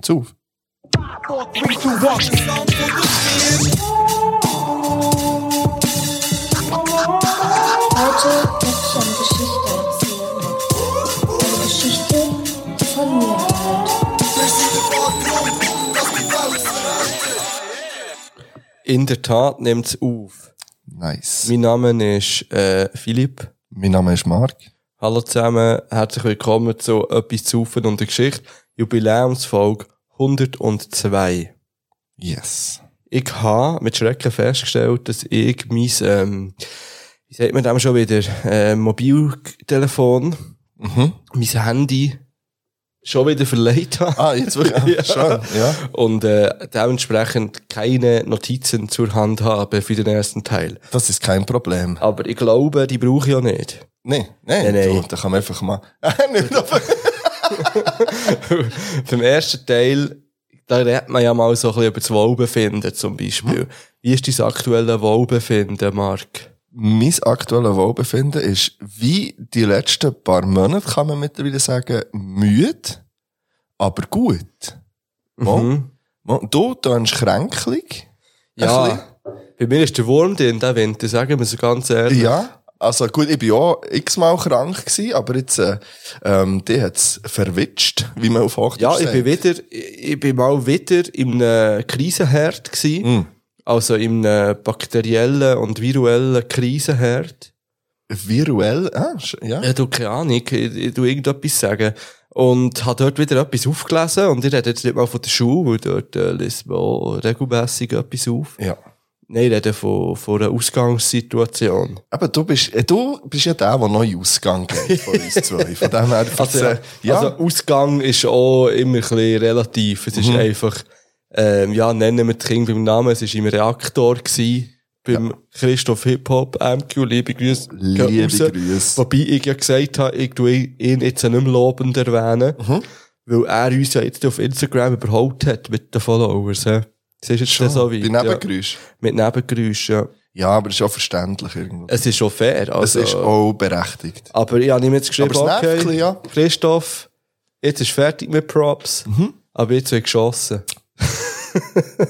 Nimmt's auf. Heute möchte ich eine Geschichte erzählen. Eine Geschichte von mir halt. In der Tat nimmt es auf. Nice. Mein Name ist äh, Philipp. Mein Name ist Marc. Hallo zusammen, herzlich willkommen zu etwas zu und der Geschichte. Jubiläumsfolge 102. Yes. Ich habe mit Schrecken festgestellt, dass ich mein, ähm, wie sagt man dem schon wieder, äh, Mobiltelefon, Mhm. mein Handy schon wieder verleiht habe. Ah, jetzt wirklich? Ja. Schön, ja. Und äh, dementsprechend keine Notizen zur Hand habe für den ersten Teil. Das ist kein Problem. Aber ich glaube, die brauche ich ja nicht. Nee, nee, Nee, nee. Da kann man einfach mal... Beim ersten Teil, da redet man ja mal so ein bisschen über das Wohlbefinden zum Beispiel. Wie ist dein aktuelle Wohlbefinden, Marc? mein aktuelles Wohlbefinden ist, wie die letzten paar Monate, kann man mittlerweile sagen, müde, aber gut. Mhm. du tönst kränklich. Ja, bei mir ist der Wurm drin, der Winter, sagen wir es ganz ehrlich. Ja. Also gut, ich bin auch x-mal krank gewesen, aber jetzt, äh, ähm, die hat's verwitscht, wie man auf Hochdeutsch Ja, ich sagt. bin wieder, ich bin mal wieder in einem Krisenherd gsi Mm. Also in einem bakteriellen und viruellen Krisenherd. Viruell, ah, ja. Ja, du, keine Ahnung, ich, tu irgendetwas sagen. Und habe dort wieder etwas aufgelesen und ich rede jetzt nicht mal von der Schule, weil dort äh, liest man auch regelmässig etwas auf. Ja. Nein, ich rede von, von einer Ausgangssituation. Aber du bist, äh, du bist ja der, der neu Ausgang geht von uns zwei. Von dem her, Also, erzähl- ja. also Ausgang ist auch immer ein bisschen relativ. Es ist einfach, ähm, ja, nennen wir das Kind beim Namen, es war im Reaktor gewesen, beim Christoph Hip-Hop, MQ, liebe Grüße. Liebe Grüße. Wobei ich ja gesagt habe, ich tue ihn jetzt nicht mehr lobend erwähnen, Mhm. weil er uns ja jetzt auf Instagram überholt hat mit den Followers. He. Das ist jetzt Schon, so weit. bei ja. Nebengeräusch. Mit Nebengeräuschen, ja. Ja, aber das ist auch verständlich irgendwo. Es ist schon fair. Es Also, ist auch berechtigt. Aber ich habe ihm jetzt geschrieben, Aber es okay, bisschen, ja. Christoph, jetzt ist fertig mit Props, Mhm. aber jetzt wird geschossen.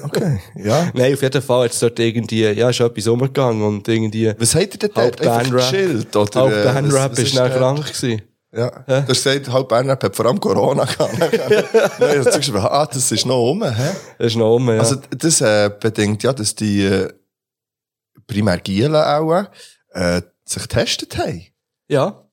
Okay, ja. Nein, auf jeden Fall jetzt dort irgendwie, ja, ist etwas umgegangen und irgendwie, Was habt ihr denn dort? Einfach Bandrap, gechillt? Oder, halb äh, Bandrap ist dann der- krank gewesen. Ja. Du hast gesagt, halb Bandrap hat vor allem Corona gehabt. Nein, jetzt geschrieben, ah, das ist noch rum, hä? Das ist noch um, ja. Also, das, äh, bedingt ja, dass die, äh, primär Gielen auch, äh, sich getestet haben. ja.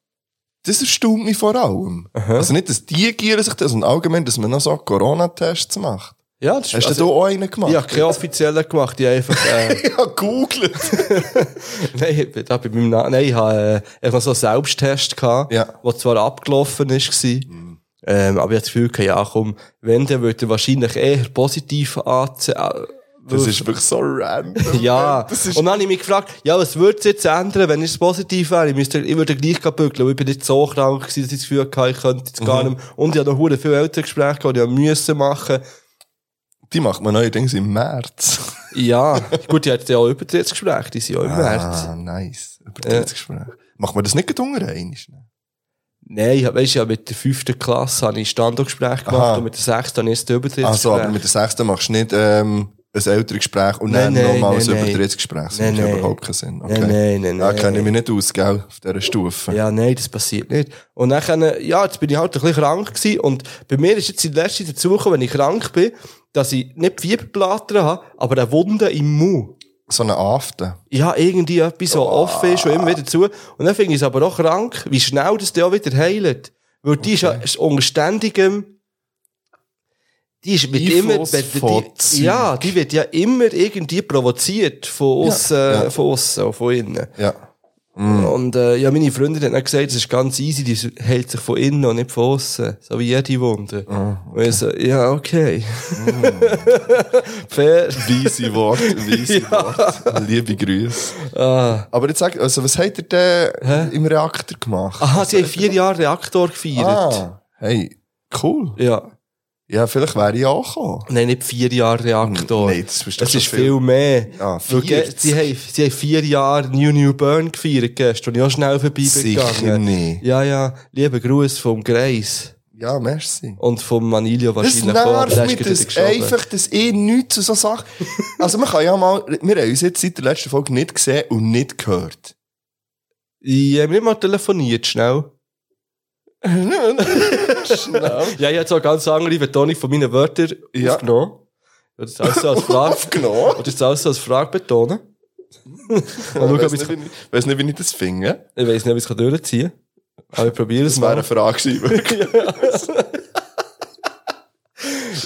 Das erstaunt mich vor allem. Also nicht, dass die Gielen sich das, sondern allgemein, dass man noch so Corona-Tests macht. Ja, das Hast also, du da auch einen gemacht? ich habe keine offiziellen gemacht, ich habe einfach, äh, Ich habe gegoogelt. nein, ich- da bei meinem Na nein, ich habe, äh, einfach so einen Selbsttest gehabt, Ja. der zwar abgelaufen ist, gewesen, ähm, aber ich habe das Gefühl, ja, komm, wenn, dann würde er wahrscheinlich eher positiv anzeigen. Das ist wirklich so random. Ja, und dann habe ich mich gefragt, ja, was würde es jetzt ändern, wenn es positiv wäre? Ich, müsste, ich würde gleich bügeln, weil ich bin nicht so krank gewesen, dass ich das Gefühl hatte, ich könnte jetzt Mhm. gar nicht mehr. Und ich habe noch viele Elterngespräche gehabt, die ich müssen machen. Die macht man neuerdings im März. Ja, gut, die hat ja auch Übertrittsgespräche, die sind auch im März. Ah, nice. Übertrittsgespräch. Macht man das nicht unter einmal? Nein, ich weisst, ja, mit der fünften Klasse habe ich Standardgespräch gemacht Aha. und mit der sechsten habe ich jetzt Übertrittsgespräch. Also, aber mit der sechsten machst du nicht ähm, ein älteres Gespräch und Nein, dann nochmal ein nein. Übertrittsgespräch. Das Nein, macht nein. überhaupt keinen Sinn. Okay. Nein, nein, nein, Ja, nein. kenne ich mich nicht aus, gell, auf dieser Stufe. Ja, nein, das passiert nicht. Und dann, ja, jetzt bin ich halt ein bisschen krank gewesen. Und bei mir ist jetzt in letzter Zeit dazugekommen, wenn ich krank bin, dass ich nicht Fieberblätter habe, aber eine Wunde im Mund. So eine Afte. Ja, irgendwie etwas so offen ist und immer wieder zu. Und dann finde ich es aber auch krank, wie schnell das der auch wieder heilt. Weil die ist ja unter ständigem, die ist mit immer, Einfluss die, von die, ja, die wird ja immer irgendwie provoziert von aussen, Ja, ja. von und von innen. Ja. Und äh, ja, meine Freundin hat dann gesagt, es ist ganz easy, die hält sich von innen und nicht von außen. So wie jede Wunde. Und ich so, ja, okay. Fair. Weise Wort, weise Ja. Wort. Liebe Grüße. Ah. Aber jetzt sag, also, was habt ihr denn im Reaktor gemacht? Aha, sie haben vier Jahre Reaktor gefeiert. Ah, hey, cool. Ja. Ja, vielleicht wäre ich auch gekommen. Nein, nicht vier Jahre Reaktor. Nein, das ist Das ist viel. viel mehr. Ah, Weil ge- 40. sie, haben, sie haben vier Jahre New New Burn gefeiert gestern und ich auch schnell vorbei Sicher gegangen. nicht. Ja, ja. Lieber Gruß vom Greis. Ja, merci. Und vom Manilio Das wahrscheinlich aber nervt ist mich, geschoben. einfach, dass ich nichts zu so Sachen... Also man kann ja mal... Wir haben uns jetzt seit der letzten Folge nicht gesehen und nicht gehört. Ich habe nicht mal telefoniert, schnell. Ja, ich habe eine ganz andere Betonung von meinen Wörtern Ja. aufgenommen. Oder das alles so als Frage, Aufgenommen. oder das alles so als Frage betonen. Mal Ich ich nicht, wie ich- nicht, wie ich das finde. Ich weiß nicht, ob ich es durchziehen kann. Aber ich probiere es Das wäre mal. eine Frage gewesen.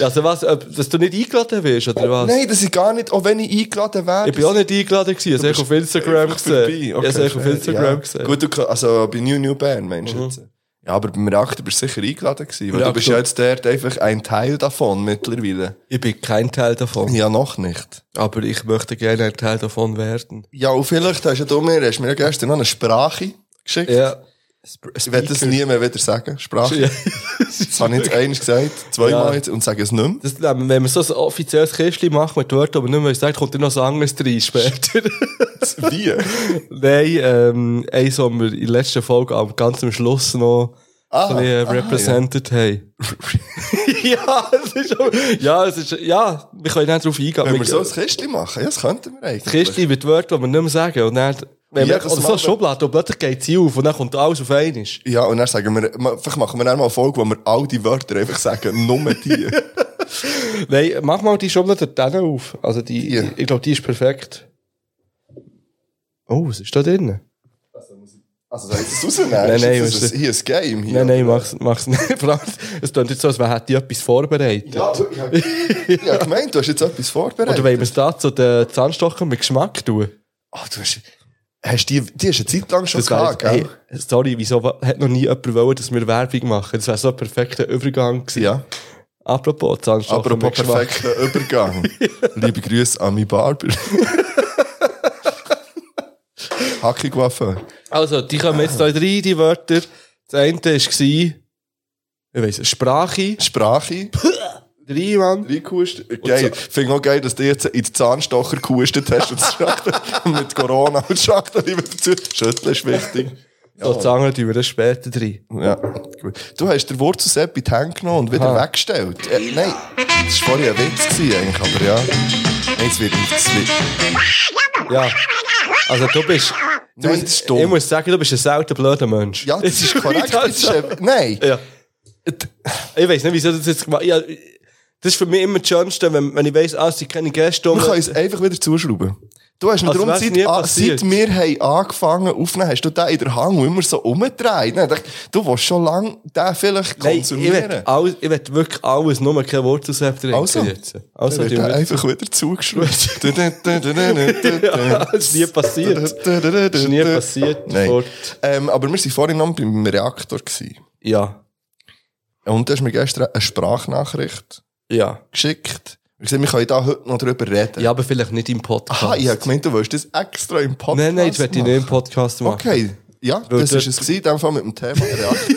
Also was, dass du nicht eingeladen wirst, oder was? Nein, das ist gar nicht, auch wenn ich eingeladen wäre. Ich bin auch nicht eingeladen gewesen. Ich habe es auf Instagram gesehen. Ich Okay, habe es auf. Instagram ja. gesehen. Gut, du, also bei New New Band, meinst du Mhm. jetzt? Ja, aber beim Reaktor bist du sicher eingeladen gewesen. Weil du Reaktor. bist ja jetzt dort einfach ein Teil davon mittlerweile. Ich bin kein Teil davon. Ja, noch nicht. Aber ich möchte gerne ein Teil davon werden. Ja, und vielleicht hast ja du mir, hast mir ja gestern noch eine Sprache geschickt. Ja. Ich werde das nie mehr wieder sagen. Sprache. Ja. Das habe ich jetzt einmal gesagt, zweimal Ja. jetzt und sage es nicht mehr. Das, wenn man so ein offizielles Kistchen macht mit Wörtern, aber nicht mehr sagt, kommt dann noch so anderes rein später. Wie? Nein, ähm, eins, was wir in der letzten Folge am ganz am Schluss noch Ah, ein bisschen, äh, aha, represented haben. ja, es ist ja, es ist, ja, wir können nicht darauf eingehen. Wenn wir so ein Kistchen machen, ja, das könnten wir eigentlich. Kistchen mit Wörtern, die wir nicht mehr sagen. Und dann, wenn Ja, wir, das oder so Schublade, und plötzlich geht sie auf und dann kommt alles auf einmal. Ja, und dann sagen wir, vielleicht machen wir dann mal eine Folge, wo wir all die Wörter einfach sagen, nur die. Nein, mach mal die Schublade hinten auf. Also die, Hier. ich glaube, die ist perfekt. Oh, was ist da drin? Also soll ich das rausnehmen? Nein, Ist nein, das, ist- hier ein Game. Hier, Nein, nein, oder? mach's, mach's nicht. Es klingt jetzt so, als hätte ich etwas vorbereitet. Ja, du- ja, ja, gemeint, du hast jetzt etwas vorbereitet. Oder wollen wir es da zu den Zahnstochern mit Geschmack tun? Oh, du hast, hast die, die hast eine Zeit lang schon Das gehabt, hey, gell? sorry, wieso hat noch nie jemand wollen, dass wir Werbung machen? Das wäre so ein perfekter Übergang gewesen. Ja. Apropos Zahnstocher Apropos perfekter Übergang. Liebe Grüße an meine Barber. Hackig Waffe. Also, die kommen jetzt da rein, die Wörter. Das eine war, ich weiss, Sprache. Sprache. Drei, Mann. Reingehustet. Geil. Ich finde auch geil, dass du jetzt in den Zahnstocher gehustet hast und Schachtel mit Corona und Schachtel lieber dazu. Schütteln ist wichtig. So, die tun wir das später rein. Ja, gut. Du hast den Wurzelsepp in die Hände genommen und wieder Aha. weggestellt. Äh, nein, das war vorhin ein Witz gewesen, eigentlich, aber ja. Es wird es wird, Ja. Also, du bist, du Nein, bist- ich muss sagen, du bist ein selten blöder Mensch. ja, das ist korrekt. Das ist, äh, nein. Ja. Ich weiß nicht, wieso das jetzt gemacht ja, Das ist für mich immer das Schönste, wenn, wenn ich weiss, ah, es sind keine Gäste. Um- können es einfach wieder zuschrauben. Du hast mir Also darum, seit, seit wir haben angefangen aufzunehmen, hast du den in der Hand immer so umgedreht. Nein, dachte, du willst schon lange den vielleicht Nein, ich konsumieren. will, alles, ich will wirklich alles, nur kein Wurzelsepp trinken Also. jetzt. Also, Dann die wird einfach wieder zugeschraubt. ja, das ist nie passiert. Das ist nie passiert. Nein. Ähm, aber wir waren vorhin noch beim Reaktor. Gewesen. Ja, Und du hast mir gestern eine Sprachnachricht ja. geschickt. Ich gesagt, wir können da heute noch drüber reden. Ja, aber vielleicht nicht im Podcast. Aha, ich habe gemeint, du willst das extra im Podcast Nein, nein, das werde ich machen. nicht im Podcast machen. Okay, ja, Weil das ist es in dem Fall mit dem Thema Reaktor.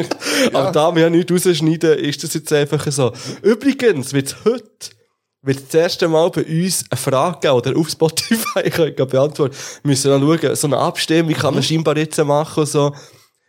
Aber da wir ja nichts rausschneiden, ist das jetzt einfach so. Übrigens, wird heute wird das erste Mal bei uns eine Frage geben, oder auf Spotify, ich beantworten, wir müssen dann schauen, so eine Abstimmung kann man scheinbar jetzt machen und so.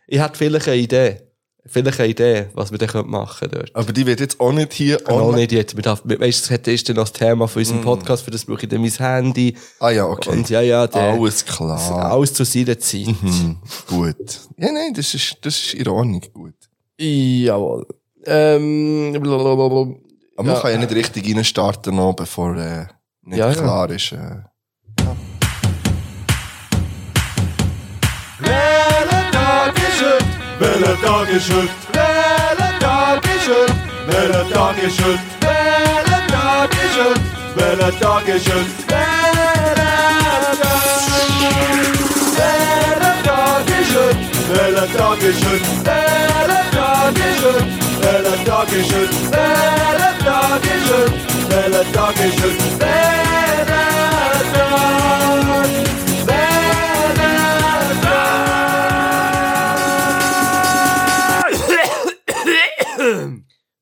Ich hätte vielleicht eine Idee. Vielleicht eine Idee, was wir dann machen können dort. Aber die wird jetzt auch nicht hier Auch online- nicht jetzt. Weißt, das hätte ist dann noch das Thema von unserem Podcast, für das brauche ich dann mein Handy. Ah ja, okay. Und ja, ja, der, Alles klar. alles zu seiner Zeit. Hm, gut. Ja, nein, das ist, das ist Ordnung, gut. Jawohl. Ähm, blablabla. Aber man Ja. kann ja nicht richtig reinstarten noch, bevor äh, nicht Ja, ja. klar ist. Äh. Heute? Welcher Tag ist heute? Welcher Tag ist heute? Welcher Tag ist heute? Welcher Tag ist heute? Welcher Tag ist heute? Welcher Tag ist heute? Welcher Tag ist heute? Welcher Tag ist heute? Welcher Tag ist heute? Welcher Tag ist heute? Welcher Tag ist heute? Welcher Tag?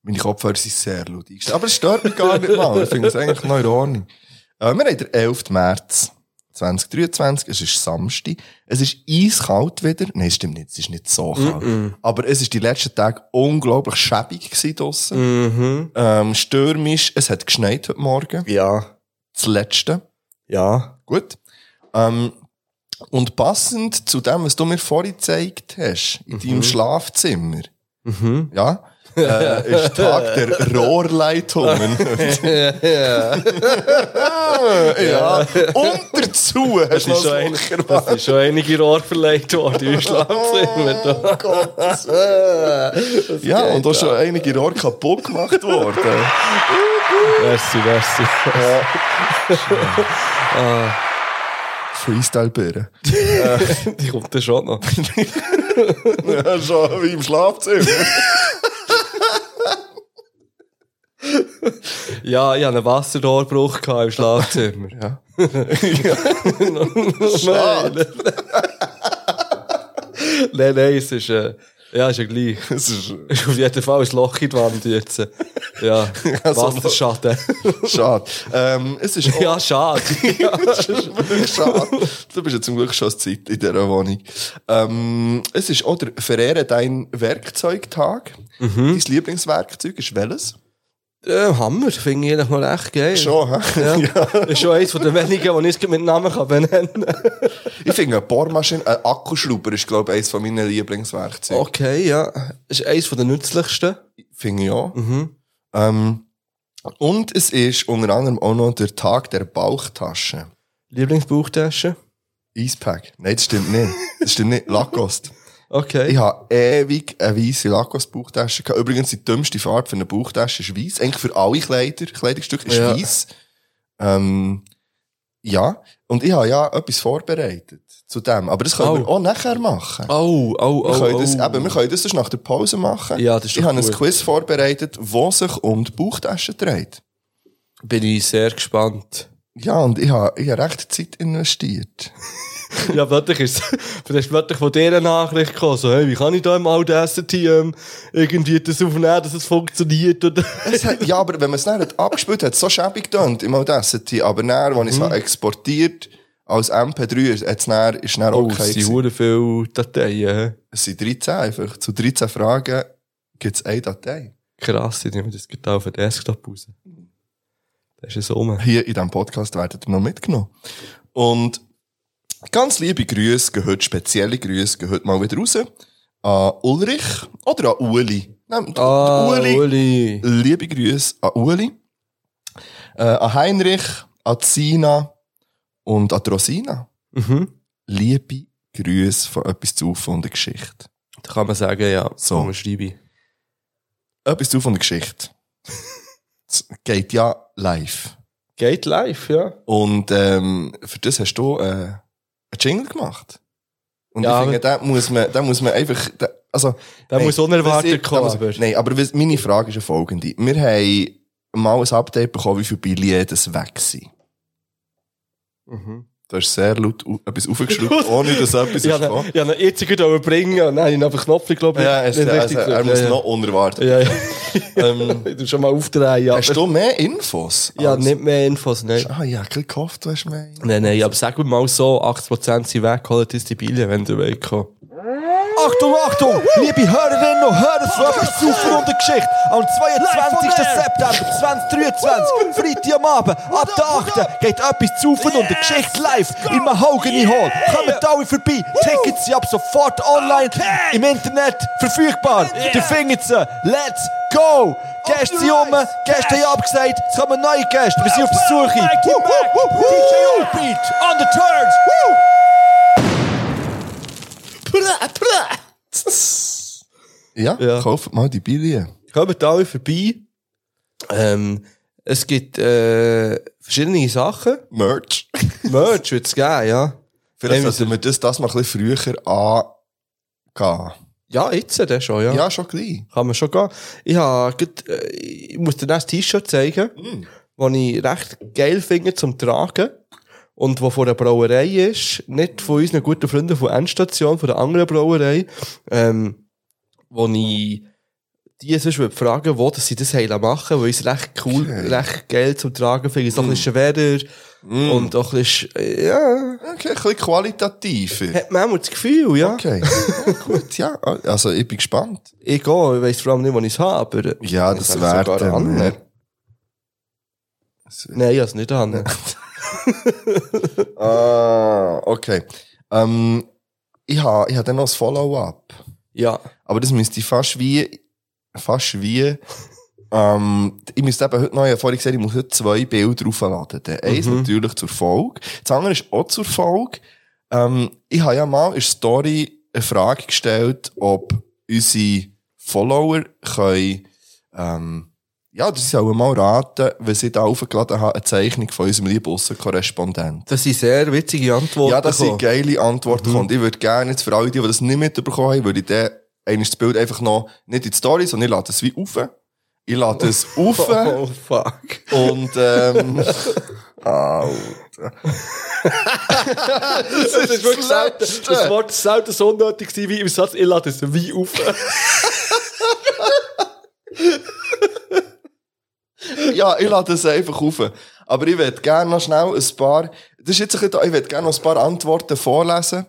Meine Kopfhörer sind sehr laut eingestellt. Aber es stört mich gar nicht mal. Ich finde es eigentlich noch in Ordnung. Äh, wir haben den 11. März 2023. Es ist Samstag. Es ist eiskalt wieder. Nein, stimmt nicht. Es ist nicht so kalt. Aber es ist die letzten Tage unglaublich schäbig gewesen draussen. Ähm, stürmisch. Es hat geschneit heute Morgen. Ja. Das letzte. Ja. Gut. Ähm, und passend zu dem, was du mir vorhin gezeigt hast, in deinem Schlafzimmer, ja, äh, ist Tag der Rohrleitungen. ja. Und dazu hast du noch ist, schon ein das ist schon einige Rohr verlegt worden im Schlafzimmer. da. Ja, und da ist schon einige Rohr kaputt gemacht worden. Merci, merci. Freestyle-Birne. Die kommt dann schon noch. Ja, schon wie im Schlafzimmer. Ja, ich hatte einen Wasserrohrbruch im Schlafzimmer. Ja. Schade. Nein, nein, es ist, äh, ja, ist ja gleich. Es ist Es ist auf jeden Fall ein Loch in die Wand jetzt. Ja, Wasserschaden. schade. Ähm, es ist Ja, schade. Das ist wirklich schade. Du bist ja zum Glück schon Zeit in dieser Wohnung. Ähm, es ist auch der Verehre dein Werkzeugtag. Dein Lieblingswerkzeug ist welches? Äh, Hammer, finde ich eigentlich noch recht geil. Schon, hä? Ja. Das ist schon eines der wenigen, die ich mit Namen kann benennen kann. Ich finde, eine Bohrmaschine, ein Akkuschrauber ist, glaube ich, eines von meinen Lieblingswerkzeugen. Okay, ja. Das ist eines der nützlichsten. Finde ich auch. Ähm, und es ist unter anderem auch noch der Tag der Bauchtasche. Lieblingsbauchtasche. Eispack. Nein, das stimmt nicht. Das stimmt nicht. Lacoste. Okay. Ich habe ewig eine weisse Lacoste-Bauchtasche gehabt. Übrigens, die dümmste Farbe für eine Bauchtasche ist weiss. Eigentlich für alle Kleider, Kleidungsstücke ist Ja. weiss. Ähm, ja. Und ich habe ja etwas vorbereitet zu dem. Aber das können wir Oh. auch nachher machen. Oh, oh, Wir oh, können oh. das, eben, wir können das erst nach der Pause machen. Ja, das ist Ich habe ein. Quiz vorbereitet, wo sich um die Bauchtasche dreht. Bin ich sehr gespannt. Ja, und ich habe, ich habe recht Zeit investiert. Ja, wirklich ist vielleicht ist wirklich von dieser Nachricht gekommen, so, hey, wie kann ich da im Audacity ähm, irgendwie das aufnehmen, dass es funktioniert, oder? Es hat, ja, aber wenn man es dann hat abgespielt hat, so schäbig getönt im Audacity. Aber dann, als ich es Mhm. exportiert als MP3, hat's dann, ist dann Oh, okay es sind hure viele Dateien, hä? Es sind 13 einfach. Zu 13 Fragen gibt es eine Datei. Krass, ich nehme das gerade auf den Desktop raus. Das ist es um. Hier in diesem Podcast werden ihr noch mitgenommen. Und ganz liebe Grüße, heute spezielle Grüße, heute mal wieder raus. An Ulrich oder an Uli. Nein, Ah, Uli. Uli. Liebe Grüße an Uli, äh, an Heinrich, an Sina und an Rosina. Mhm. Liebe Grüße von etwas zu von der Geschichte. Da kann man sagen, ja, So. schreibe ich. Etwas zu von der Geschichte. Es geht ja live. Geht live, ja. Und ähm, für das hast du äh, einen Jingle gemacht. Und Ja, ich finde, da muss man, da muss man einfach, da, also, Der muss unerwartet kommen, da Nein, aber meine Frage ist ja folgende. Wir haben mal ein Update bekommen, wie viele Billionen das weg sind. Mhm. Du hast sehr laut etwas aufgeschraubt, ohne dass etwas Ich ist habe gekommen. ihn ihn jetzt gerade überbringen und dann habe ich den Knopf, glaube ich, Ja, es, nicht also, er muss ja, noch unerwartet. Ja, ja. Ähm, tu schon mal aufdrehen, ja. hast du mehr Infos? Ja, als- nicht mehr Infos, nein. Ah, ja, ich hab gehofft, du hast mehr. Nein, nein, aber sagen wir mal so, 80% sind weggeholt, ist die Biele, wenn du wegkommst. Achtung, Achtung! Liebe Hörerinnen und Hörer von etwas zu von der Geschichte. Am 22. September 2023, Freitag am Abend, ab der 8. geht etwas zu von der Geschichte live im Mahogany Hall. Kommt alle vorbei. Tickets sind ab sofort online im Internet verfügbar. Ihr findet sie. Let's go! Gäste sind um, Gäste haben abgesagt, es kommen neue Gäste. Wir sind auf der Suche. DJ Upbeat on the turns. Ja, Ja. kauft mal die Billie. Kommt alle vorbei. Ähm, es gibt äh, verschiedene Sachen. Merch. Merch wird es geben, ja. Vielleicht sollten wir das, das mal ein bisschen früher angehen. Ja, jetzt der schon, ja. Ja, schon gleich. Kann man schon gehen. Ich, hab, grad, äh, ich muss dir das T-Shirt zeigen, das ich recht geil finde zum Tragen. Und wo von der Brauerei ist, nicht von unseren guten Freunden von Endstation, von der anderen Brauerei, ähm, wo ich die sonst würde fragen, wo dass sie das heilen machen, weil es recht cool, Okay. recht geil zum Tragen finde. So ein bisschen schwerer, Und auch ein bisschen, äh, ja, Okay, ein bisschen qualitativer. hat man auch das Gefühl, ja. Okay. Ja, gut, ja. Also, ich bin gespannt. Ich gehe, ich weiss vor allem nicht, wo ich es habe, aber... Ja, ich das wäre dann, an. äh, Nein, ich habe es nicht an. Ah, okay. Ähm, ich habe ich ha dann noch ein Follow-up. Ja. Aber das müsste fast wie, fast wie, ähm, ich müsste eben heute noch, ich vorhin gesagt, ich muss heute zwei Bilder aufladen. Der Eins natürlich zur Folge. Das andere ist auch zur Folge. Ähm, ich habe ja mal in der Story eine Frage gestellt, ob unsere Follower können, ähm, ja, sie sollen mal raten, wenn sie da aufgeladen haben, eine Zeichnung von unserem lieben Aussenkorrespondenten. Das sind sehr witzige Antworten. Ja, das sind geile Antworten. Und ich würde gerne jetzt für alle, die, die das nicht mitbekommen haben, würde ich dann eigentlich das Bild einfach noch nicht in die Story, sondern ich lade es wie auf. Ich lade es auf Oh, fuck. und, ähm, Alter. Das ist wirklich selten, das Wort ist selten so unnötig wie im Satz, ich lade es wie auf. Ja, ich lade es einfach auf. Aber ich würde gerne noch schnell ein paar, das ist jetzt ein bisschen, da, ich würde gerne noch ein paar Antworten vorlesen.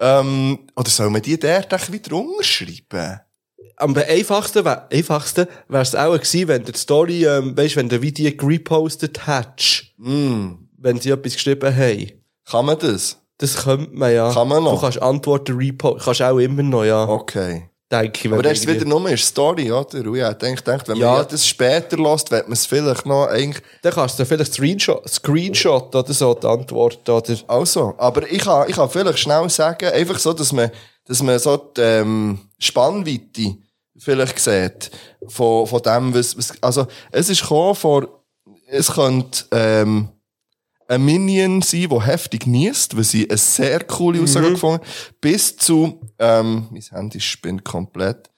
Ähm, oder soll man die echt wieder umschreiben? Am einfachsten wäre einfachsten es auch gewesen, wenn der Story, ähm, weißt, wenn der Video gepostet hättest, wenn sie etwas geschrieben haben. Kann man das? Das könnte man ja. Kann man noch? Du kannst Antworten reposten, kannst auch immer noch, ja. Okay. Denke ich. Aber das ist wieder nur eine Story, oder? Und ich denke, gedacht, wenn Ja. man ja das später lässt, wird man es vielleicht noch eigentlich, Dann kannst du vielleicht Screenshot, Screenshot oder so, die Antwort, oder? also. Aber ich kann, ich kann vielleicht schnell sagen, einfach so, dass man, dass man so die, ähm, Spannweite vielleicht sieht, von, von dem, was, was, also, es ist gekommen vor, es könnte, ähm, ein Minion sein, der heftig niest, weil sie eine sehr coole Aussage gefunden haben, bis zu, ähm, mein Handy spinnt komplett,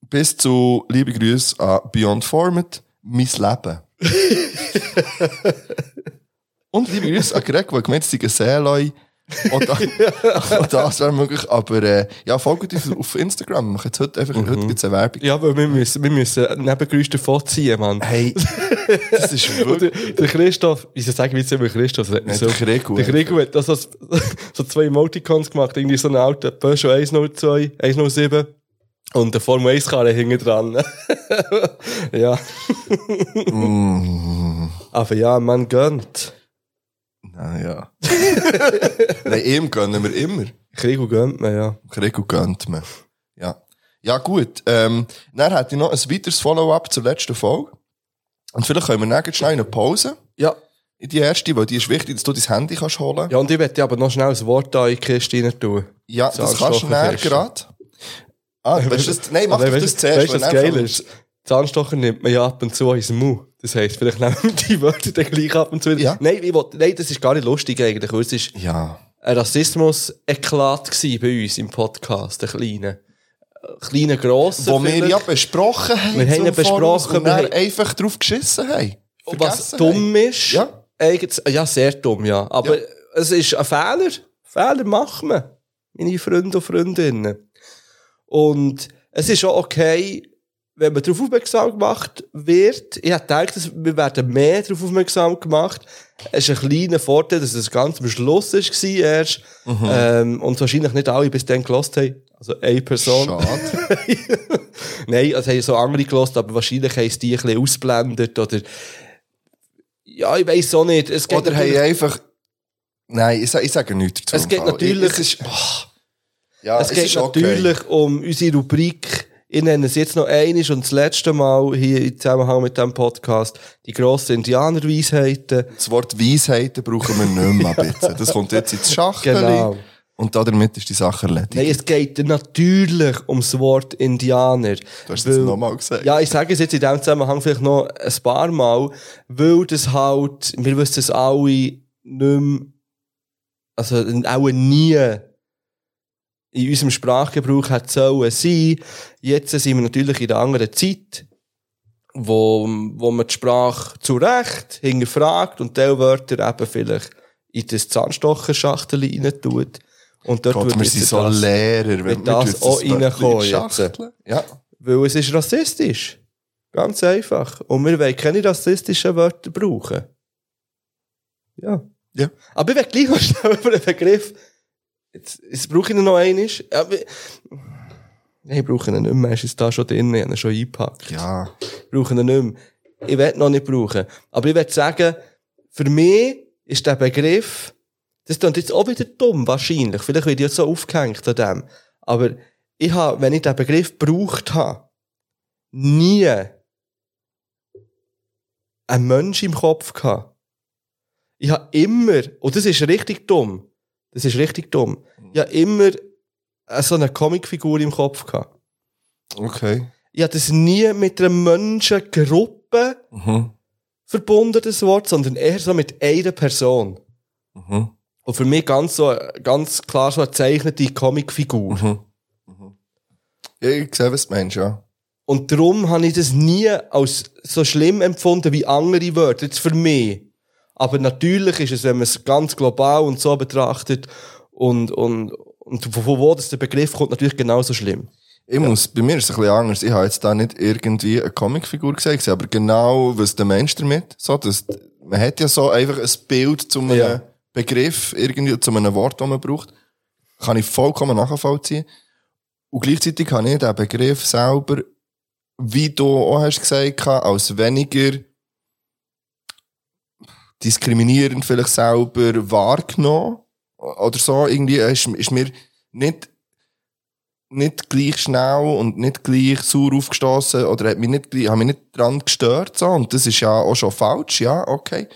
bis zu, liebe Grüße an Beyond Format, mein Leben. Und liebe Grüße an Greg, der gemeint hat, sei ein Seeloi. Auch da- auch das wäre möglich. Aber äh, ja, folgt uns auf Instagram. Wir jetzt heute einfach heute gibt's eine Werbung. Ja, weil wir müssen, wir müssen Nebengeräusche davon ziehen, Mann. Hey, das ist Und der, wirklich... der Christoph, wieso sagen wir jetzt immer Christoph? Das Nein, so, der Gregor. Der Gregor hat das so, so zwei Emoticons gemacht, irgendwie so einen alten Peugeot 102, 107 und eine Formel 1 Karre hinten dran. ja. Mm. Aber ja, man gönnt. Naja. Nein, ihm gönnen wir immer. Gregor gönnt man, ja. Gregor gönnt man. Ja. Ja, gut. Ähm, dann hätte ich noch ein weiteres Follow-up zur letzten Folge. Und vielleicht können wir gleich schnell eine Pause Ja. in die erste, weil die ist wichtig, dass du dein Handy kannst holen. Ja, und ich möchte aber noch schnell ein Wort da in die Kiste rein tun. Ja, das kannst du näher gerade. Ah, weißt du das? Nein, mach Aber das zuerst. Weißt du, was geil ist? Zahnstocher nimmt man ja ab und zu ins Mund. Das heisst, vielleicht nehmen wir die Wörter dann gleich ab und zu. wieder. Ja. Nein, ich will, nein, das ist gar nicht lustig eigentlich. Es ist Ja. ein Rassismus-Eklat bei uns im Podcast, ein kleiner. Ein kleiner, grosser. Wo wir vielleicht. ja besprochen haben. Wir haben ja besprochen, wir haben- einfach drauf geschissen haben. Was dumm ist, Ja. eigentlich, ja, sehr dumm, ja. Aber Ja. es ist ein Fehler. Fehler machen wir. Meine Freunde und Freundinnen. Und es ist auch okay, wenn man darauf aufmerksam gemacht wird. Ich gedacht, dass wir werden mehr darauf aufmerksam gemacht. Es ist ein kleiner Vorteil, dass es ganz am Schluss war erst. Mhm. Ähm, und wahrscheinlich nicht alle bis dann gelost haben. Also eine Person. Schade. Nein, also haben so andere gelost, aber wahrscheinlich haben sie die ein bisschen ausblendet oder ja, ich weiß auch nicht. Es geht Oder haben natürlich- einfach... Nein, ich, ich sage nichts dazu. Es geht natürlich- Es ist, boah. ja, es geht ist okay. natürlich um unsere Rubrik. Ich nenne es jetzt noch einiges und das letzte Mal hier im Zusammenhang mit diesem Podcast. Die grossen Indianerweisheiten. Das Wort Weisheiten brauchen wir nicht mehr, bitte. Das kommt jetzt ins Schachtel. Genau. Und damit ist die Sache erledigt. Nein, es geht natürlich ums Wort Indianer. du hast es Weil- nochmal gesagt. Ja, ich sage es jetzt in diesem Zusammenhang vielleicht noch ein paar Mal, weil das halt, wir wissen es alle nicht mehr, also auch nie in unserem Sprachgebrauch hat sollen sein. Jetzt sind wir natürlich in einer anderen Zeit, wo, wo man die Sprache zu Recht hinterfragt und Teilwörter eben vielleicht in das Zahnstocherschachtel rein tut. Und dort Gott, wird wir sind so das- Lehrer, wenn wir das auch reinkommen jetzt. Ja. Weil es ist rassistisch. Ganz einfach. Und wir wollen keine rassistischen Wörter brauchen. Ja. Ja. Aber ich will gleich noch schnell über den Begriff. Jetzt, jetzt brauche ich ihn noch einmal. Aber, ich brauche ihn nicht mehr. Er ist da schon drin. Ich habe ihn schon eingepackt. Ja. Ich brauche ihn nicht mehr. Ich will ihn noch nicht brauchen. Aber ich will sagen, für mich ist der Begriff, das klingt jetzt auch wieder dumm, wahrscheinlich. Vielleicht werde ich jetzt so aufgehängt an dem. Aber ich habe, wenn ich den Begriff gebraucht habe, nie einen Mensch im Kopf gehabt. Ich habe immer, und das ist richtig dumm, das ist richtig dumm, ich habe immer so eine Comicfigur im Kopf gehabt. Okay. Ich habe das nie mit einer Menschengruppe Mhm. verbunden, das Wort, sondern eher so mit einer Person. Mhm. Und für mich ganz so, ganz klar so eine zeichnete Comicfigur. Mhm. Ja, ich sehe, was du meinst, ja. Und darum habe ich das nie als so schlimm empfunden wie andere Wörter, jetzt für mich. Aber natürlich ist es, wenn man es ganz global und so betrachtet und, und, und von wo das der Begriff kommt, natürlich genauso schlimm. Ich muss, bei mir ist es ein bisschen anders. Ich habe jetzt da nicht irgendwie eine Comicfigur gesehen, aber genau, was der Mensch damit, so, das, man hat ja so einfach ein Bild zu einem Ja. Begriff, irgendwie, zu einem Wort, das man braucht. Kann ich vollkommen nachvollziehen. Und gleichzeitig habe ich den Begriff selber, wie du auch hast gesagt, als weniger diskriminierend vielleicht selber wahrgenommen. Oder so, irgendwie ist, ist mir nicht, nicht gleich schnell und nicht gleich sauer aufgestoßen oder hat mich nicht, hat mich nicht dran gestört, so. Und das ist ja auch schon falsch, ja, okay.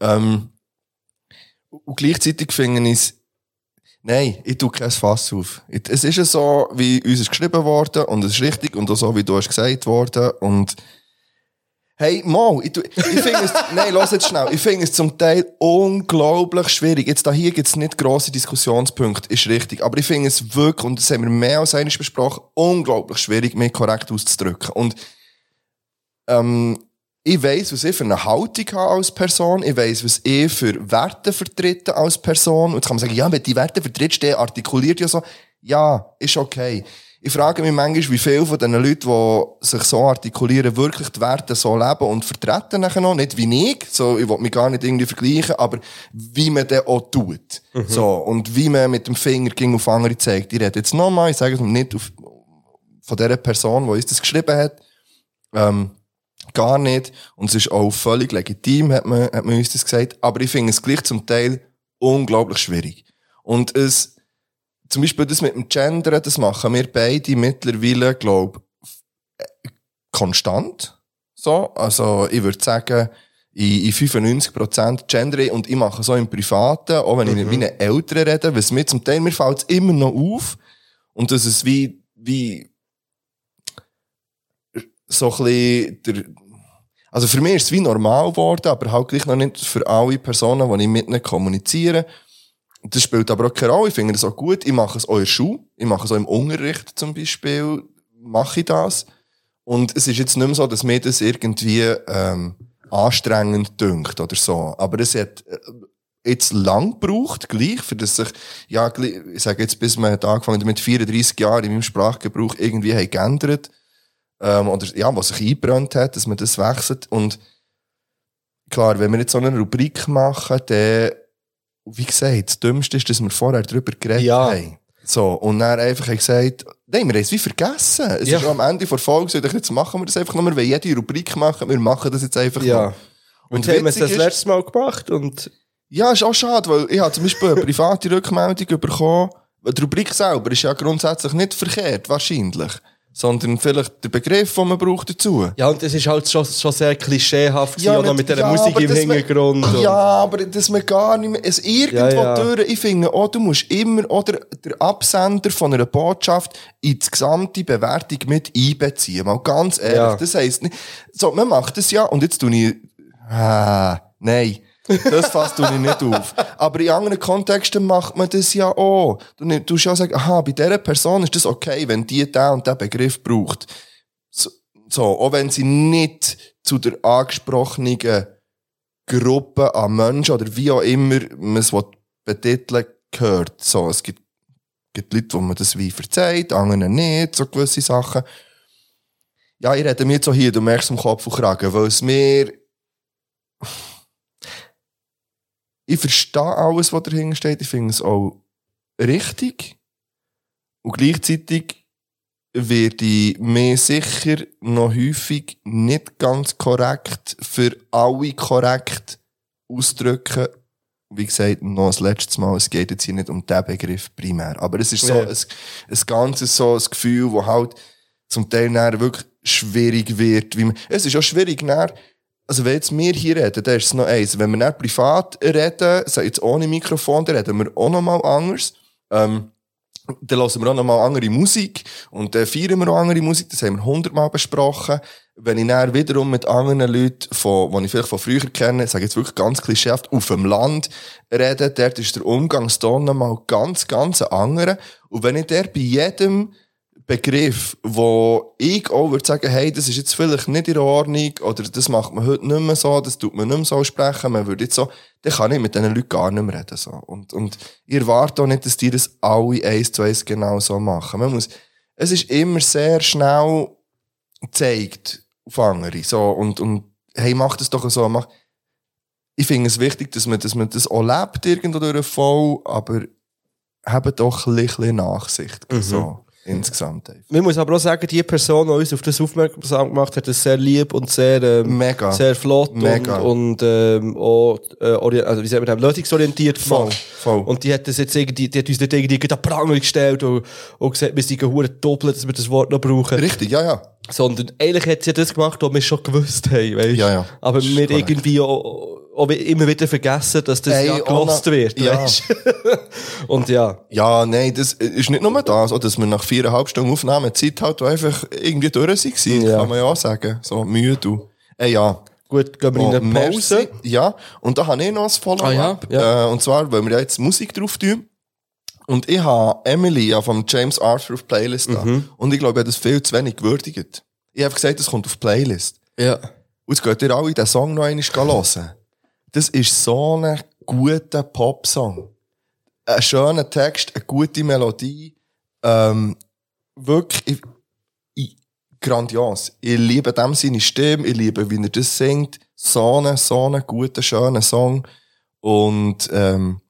Ähm, und gleichzeitig finde ich nein, ich tue kein Fass auf. Es ist ja so, wie uns ist geschrieben worden und es ist richtig und auch so, wie du hast gesagt worden und Hey, Mo, ich, ich finde es, nein, lass jetzt schnell. Ich finde es zum Teil unglaublich schwierig. Jetzt da hier gibt's nicht grosse Diskussionspunkte, ist richtig. Aber ich finde es wirklich, und das haben wir mehr als einmal besprochen, unglaublich schwierig, mich korrekt auszudrücken. Und, ähm, ich weiss, was ich für eine Haltung habe als Person. Ich weiss, was ich für Werte vertrete als Person. Und jetzt kann man sagen, ja, wenn die Werte vertrittst, der artikuliert ja so. Ja, ist okay. Ich frage mich manchmal, wie viele von den Leuten, die sich so artikulieren, wirklich die Werte so leben und vertreten nachher noch. Nicht wie ich, so, ich will mich gar nicht irgendwie vergleichen, aber wie man das auch tut. So, und wie man mit dem Finger gegen auf andere zeigt. Ich rede jetzt nochmal, ich sage es nicht auf, von der Person, die uns das geschrieben hat. Ähm, gar nicht. Und es ist auch völlig legitim, hat man, hat man uns das gesagt. Aber ich finde es gleich zum Teil unglaublich schwierig. Und es, zum Beispiel das mit dem Gendern, das machen wir beide mittlerweile, glaube konstant. So. Also, ich würde sagen, in, in 95% gendere ich und ich mache so im Privaten, auch wenn ich mit meinen Eltern rede, was mir zum Teil, mir fällt es immer noch auf. Und das ist wie, wie, so ein bisschen der, also für mich ist es wie normal geworden, aber halt gleich noch nicht für alle Personen, die ich mit ihnen kommuniziere. Das spielt aber auch keine Rolle. Ich finde das auch gut. Ich mache es auch in der Schule. Ich mache es auch im Unterricht zum Beispiel. Mache ich das. Und es ist jetzt nicht mehr so, dass mir das irgendwie ähm, anstrengend dünkt oder so. Aber es hat äh, jetzt lang gebraucht, gleich, für das sich, ja, ich sage jetzt, bis man hat angefangen mit 34 Jahren in meinem Sprachgebrauch irgendwie haben geändert ähm, oder ja, was sich eingebrannt hat, dass man das wechselt. Und klar, wenn wir jetzt so eine Rubrik machen, dann, wie gesagt, das Dümmste ist, dass wir vorher darüber geredet Ja. haben. So, und dann einfach gesagt, nein, wir haben es wie vergessen. Es Ja. ist am Ende der Folge, so, jetzt machen wir das einfach noch, wir jede Rubrik machen, wir machen das jetzt einfach Ja. noch. Und haben wir es das letzte Mal gemacht und ja, ist auch schade, weil ich habe zum Beispiel eine private Rückmeldung bekommen. Die Rubrik selber ist ja grundsätzlich nicht verkehrt, wahrscheinlich. Sondern vielleicht der Begriff, den man braucht dazu. ja, und das ist halt schon, schon sehr klischeehaft noch nicht- mit dieser ja, Musik im man- Hintergrund. und- Ja, aber dass man gar nicht mehr, es irgendwo Ja, ja. durch, ich finde auch, du musst immer, oder der Absender von einer Botschaft in die gesamte Bewertung mit einbeziehen. Mal ganz ehrlich. Ja. Das heisst nicht, so, man macht das ja, und jetzt tue ich, ah, nein. Das fasst du nicht auf. Aber in anderen Kontexten macht man das ja auch. Du musst ja sagen, aha, bei dieser Person ist das okay, wenn die den und den Begriff braucht. So, so auch wenn sie nicht zu der angesprochenen Gruppe an Menschen oder wie auch immer man es betiteln gehört. So, es gibt, gibt Leute, wo man das wie verzeiht, anderen nicht, so gewisse Sachen. Ja, ich rede mir jetzt so hier, du merkst am Kopf und Kragen, weil es mir, ich verstehe alles, was dahinter steht. Ich finde es auch richtig. Und gleichzeitig werde ich mir sicher noch häufig nicht ganz korrekt für alle korrekt ausdrücken. Wie gesagt, noch das letzte Mal, es geht jetzt hier nicht um den Begriff primär. Aber es ist so Ja. ein, ein ganzes so ein Gefühl, wo halt zum Teil wirklich schwierig wird. Wie man, es ist auch schwierig, dann, also wenn jetzt wir hier reden, dann ist es noch eins. Wenn wir dann privat reden, so jetzt ohne Mikrofon, dann reden wir auch noch mal anders. Ähm, dann hören wir auch noch mal andere Musik und dann feiern wir auch andere Musik, das haben wir hundertmal besprochen. Wenn ich dann wiederum mit anderen Leuten, von, die ich vielleicht von früher kenne, sage jetzt wirklich ganz klischeehaft, auf dem Land rede, dort ist der Umgangston noch mal ganz, ganz ein anderer. Und wenn ich der bei jedem Begriff, wo ich auch würde sagen, hey, das ist jetzt vielleicht nicht in Ordnung, oder das macht man heute nicht mehr so, das tut man nicht mehr so sprechen, man würde jetzt so, dann kann ich mit diesen Leuten gar nicht mehr reden, so. Und, und ich erwarte auch nicht, dass die das alle eins zu eins genau so machen. Man muss, es ist immer sehr schnell gezeigt auf andere, so, und, und, hey, mach das doch so, mach, ich finde es wichtig, dass man, dass man das auch lebt irgendwo durch voll, aber habt doch ein bisschen Nachsicht, so, insgesamt einfach. Man muss aber auch sagen, die Person, die uns auf das aufmerksam gemacht hat, ist sehr lieb und sehr, ähm, Mega. sehr flott Mega. und, und ähm, auch, äh, also wie sagt man lösungsorientiert Voll, voll. Und die hat das jetzt irgendwie, die hat uns nicht irgendwie an Pranger gestellt und, und gesagt, wir sind doppelt, dass wir das Wort noch brauchen. Richtig, ja, ja. Sondern eigentlich hat sie das gemacht, was wir schon gewusst haben, weißt? Ja, ja. Aber Das wir irgendwie auch, auch immer wieder vergessen, dass das Ey, ja gelost wird, ja. weißt? Und ja. Ja, nein, das ist nicht nur das, dass wir nach viereinhalb Stunden Aufnahme Zeit halt einfach irgendwie durch waren, Ja. kann man ja auch sagen. So müde. und- Ey, ja. Gut, gehen wir in Oh, eine merci. Pause. Ja, und da habe ich noch ein Follow-up. Ah, ja, ja. Äh, und zwar, weil wir ja jetzt Musik drauf tun. Und ich habe Emily ja vom James Arthur auf Playlist da. Mhm. Und ich glaube, ich habe das viel zu wenig gewürdigt. Ich habe gesagt, das kommt auf Playlist. Ja. Und jetzt geht ihr alle den Song noch einmal hören. Das ist so ein guter Popsong. Ein schöner Text, eine gute Melodie. Ähm, wirklich, ich, ich, grandios. Ich liebe dem seine Stimme, ich liebe, wie er das singt. So einen, so einen guten, schönen Song. Und, ähm,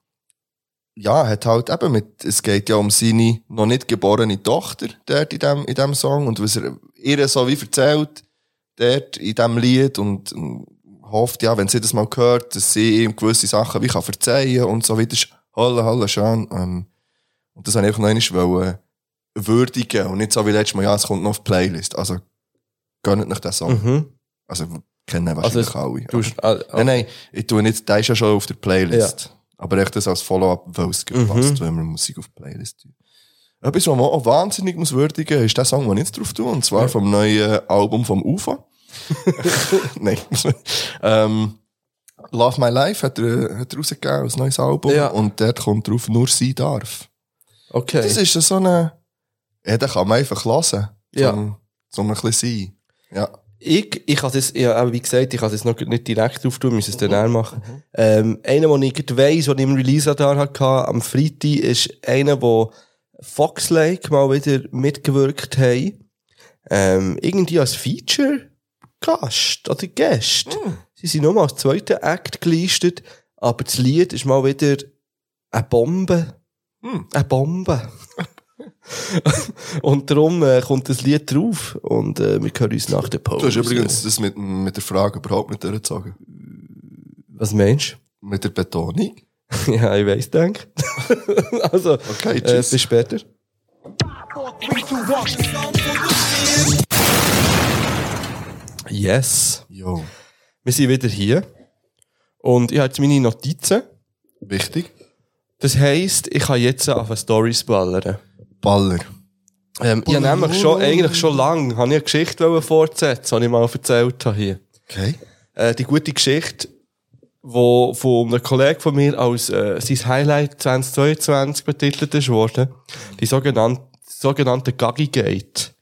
ja, hat halt eben mit, es geht ja um seine noch nicht geborene Tochter dort in dem, in dem Song und was er ihr so wie erzählt, dort in dem Lied und, und hofft, ja, wenn sie das mal hört, dass sie ihm gewisse Sachen wie kann verzeihen und so weiter. Halle, halle, schön. Ähm, und das habe ich auch noch einmal wollen würdigen und nicht so wie letztes Mal, ja, es kommt noch auf die Playlist. Also, gönnt nicht den Song. Mhm. Also, kennen Also, wahrscheinlich es- alle. Du, Aber- äh, Nein, nein, ich tue nicht, der ist ja schon auf der Playlist. Aber echt das als Follow-up, weil es gut passt, wenn wir Musik auf die Playlist tun. Etwas, was man auch wahnsinnig muss würdigen, ist der Song, den ich jetzt drauf tue, und zwar vom neuen Album vom UFA. nein. ähm, Love My Life hat er, hat er rausgegeben als neues Album. Ja. Und dort kommt drauf, nur sie darf. okay. Das ist so eine, ja, den kann man einfach hören. Ja. Zum, zum ein bisschen sein. Ja. Ich, ich kann das, ja, wie gesagt, ich kann das noch nicht direkt auftun, müssen es dann machen. Ähm, einer, den ich weiss, den ich im Release-Radar hatte, am Freitag, ist einer, der Fox Lake mal wieder mitgewirkt hat. Ähm, irgendwie als Feature-Gast oder Gast. Sie sind nur mal als zweiter Act gelistet, aber das Lied ist mal wieder eine Bombe. Eine Bombe. und darum äh, kommt das Lied drauf und äh, wir hören uns nach der Pause. Du hast übrigens das mit, mit der Frage überhaupt nicht durchgezogen. Was meinst Mit der Betonung. du? ja, ich weiss, denk. also, Okay, äh, tschüss. bis später. Yes. Jo. Wir sind wieder hier. Und ich habe jetzt meine Notizen. Wichtig. Das heisst, ich kann jetzt auf Stories ballern. Baller. Ähm, ich habe nämlich schon, eigentlich schon lange, habe ich eine Geschichte fortsetzen, die ich mal erzählt habe hier. Okay. Äh, die gute Geschichte, wo von einem Kollegen von mir als äh, sein Highlight 2022 betitelt ist worden. Die sogenannte, sogenannte Gaggi Gate.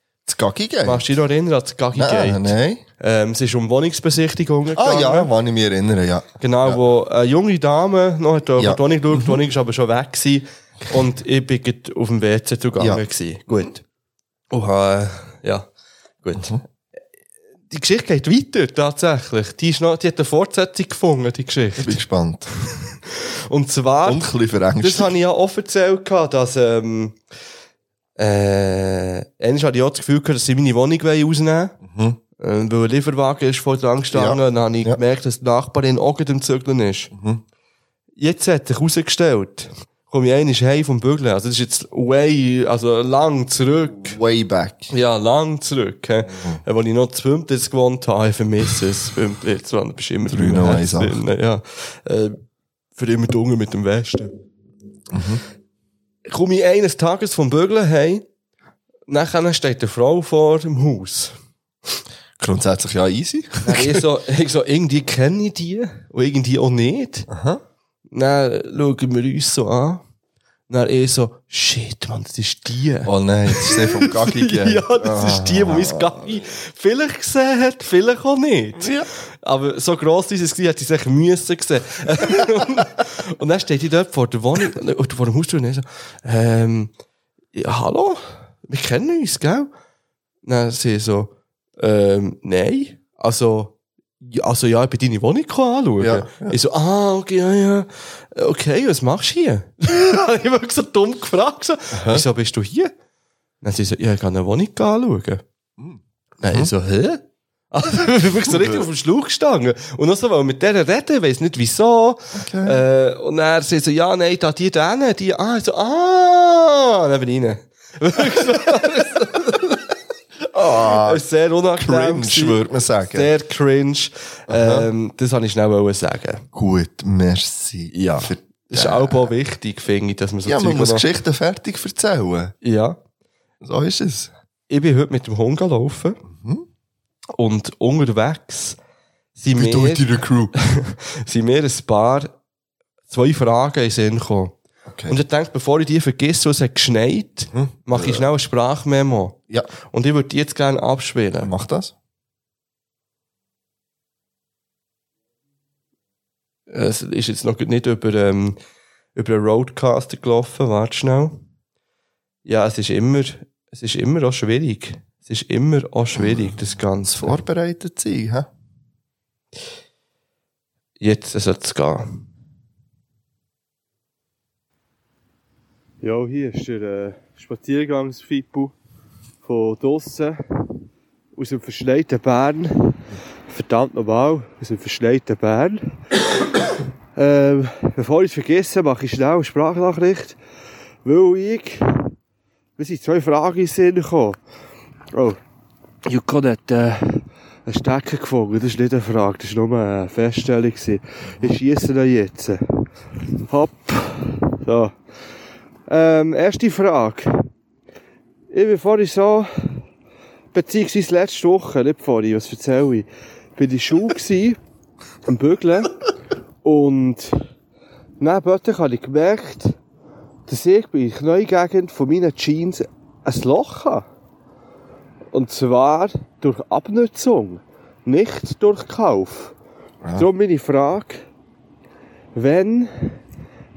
Das Gaggi Gate? Machst du dich noch erinnern an das Gaggi? Nein, nein. Ähm, es ist um Wohnungsbesichtigungen Ah gegangen. ja, kann ich mich erinnern, ja. Genau, wo eine junge Dame noch hat Ja. ja. die Wohnung geschaut, die Wohnung ist aber schon weg gewesen. Und ich bin auf dem WC zugange Ja. gewesen. Gut. Oha, äh, ja, gut. Mhm. Die Geschichte geht weiter, tatsächlich. Die, ist noch, die hat eine Fortsetzung gefunden, die Geschichte. Ich bin gespannt. Und zwar, Und ein bisschen das verängstigt. habe ich ja auch erzählt, dass, ähm, äh, eigentlich hatte ich auch das Gefühl gehabt, dass sie meine Wohnung rausnehmen wollen. Äh, weil ein Lieferwagen ist vor dran gestanden, Ja. dann habe ich Ja. gemerkt, dass die Nachbarin auch gerade im Zügeln ist. Jetzt hat sich herausgestellt, komme ich einmal heim vom Bügeln. Also das ist jetzt way, also lang zurück. Way back. Ja, lang zurück. He. Mhm. Als ich noch zu Pümplitz gewohnt habe, ich vermisse es. Pümplitz, du bist immer drüben. 301. Ja. Äh, für immer dunkel mit dem Westen. Komme ich eines Tages vom Bügeln heim, nachher steht eine Frau vor dem Haus. Grundsätzlich ja easy. Dann ich so, ich so, irgendwie kenne ich die und irgendwie auch nicht. Aha. Dann schauen wir uns so an. Dann ich so, shit, man, das ist die. Oh nein, das ist der vom Gaggi. Ja, das ist die, die mein Gaggi vielleicht gesehen hat, vielleicht auch nicht. Ja. Aber so gross ist es gewesen, hat sie sich müssen sehen. und dann steht die dort vor der Wohnung, oder vor dem Haustür und so, ähm, ja, hallo? Wir kennen uns, gell? Dann sie so, ähm, nein. Also, also ja, ich bin deine Wohnung anschauen. Ja, Ich so, ah, okay, ja, ja. Okay, was machst du hier? Ich wirklich so dumm gefragt. So, Wieso bist du hier? Dann sie so, ja, ich kann eine Wohnung anschauen. Dann ich so, hä? Also, ich bin wirklich so richtig auf dem Schlauch gestanden. Und noch so, weil mit der reden, ich weiss nicht wieso. Äh, und dann sie so, ja, nein, da die, denen, die, ah, ich so, ah, dann bin ich rein. Das ist sehr unangenehm. cringe, würde man sagen. Sehr cringe. Ähm, das wollte ich schnell sagen. Gut, merci. Ja. Für Das ist auch mal wichtig, finde ich, dass man so ja, man Zeug muss noch- Geschichten fertig erzählen. Ja. So ist es. Ich bin heute mit dem Hund gelaufen. Und unterwegs sind Wie du mir, mit deiner Crew. sind mir ein paar, zwei Fragen in den Sinn gekommen. Okay. Und ich denke, bevor ich die vergesse, es hat geschneit, mache ich schnell eine Sprachmemo. ja, Und ich würde die jetzt gerne abspielen. mach das. Es ist jetzt noch nicht über, ähm, über einen Roadcaster gelaufen, warte schnell. Ja, es ist immer, es ist immer auch schwierig. Es ist immer auch schwierig, das Ganze. Vorbereitet sein, hä? Jetzt sollte es gehen. Ja, hier ist der äh, Spaziergangsfippo von draussen aus dem verschneiten Bern. Verdammt normal, aus dem verschneiten Bern. ähm, bevor ich es vergesse, mache ich schnell eine Sprachnachricht, weil ich... Wir sind zwei Fragen in gekommen. Oh, Juko hat äh, einen Stecker gefunden. Das ist nicht eine Frage, das war nur eine Feststellung. gewesen. Ich schiesse ihn jetzt. Hopp. So. Ähm, erste Frage. Ich bin vorhin so, beziehungsweise letzte Woche, nicht vorhin, was erzähle ich, bin ich Schule gsi, am Bügeln, und nebenbei habe ich gemerkt, dass ich bei der Kneigegend von meinen Jeans ein Loch habe. Und zwar durch Abnutzung, nicht durch Kauf. Darum meine Frage, wenn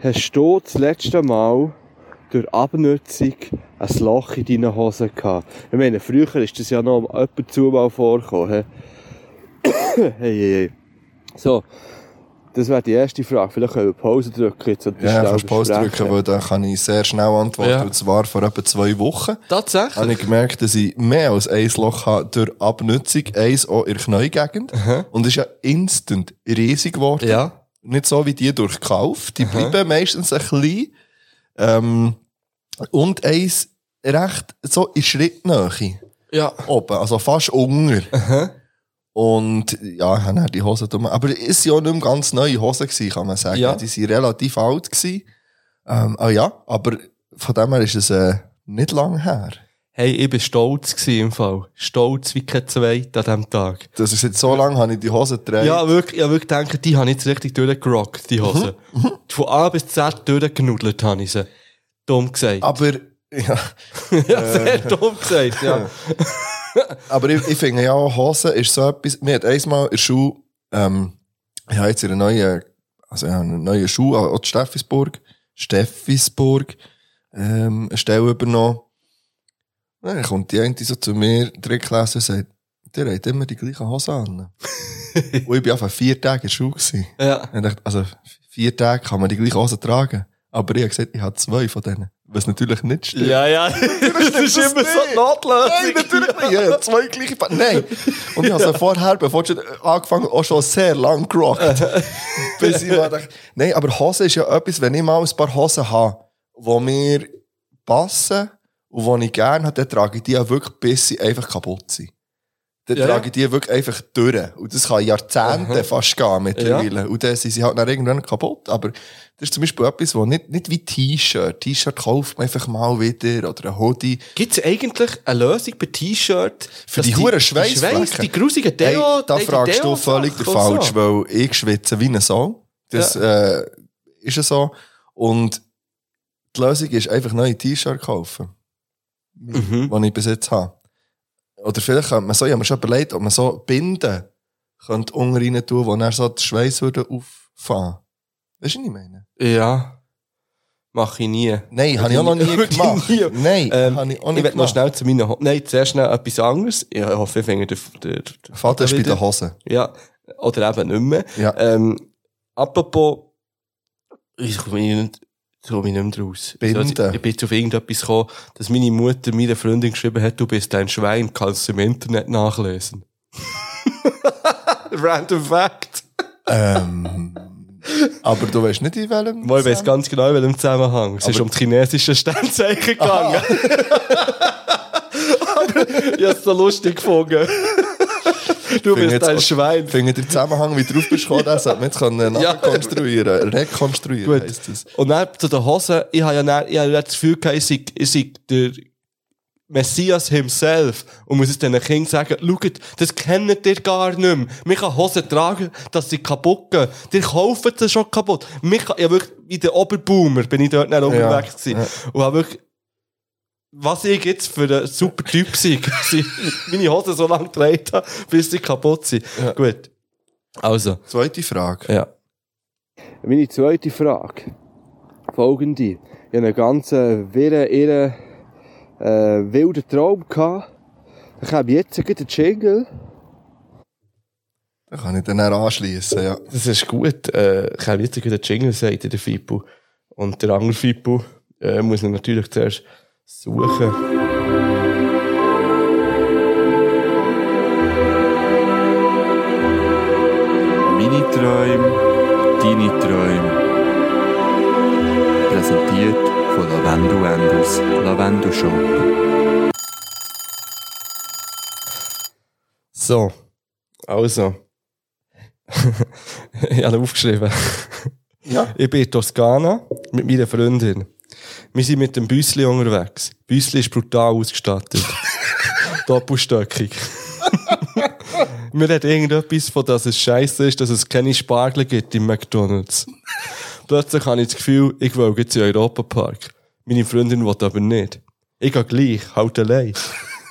hast du das letzte Mal durch Abnutzung ein Loch in deinen Hosen gehabt? Ich meine, früher ist das ja noch ab und zu mal vorgekommen. hey, hey, hey. So, das wäre die erste Frage. Vielleicht können wir Pause drücken jetzt und das Ja, kannst Pause drücken, weil dann kann ich sehr schnell antworten. Ja. Und zwar vor etwa zwei Wochen. Tatsächlich? habe ich gemerkt, dass ich mehr als ein Loch habe durch Abnutzung, eins auch in der Kneigegend. Und es ist ja instant riesig geworden. Ja. Nicht so wie die durch Kauf. Die bleiben meistens ein klein. Ähm, und eins recht so in Schrittnähe. Ja. Oben, also fast unter. Und ja, ich habe die Hosen dumm. Aber es waren ja nicht mehr ganz neue Hosen, gewesen, kann man sagen. Ja. Die waren relativ alt. Gewesen. Ähm, ah ja, aber von dem her ist es äh, nicht lang her. Hey, ich bin stolz gewesen im Fall. Stolz wie kein Zweit an diesem Tag. Das ist jetzt so lange, habe ich die Hose getragen. Ja, wirklich, ich hab wirklich gedacht, die habe ich jetzt richtig durchgerockt, die Hose. Von A bis Z durchgenudelt habe ich sie. Dumm gesagt. Aber, ja, ja, sehr dumm gesagt, ja. aber ich, ich finde ja, auch Hose ist so etwas, mir hat einmal in der Schule, ähm, ich habe jetzt in einer neuen, also ich habe eine neue Schule, auch in Steffisburg, Steffisburg, ähm, eine Stelle übernommen. Dann kommt die eine so zu mir, Drittklasse, und sagt, der hat immer die gleichen Hosen an. und ich bin einfach vier Tage in der Schule ja. Und ich dachte, also, vier Tage kann man die gleiche Hose tragen. Aber ich habe gesagt, ich habe zwei von denen. Was natürlich nicht stimmt. Ja, ja. das ist das immer so nicht. die Notlösung. Nein, natürlich nicht. Ja, zwei gleiche Pa- Nein. Und ich habe sie vorher, bevor schon angefangen, auch schon sehr lang gerockt. Bis ich mir dachte, nein, aber Hose ist ja etwas, wenn ich mal ein paar Hosen habe, die mir passen und die ich gerne habe, dann trage ich die auch wirklich, bis sie einfach kaputt sind. Dann Ja, trage ich die wirklich einfach durch. Und das kann Jahrzehnte fast gehen mittlerweile. Und dann sind sie halt dann irgendwann kaputt. Aber das ist zum Beispiel etwas, wo nicht, nicht wie T-Shirt. T-Shirt kauft man einfach mal wieder oder ein Hoodie. Gibt es eigentlich eine Lösung bei T-Shirt? Für die huren Die, Schweissflecken? Schweiss, die grusigen Hey, Deo. da die fragst du Deo- völlig Sachen der und falsch, so. weil ich schwitze wie eine Sau. Das äh, ist ja so. Und die Lösung ist einfach neue T-Shirt kaufen. Mhm. Die ich bis jetzt habe. Oder vielleicht könnte man so, ich habe mir schon überlegt, ob man so Binden könnte unten rein tun, wo dann so der Schweiß würde auffahren. Weißt du, was ich meine? Ja. Mache ich nie. Nein, habe ich auch noch nie gemacht. nie. Nein, Ähm, habe ich auch ich nicht werde noch gemacht. schnell zu meinen Ho Nein, zuerst schnell etwas anderes. Ich hoffe, ich finde den, den, den Vater ist bei wieder. den Hosen. Ja. Oder eben nicht mehr. Ja. Ähm, apropos, ich komme nicht, ich komme nicht mehr. Binden. Also, ich bin jetzt auf irgendetwas gekommen, dass meine Mutter meiner Freundin geschrieben hat, du bist ein Schwein, kannst du im Internet nachlesen. Random Fact. Ähm, aber du weißt nicht, in welchem. Mal, ich weiss ganz genau, in welchem Zusammenhang. Es ist um das chinesische Sternzeichen gegangen. Aber ich hab's so lustig gefunden. Du bist jetzt ein Schwein. Finde den Zusammenhang, wie du drauf bist gekommen, das sollte man jetzt können Ja. nachkonstruieren, rekonstruieren, Gut. heisst das. Und dann zu den Hosen, ich habe ja dann, ich habe ja das Gefühl gehabt, ich sei, ich sei der Messias himself und muss es den Kindern sagen, schaut, das kennt ihr gar nicht mehr. Man kann Hosen tragen, dass sie kaputt gehen. Die kaufen sie schon kaputt. Mich ja wirklich, wie der Oberboomer bin ich dort dann unterwegs gewesen. Und habe wirklich, was ich jetzt für ein super Typ war, dass ich meine Hosen so lange getragen habe, bis sie kaputt sind. Gut. Also, Zweite Frage. ja. Meine zweite Frage. Folgende. Ich hatte einen ganz wirren, irren, äh, wilden Traum gehabt. Ich habe jetzt einen Jingle. Da kann ich dann auch anschliessen, ja. Das ist gut. Äh, ich habe jetzt den Jingle gesagt, der Fippo. Und der andere Fippo äh, muss natürlich zuerst suchen. Meine Träume, deine Träume. Präsentiert von Lavendel Enders Lavendel Shop. So. Also. ich habe aufgeschrieben. Ja. Ich bin in Toskana mit meiner Freundin. Wir sind mit dem Büsli unterwegs. Büsli ist brutal ausgestattet. Doppelstöckig. Wir reden irgendetwas von, dass es scheiße ist, dass es keine Spargel gibt im McDonalds. Plötzlich habe ich das Gefühl, ich will jetzt in den Europapark. Meine Freundin will aber nicht. Ich gehe gleich, halt allein.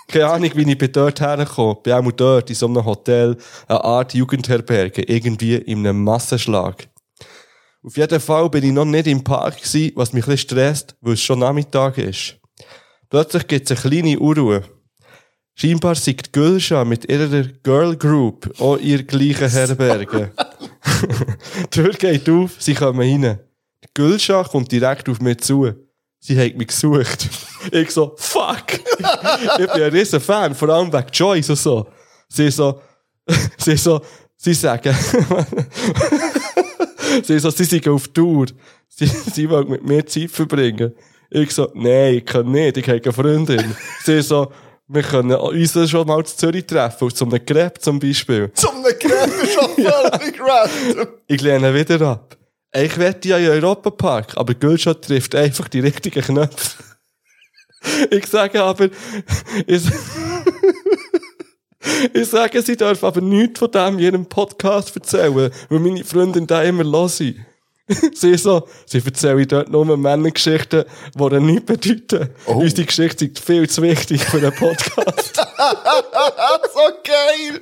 Keine Ahnung, wie ich bin dort hergekommen bin. auch mal dort in so einem Hotel, eine Art Jugendherberge, irgendwie in einem Massenschlag. Auf jeden Fall bin ich noch nicht im Park gewesen, was mich ein bisschen stresst, weil es schon Nachmittag ist. Plötzlich gibt es eine kleine Unruhe. Scheinbar die Gülscha mit ihrer Girl Group auch ihr gleiche Herberge. die Tür geht auf, sie kommen rein. Die Gülscha kommt direkt auf mich zu. Sie hat mich gesucht. Ich so, fuck! ich bin ein riesen Fan, vor allem wegen Joyce und so. Sie so, sie so, sie sagen, sie so, sie sind auf Tour. Sie, sie wollen mit mir Zeit verbringen. Ich so, nein, ich kann nicht, ich habe keine Freundin. Sie so, wir können uns schon mal zu Zürich treffen, zu einem Crepe zum Beispiel. Zum Gräben schon völlig random. Ich lehne wieder ab. Ich wette ja in den Europapark, aber Gülschat trifft einfach die richtigen Knöpfe. Ich sage aber, ich, ich sage, sie darf aber nichts von dem in ihrem Podcast erzählen, weil meine Freundin da immer los ist. Sie so, sie erzählen dort nur Männergeschichten, die ihnen nichts bedeuten. Unsere Geschichte ist viel zu wichtig für einen Podcast. so geil.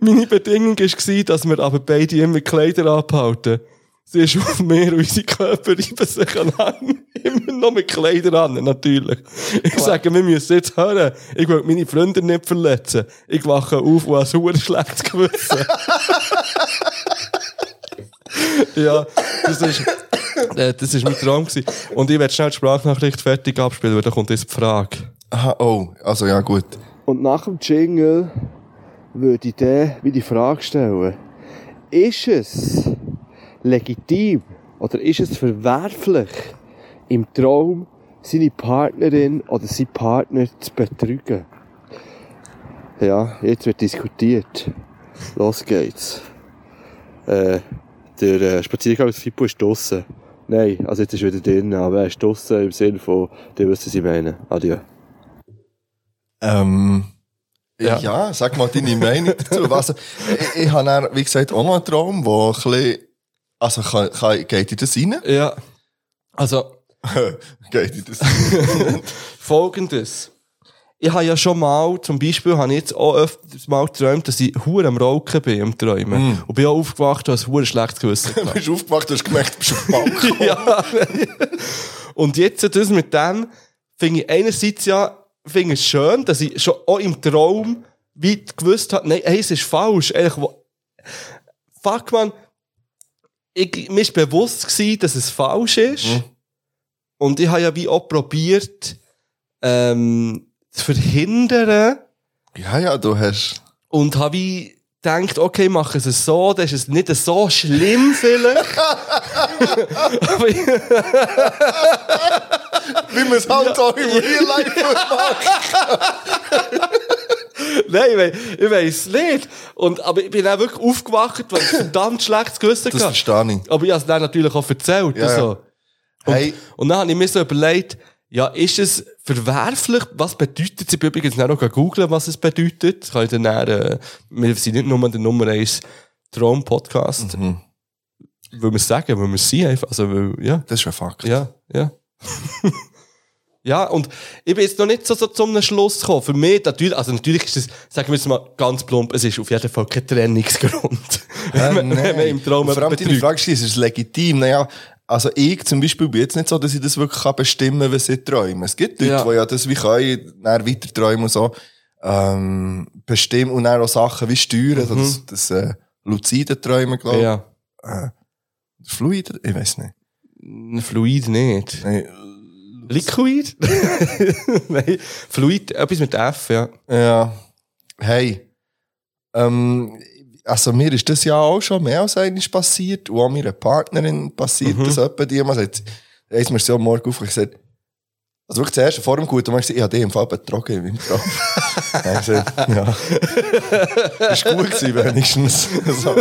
Meine Bedingung war, dass wir aber beide immer Kleider abhalten. Sie ist auf mir, unsere Körper reiben sich aneinander. Immer noch mit Kleidern an, natürlich. Ich sage, wir müssen jetzt hören. Ich will meine Freunde nicht verletzen. Ich wache auf und habe ein schlechtes Gewissen. ja, Das ist, äh, das ist mein Traum gewesen. Und ich werde schnell die Sprachnachricht fertig abspielen, weil da kommt jetzt die Frage. Aha, oh, also ja, gut. Und nach dem Jingle würde ich dann wie die Frage stellen, ist es legitim oder ist es verwerflich, im Traum seine Partnerin oder seinen Partner zu betrügen? Ja, jetzt wird diskutiert. Los geht's. Äh, der äh, Spaziergangsfippo ist draussen. Nein, also jetzt ist er wieder drin, aber er ist draussen im Sinne von, die wissen, was ich meine. Adieu. Ähm, Ja. ja. sag mal deine Meinung dazu. Also, ich, ich habe dann, wie gesagt, auch noch einen Traum, wo ein bisschen, also kann, kann, geht in das rein? Ja. Also, geht in das rein? folgendes. Ich habe ja schon mal, zum Beispiel, habe ich jetzt auch öfters mal geträumt, dass ich hure am Rauchen bin, im Träumen. Und bin auch aufgewacht und habe ein hure schlechtes Gewissen Du bist aufgewacht, du hast gemerkt, du bist auf Balkon. ja. Und jetzt das mit dem, finde ich einerseits ja, finde es schön, dass ich schon auch im Traum weit gewusst habe, nein, hey, es ist falsch. Eigentlich, wo, fuck man, ich, mir ist bewusst gewesen, dass es falsch ist. Und ich habe ja wie auch probiert, ähm, zu verhindern, Ja, ja, du hast, und habe wie gedacht, okay, machen sie es so, dann ist es nicht so schlimm vielleicht. Wie man es halt auch im Real Life macht. Nein, ich, weiss, ich weiss nicht. Und, aber ich bin auch wirklich aufgewacht, weil ich verdammt schlechtes Gewissen Das hatte. verstehe ich. Aber ich habe es dann natürlich auch erzählt. Ja, und ja. so. Und, Hey. und dann habe ich mir so überlegt, ja, ist es verwerflich? Was bedeutet es? Ich bin übrigens auch noch googeln, was es bedeutet. Das kann ich dann, dann äh, wir sind nicht nur der Nummer 1 Traum-Podcast. Mhm. Weil wir es sagen, weil wir es einfach. Also, weil, ja. Das ist ein Fakt. Ja, ja. ja, und ich bin jetzt noch nicht so, so zum Schluss gekommen. Für mich, natürlich, also natürlich ist es, sagen wir jetzt mal ganz plump, es ist auf jeden Fall kein Trennungsgrund. man, wenn man im Traum Und vor allem deine. Frage ist, ist es legitim? Naja, also ich zum Beispiel bin jetzt nicht so, dass ich das wirklich kann bestimmen kann, was ich träume. Es gibt Leute, Ja. die ja das wie können, dann weiter träumen und so, ähm, bestimmen und dann auch Sachen wie steuern, so das, das äh, luzide Träumen, glaube ich. Ja. Fluide? Ich weiß nicht. Fluid nicht. Nein. Liquid? Nein, Fluid, etwas mit F, ja. Ja. Hey. Ähm, also mir ist das ja auch schon mehr als einmal passiert. Und auch meiner Partnerin passiert Mhm. das etwa die mal. Sagt, ist mir so am Morgen auf gesagt, also wirklich zuerst vor dem Guten, ich habe dich im Fall betrogen in meinem Traum. ja, ich gesagt, ja. Ist gut gewesen, wenigstens. so.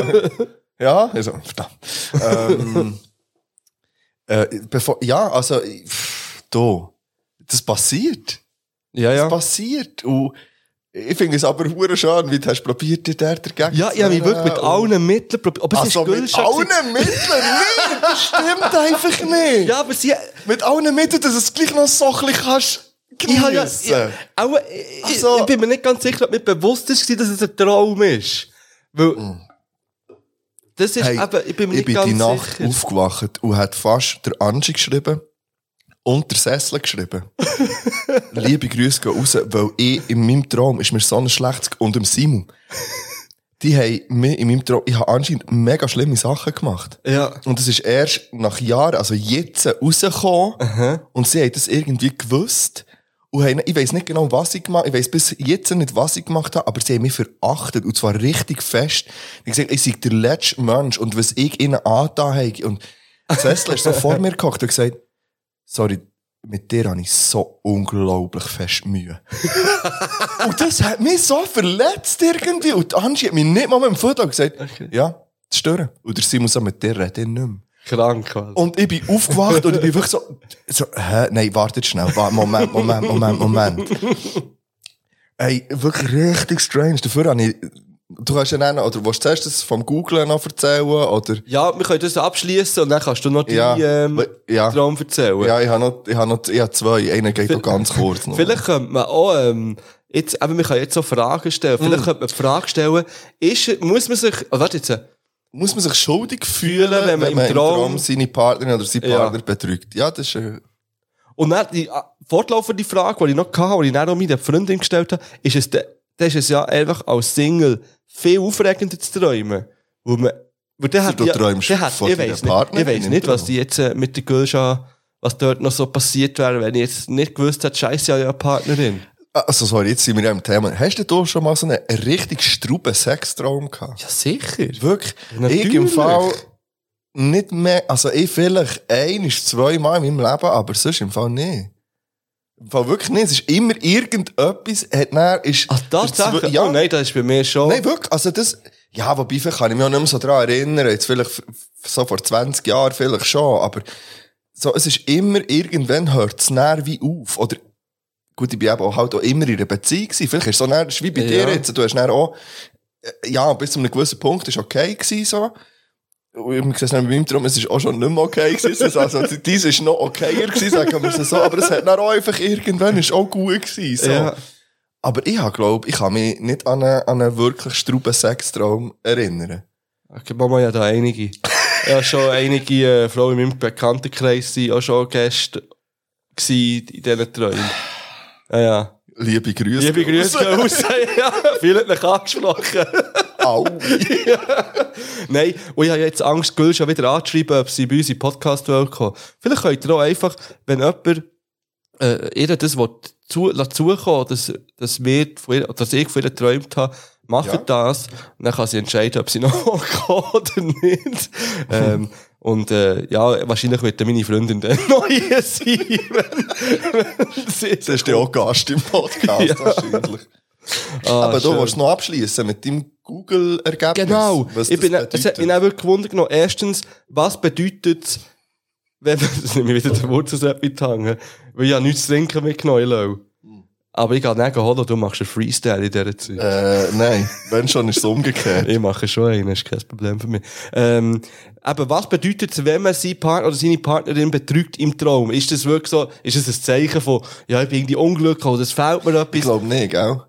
Ja, also, verdammt. Ähm, äh, bevor, ja, also, ich- pff, da. Das passiert. Ja, Das ja. passiert. Und ich finde es aber hure schön, wie du hast probiert, dir der dagegen Ja, ich habe mich wirklich mit allen Mitteln probiert. Aber es Also ist mit allen Mitteln? Nein, das stimmt einfach nicht. Ja, aber sie, Mit allen Mitteln, dass du es gleich noch so ein bisschen kannst ich habe ja, geniessen. ja auch, ich, Ach so. ich bin mir nicht ganz sicher, ob mir bewusst ist, dass es ein Traum ist. Weil, das ist Hey, eben, ich bin mir ich nicht bin ganz die Nacht sicher. aufgewacht und hat fast der Angie geschrieben und der Sessel geschrieben. Liebe Grüße gehen raus, weil ich in meinem Traum ist mir so ein schlechtes, und dem Simon. Die haben mir in meinem Traum, ich habe anscheinend mega schlimme Sachen gemacht. Ja. Und es ist erst nach Jahren, also jetzt, rausgekommen. Und sie haben das irgendwie gewusst. Und haben, ich weiss nicht genau, was ich gemacht habe. Ich weiss bis jetzt nicht, was ich gemacht habe, aber sie haben mich verachtet. Und zwar richtig fest. Ich gesagt, ich sei der letzte Mensch. Und was ich ihnen angetan habe. Und Cecil ist so vor mir gehockt und gesagt, sorry, mit dir habe ich so unglaublich fest Mühe. und das hat mich so verletzt irgendwie. Und Angie hat mich nicht mal mit dem Foto gesagt, ja, das stören. Und der Simon so, mit dir rede ich nicht mehr. Krank, also. Und ich bin aufgewacht und ich bin wirklich so, so hä? Nein, wartet schnell. Wa- Moment, Moment, Moment, Moment. Ey, wirklich richtig strange. Dafür habe ich, du kannst ja nennen, oder willst du zuerst das vom Googlen noch erzählen, oder? Ja, wir können das abschließen und dann kannst du noch die Ja, ähm, ja. Traum erzählen. Ja, ich habe noch, ich habe noch, ich habe zwei. Einer geht noch ganz kurz noch. Vielleicht könnte man auch, ähm, jetzt, eben, wir können jetzt so Fragen stellen. Mm. Vielleicht könnte man die Frage stellen, ist, muss man sich, oh, warte jetzt, Muss man sich schuldig fühlen, wenn man im Traum- seine Partnerin oder seinen Ja. Partner betrügt? Ja, das ist, äh, Und dann die äh, fortlaufende Frage, die ich noch hatte, die ich dann auch meiner Freundin gestellt habe, ist es, de- dann ist es ja einfach als Single viel aufregender zu träumen. Weil man, Weil der hat du ja, träumst der hat, von ich weiss nicht, ich weiss nicht, was die jetzt äh, mit der Gülscha, was dort noch so passiert wäre, wenn ich jetzt nicht gewusst hätte, scheiße, ja, ja, eine Partnerin. Also, sorry, jetzt sind wir ja im Thema. Hast du da schon mal so einen richtig struben Sextraum gehabt? Ja, sicher. Wirklich? Natürlich. Ich im Fall nicht mehr, also ich vielleicht ein, zweimal in meinem Leben, aber sonst im Fall nicht. Fall wirklich nicht. Es ist immer irgendetwas, hat dann, ist... Ach, das Sache? Ja. Oh nein, das ist bei mir schon. Nein, wirklich. Also das, ja, wobei, vielleicht kann ich mich auch nicht mehr so daran erinnern. Jetzt vielleicht so vor 20 Jahren vielleicht schon. Aber so, es ist immer, irgendwann hört es näher wie auf. Oder, gut, ich bin eben auch halt auch immer in einer Beziehung gewesen. Vielleicht ist es so näher, ist wie bei Ja. dir jetzt. Du hast dann auch, äh, ja, bis zu einem gewissen Punkt ist okay gewesen, so. Und ich sehe es dann bei meinem Traum, es ist auch schon nicht mehr okay gewesen. Also, dies ist noch okayer gewesen, sagen wir es so. Aber es hat dann auch einfach irgendwann ist auch gut gewesen, so. Ja. Aber ich habe, glaub, ich kann mich nicht an einen, an einen wirklich struben Sextraum erinnern. Okay, Mama ja da einige. ja, schon einige äh, Frauen in meinem Bekanntenkreis sind auch schon Gäste in diesen Träumen. Ja, ja. Liebe Grüße. Liebe Grüße raus. ja, viele hat mich angesprochen. Au. Nein, und ich habe jetzt Angst, Gül schon wieder anzuschreiben, ob sie bei uns in Podcast kommen. Vielleicht könnt ihr auch einfach, wenn jemand äh, ihr das will zu, lassen zukommen, dass, dass, wir von ihr, dass ich von ihr geträumt habe, macht Ja. das. Und dann kann sie entscheiden, ob sie noch kommt oder nicht. ähm, und äh, ja, wahrscheinlich wird meine Freundin noch hier sein, wenn, wenn sie Das ist ja auch Gast im Podcast, Ja. wahrscheinlich. Ah, Aber du schön. willst noch abschließen mit deinem Google-Ergebnis. Genau. Was ich bin, es hat mich auch wirklich gewundert genommen. Erstens, was bedeutet es, wenn man, das nehme ich wieder den Wurzel mithangen, weil ich habe nichts zu trinken mitgenommen, Lau. Aber ich gehe nicht holen, du machst einen Freestyle in dieser Zeit. Äh, nein, wenn schon, ist es umgekehrt. Ich mache schon einen, ist kein Problem für mich. Ähm, aber was bedeutet es, wenn man seinen Partner oder seine Partnerin betrügt im Traum? Ist das wirklich so, ist das ein Zeichen von, ja, ich bin irgendwie unglücklich oder es fehlt mir Ich etwas? glaube nicht, gell?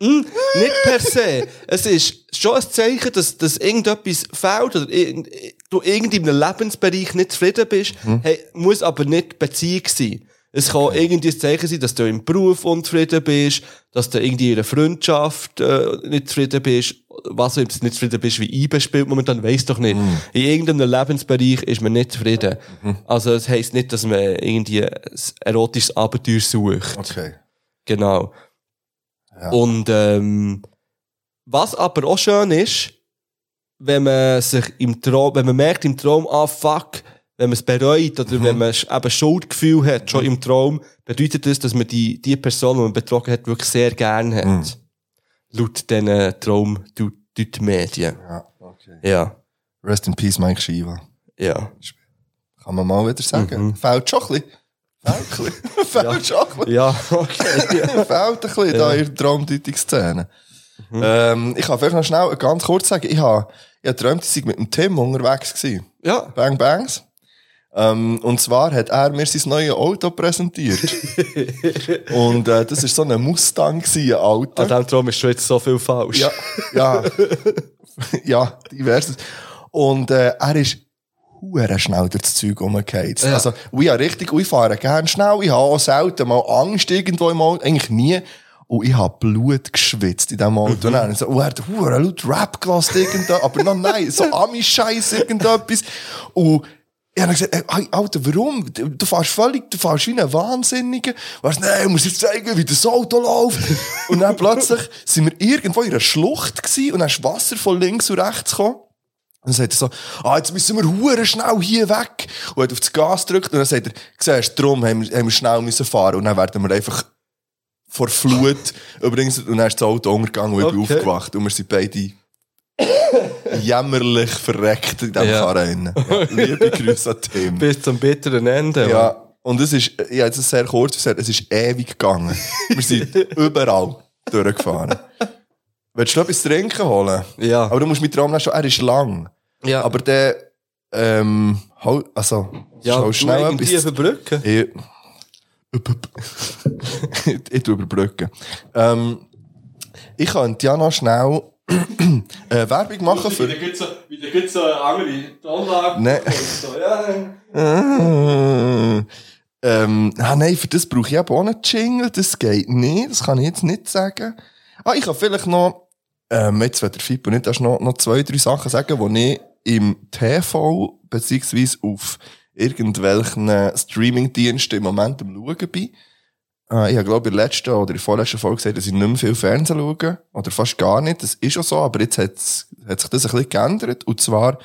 Nicht per se. Es ist schon ein Zeichen, dass, dass irgendetwas fehlt oder irgend- du irgendwie in einem Lebensbereich nicht zufrieden bist, hey, muss aber nicht Beziehung sein. Es kann irgendwie ein Zeichen sein, dass du im Beruf unzufrieden bist, dass du irgendwie in einer Freundschaft äh, nicht zufrieden bist, was du nicht zufrieden bist, wie IBE spielt momentan, weiss doch nicht. In irgendeinem Lebensbereich ist man nicht zufrieden. Also es heisst nicht, dass man irgendwie ein erotisches Abenteuer sucht. Okay. Genau. Ja. Und ähm, was aber auch schön ist, wenn man sich im Traum, wenn man merkt im Traum, ah fuck, wenn man es bereut oder wenn man eben Schuldgefühl hat, schon im Traum, bedeutet das, dass man die, die Person, die man betrogen hat, wirklich sehr gern hat. Laut diesen Traum, die Medien. Ja, okay. Ja. Rest in Peace, Mike Shiva. Ja. Kann man mal wieder sagen. Fehlt schon ein bisschen. Fehlt schon ein bisschen. Ja, okay. Fehlt ein bisschen da in der Traumdeutungsszene. Ähm, ich kann vielleicht noch schnell ganz kurz sagen, ich habe, ich habe geträumt, ich mit dem Tim unterwegs gewesen. ja. Bang Bangs. Ähm, und zwar hat er mir sein neues Auto präsentiert. und äh, das war so ein Mustang, gewesen, ein Auto. An diesem Traum ist schon jetzt so viel falsch. Ja, ja. ja, diverses. Und äh, er ist hure schnell durch das Zeug rumgeheizt. Ja. Also, ich habe richtig, ich fahre gerne schnell. Ich habe auch selten mal Angst irgendwo im Auto, eigentlich nie. Und ich habe Blut geschwitzt in diesem Auto. Und dann so, oh, er hat hure laut Rap gelassen, irgendwo. Aber noch nein, so Ami-Scheiß, irgendetwas. Und ich habe gesagt, hey, Alter, warum? Du fährst völlig, du fährst wie ein Wahnsinniger. Weißt nein, ich muss jetzt zeigen, wie das Auto läuft. und dann plötzlich sind wir irgendwo in einer Schlucht gewesen und dann ist Wasser von links und rechts gekommen. Und dann sagt er so, ah, jetzt müssen wir hure schnell hier weg. Und hat auf das Gas gedrückt und dann sagt er, siehst du, darum haben wir, haben wir schnell müssen fahren. Und dann werden wir einfach vor Flut übrigens, und dann ist das Auto untergegangen und ich bin Okay. aufgewacht. Und wir sind beide jämmerlich verreckt in diesem Ja. Karren. Ja, liebe Grüße an Tim. Bis zum bitteren Ende. Ja, und es ist, habe jetzt sehr kurz gesagt, es ist ewig gegangen. Wir sind überall durchgefahren. Willst du noch etwas zu trinken holen? Ja. Aber du musst mit Traum schon, er ist lang. Ja. Aber der, ähm, hau- also, ja, schau du schnell etwas. überbrücken. Ich, ich, ich tu überbrücken. Ähm, ich könnte ja noch schnell äh, Werbung machen für... gibt so, wieder gibt's so eine andere Tonlage. Nein. So, ja. Äh, ähm, ah, nein, für das brauche ich aber auch einen Jingle. Das geht nicht. Das kann ich jetzt nicht sagen. Ah, ich kann vielleicht noch, ähm, jetzt, wenn der Fippo nicht, hast noch, noch zwei, drei Sachen sagen, die ich im TV beziehungsweise auf irgendwelchen Streamingdiensten im Moment am Schauen bin. Äh, ich habe, glaube ich, in der letzten oder in der vorletzten Folge gesagt, dass ich nicht mehr viel Fernsehen schaue. Oder fast gar nicht. Das ist auch so, aber jetzt hat's, hat sich das ein bisschen geändert. Und zwar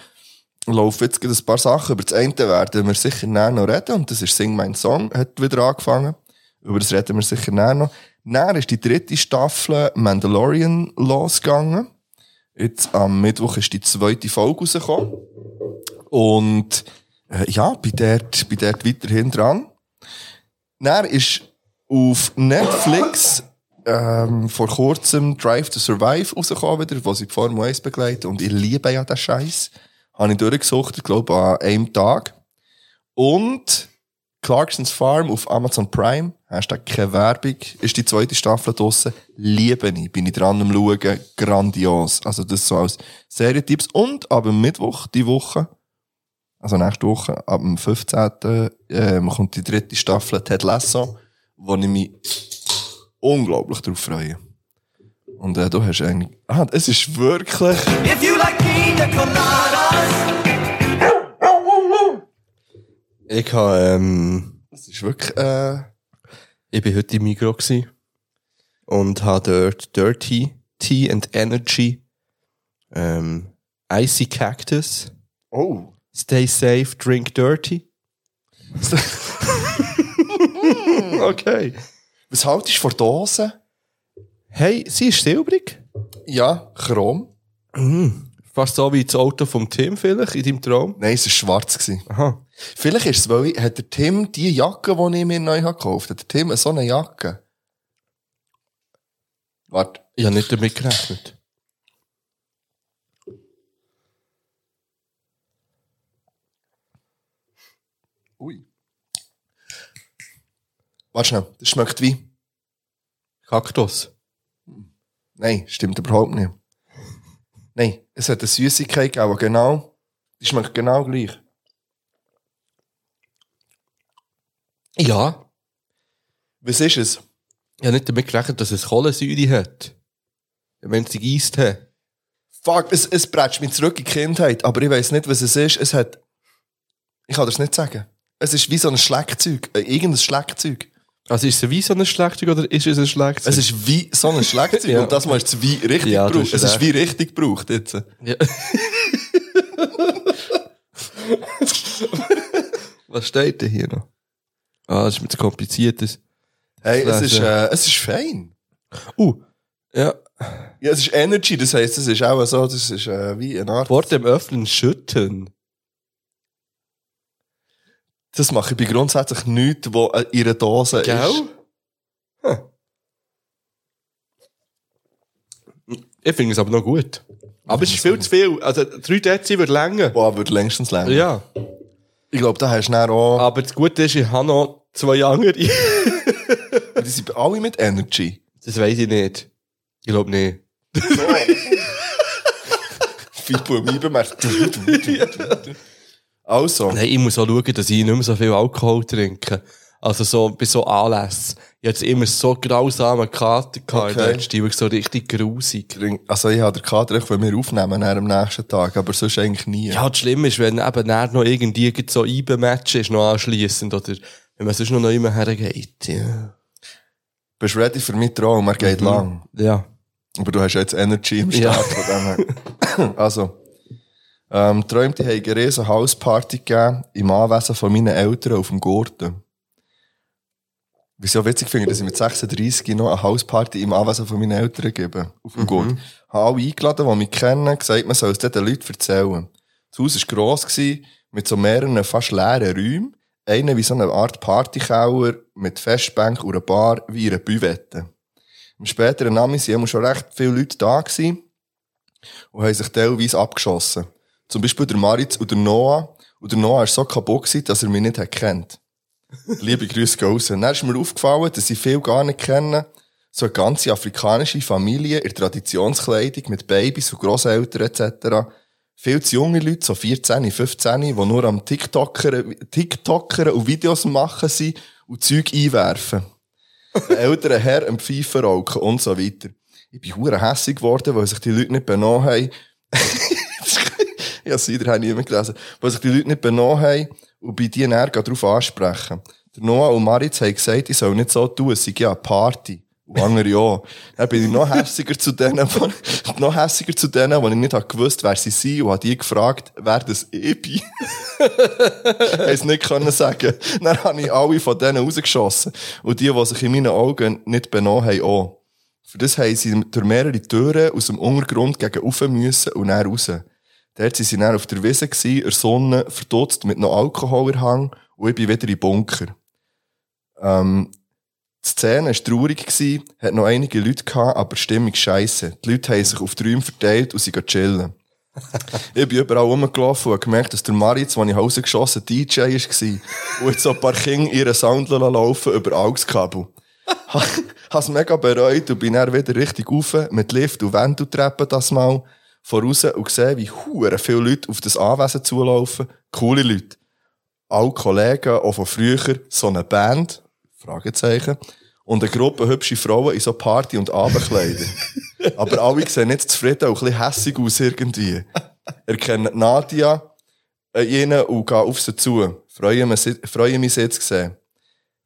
laufen jetzt ein paar Sachen. Über das eine werden wir sicher näher noch reden. Und das ist Sing Mein Song, hat wieder angefangen. Über das reden wir sicher näher noch. Näher ist die dritte Staffel Mandalorian losgegangen. Jetzt am Mittwoch ist die zweite Folge rausgekommen. Und äh, ja, bin dort, bin dort weiterhin dran. Dann ist auf Netflix ähm, vor kurzem Drive to Survive rausgekommen wieder, wo sie die Formel 1 begleiten. Und ich liebe ja den Scheiß. Habe ich durchgesucht, ich glaube, an einem Tag. Und Clarksons Farm auf Amazon Prime, Hashtag keine Werbung, ist die zweite Staffel draussen. Liebe ich, bin ich dran am Schauen, grandios. Also das so als Serientipps. Und ab Mittwoch, die Woche, also nächste Woche, ab dem 15. Ähm, kommt die dritte Staffel Ted Lasso, wo ich mich unglaublich drauf freue. Und äh, du hast eigentlich... Ah, es ist wirklich... If you like pina Ich habe, ähm, Es ist wirklich... Äh, ich bin heute im Migro gsi und habe dort Dirty Tea and Energy, ähm, Icy Cactus, oh. Stay safe, drink dirty. okay. Was haltest du von Dosen? Hey, sie ist silbrig. Ja, Chrom. Fast so wie das Auto vom Tim vielleicht in deinem Traum. Nein, es war schwarz. Gewesen. Aha. Vielleicht ist es, weil ich, hat der Tim die Jacke, die ich mir neu habe gekauft hat der Tim so eine Jacke? Warte. Ich habe nicht damit gerechnet. Ui. Warte schnell, das schmeckt wie. Kaktus. Nein, stimmt überhaupt nicht. Nein, es hat eine Süßigkeit aber genau, die schmeckt genau gleich. Ja. Was ist es? Ich habe nicht damit gerechnet, dass es Kohlensäure hat. Wenn sie gegeist haben. Fuck, es, es bretscht mich zurück in die Kindheit, aber ich weiß nicht, was es ist. Es hat, ich kann das nicht sagen. Es ist wie so ein Schleckzeug, äh, irgendein Schleckzeug. Also ist es wie so ein Schlagzeug oder ist es ein Schlagzeug? Es ist wie so ein Schleckzeug Ja. und das mal ist wie richtig Ja, gebraucht. Es ist wie richtig gebraucht jetzt. Ja. Was steht denn hier noch? Ah, das ist mit so kompliziertes. Hey, es ist, äh, es ist fein. Uh, ja. Ja, es ist Energy, das heisst, es ist auch so, das ist äh, wie eine Art. Vor dem Öffnen schütten. Das mache ich bei grundsätzlich nichts, wo äh, in einer Dose ist. Hm. Ich finde es aber noch gut. Aber es ist viel zu viel. Also 3 Dezi wird länger. Boah, würde längstens länger. Ja. Ich glaube, da hast du dann auch, Aber das Gute ist, ich habe noch zwei andere. die sind alle mit Energy. das weiß ich nicht. Ich glaube nicht. Fibu im Eibenmarkt. Also. Nein, ich muss auch schauen, dass ich nicht mehr so viel Alkohol trinke. Also so, bei so Anlässen. Ich hatte immer so grausame Kater gehabt. Okay. Okay. Die wirklich so richtig grusig. Also ich habe den Kater wenn wir aufnehmen, am nächsten Tag, aber sonst eigentlich nie. Ja, das Schlimme ist, wenn eben dann noch irgendwie so Eiben-Match ist, noch anschliessend, oder wenn man sonst noch immer hergeht. Ja. Bist du ready für meinen Traum? Er geht lang. ja. Aber du hast ja jetzt Energy im Ja. Start von dem her. Also. Ähm, träumt, ich habe eine riesen Hausparty gegeben, im Anwesen von meinen Eltern auf dem Gurten. Was ich auch witzig finde, dass ich mit 36 noch eine Hausparty im Anwesen von meinen Eltern gebe. Auf dem Gurten. Habe alle eingeladen, die mich kennen, gesagt, man soll es den Leuten erzählen. Das Haus war gross, gewesen, mit so mehreren fast leeren Räumen. Einer wie so eine Art Partykeller mit Festbank und einer Bar wie eine Büvette. Im späteren Namen sind schon recht viele Leute da gewesen und haben sich teilweise abgeschossen. Zum Beispiel der Maritz und der Noah. Und der Noah war so kaputt, gewesen, dass er mich nicht kennt. Liebe Grüße gehen raus. Dann ist mir aufgefallen, dass ich viel gar nicht kenne. So eine ganze afrikanische Familie in Traditionskleidung mit Babys und Grosseltern etc. Viel zu junge Leute, so 14, 15, die nur am TikTokern, TikTokern und Videos machen sind und Zeug einwerfen. Ein älterer Herr am Pfeifen rauchen und so weiter. Ich bin hure hässig geworden, weil sich die Leute nicht benommen haben. Ja, Sider habe ich immer gelesen. Weil sich die Leute nicht benommen haben und bei dir näher darauf ansprechen. Der Noah und Maritz haben gesagt, ich soll nicht so tun, es sei ja eine Party. Und ja. Dann bin ich noch hässiger zu denen, wo, noch hässiger zu denen, wo ich nicht gewusst, wer sie sind, und habe die gefragt, wer das ich bin. Es nicht können sagen. Dann habe ich alle von denen rausgeschossen. Und die, die sich in meinen Augen nicht benommen haben, auch. Für das haben sie durch mehrere Türen aus dem Untergrund gegen rauf müssen und dann raus. Dort waren sie dann auf der Wiese, in der Sonne, verdutzt mit noch Alkohol im Hang, und ich bin wieder im Bunker. Ähm, die Szene war traurig, gewesen, hat noch einige Leute gehabt, aber die Stimmung scheisse. Die Leute haben sich auf die Räume verteilt und sie gehen chillen. ich bin überall rumgelaufen und habe gemerkt, dass der Maritz, den ich rausgeschossen DJ war, und jetzt so ein paar Kinder ihren Sound laufen über AUX-Kabel. Hab's mega bereut und bin dann wieder richtig rauf, mit Lift und Wendeltreppen das mal, voraus und gesehen, wie hure viele Leute auf das Anwesen zulaufen. Coole Leute. Alle Kollegen, auch von früher, so eine Band, Fragezeichen, und eine Gruppe hübsche Frauen in so Party- und Abendkleidern. Aber alle sehen nicht zufrieden und ein bisschen hässig aus irgendwie. Erkennen Nadia, äh, jenen und gehen auf sie zu. Freue mich, sie- freue mich, sie zu sehen.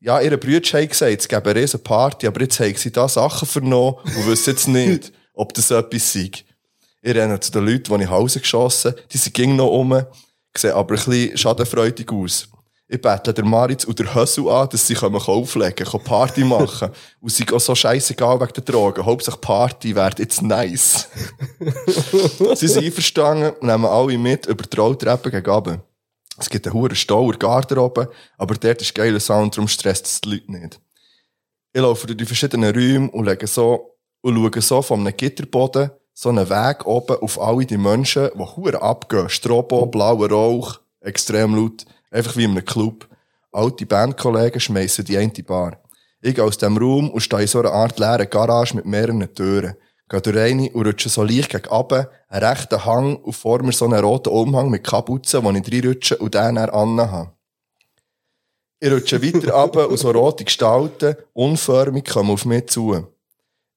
Ja, ihre Brüder haben gesagt, es gäbe eine riesen Party, aber jetzt haben sie da Sachen vernommen und wissen jetzt nicht, ob das etwas sei. Ich renne zu den Leuten, die ich Hause geschossen die sind ging noch um, sehen aber ein bisschen schadenfreudig aus. Ich bettle der Maritz und der Hössel an, dass sie kommen auflegen können, Party machen. und sie gehen so scheissegal wegen der Drogen. Hauptsache Party wird jetzt nice. sie sind einverstanden, nehmen alle mit über die Rolltreppe gegen runter. Es gibt einen hohen Stau in der Garderobe, aber dort ist geiler Sound, darum stresst es die Leute nicht. Ich laufe durch die verschiedenen Räume und lege so, und schaue so von einem Gitterboden so einen Weg oben auf alle die Menschen, die hure abgehen. Strobo, blauer Rauch, extrem laut. Einfach wie in einem Club. Alte Bandkollegen schmeissen die eine Bar. Ich gehe aus dem Raum und stehe in so einer Art leeren Garage mit mehreren Türen. Gehe durch eine und rutsche so leicht gegen runter, einen rechten Hang und vor mir so einen roten Umhang mit Kapuzen, wo ich reinrutsche und den dann anhabe. Ich rutsche weiter runter und so rote Gestalten, unförmig, kommen auf mich zu.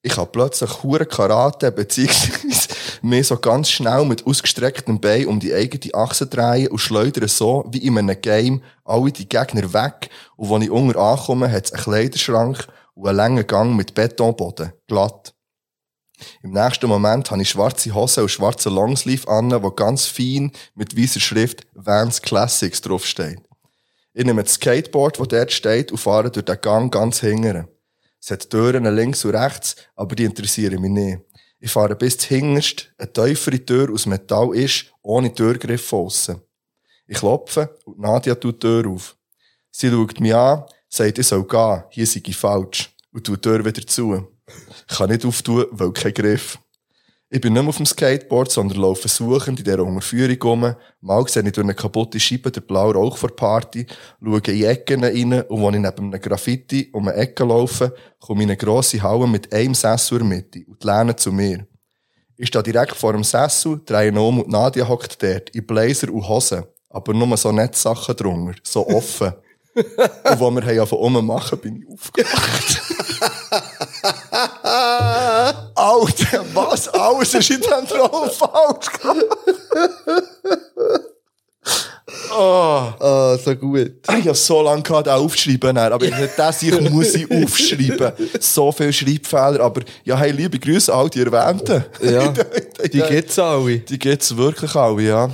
Ich habe plötzlich hure Karate, beziehungsweise mir so ganz schnell mit ausgestrecktem Bein um die eigene Achse drehen und schleudern so, wie in einem Game, alle die Gegner weg. Und wenn ich unten ankomme, hat es einen Kleiderschrank und einen langen Gang mit Betonboden. Glatt. Im nächsten Moment habe ich schwarze Hose und schwarze Longsleeve an, wo ganz fein mit weißer Schrift Vans Classics draufsteht. Ich nehme das Skateboard, das dort steht, und fahre durch den Gang ganz hingern. Es hat Türen links und rechts, aber die interessieren mich nicht. Ich fahre bis hinterst, eine tiefere Tür aus Metall ist, ohne Türgriff aussen. Ich klopfe und Nadia tut die Tür auf. Sie schaut mich an, sagt, ich soll gehen, hier sei ich falsch, und tut die Tür wieder zu. Ich kann nicht auftun, weil kein Griff. Ich bin nicht mehr auf dem Skateboard, sondern laufe suchend in dieser Unterführung rum. Mal sehe ich durch eine kaputte Scheibe den blauen Rauch vor Party, schaue in Ecken rein und als ich neben einem Graffiti um eine Ecke laufe, komme ich in eine grosse Halle mit einem Sessel in der Mitte und die zu mir. Ich stehe direkt vor dem Sessel, drehe ihn um und Nadia hockt dort, in Blazer und Hosen. Aber nur so nette Sachen drunter, so offen. und wo wir haben von oben machen, bin ich aufgewacht. Alter, was? Alles ist in diesem Traum falsch Ah, so gut. Ich habe so lange gehabt, den aufschreiben, aber nicht das, ich muss ich aufschreiben. So viele Schreibfehler, aber ja, hey, liebe Grüße, all die Erwähnten. Ja, die gibt's alle. Die gibt's wirklich alle, ja.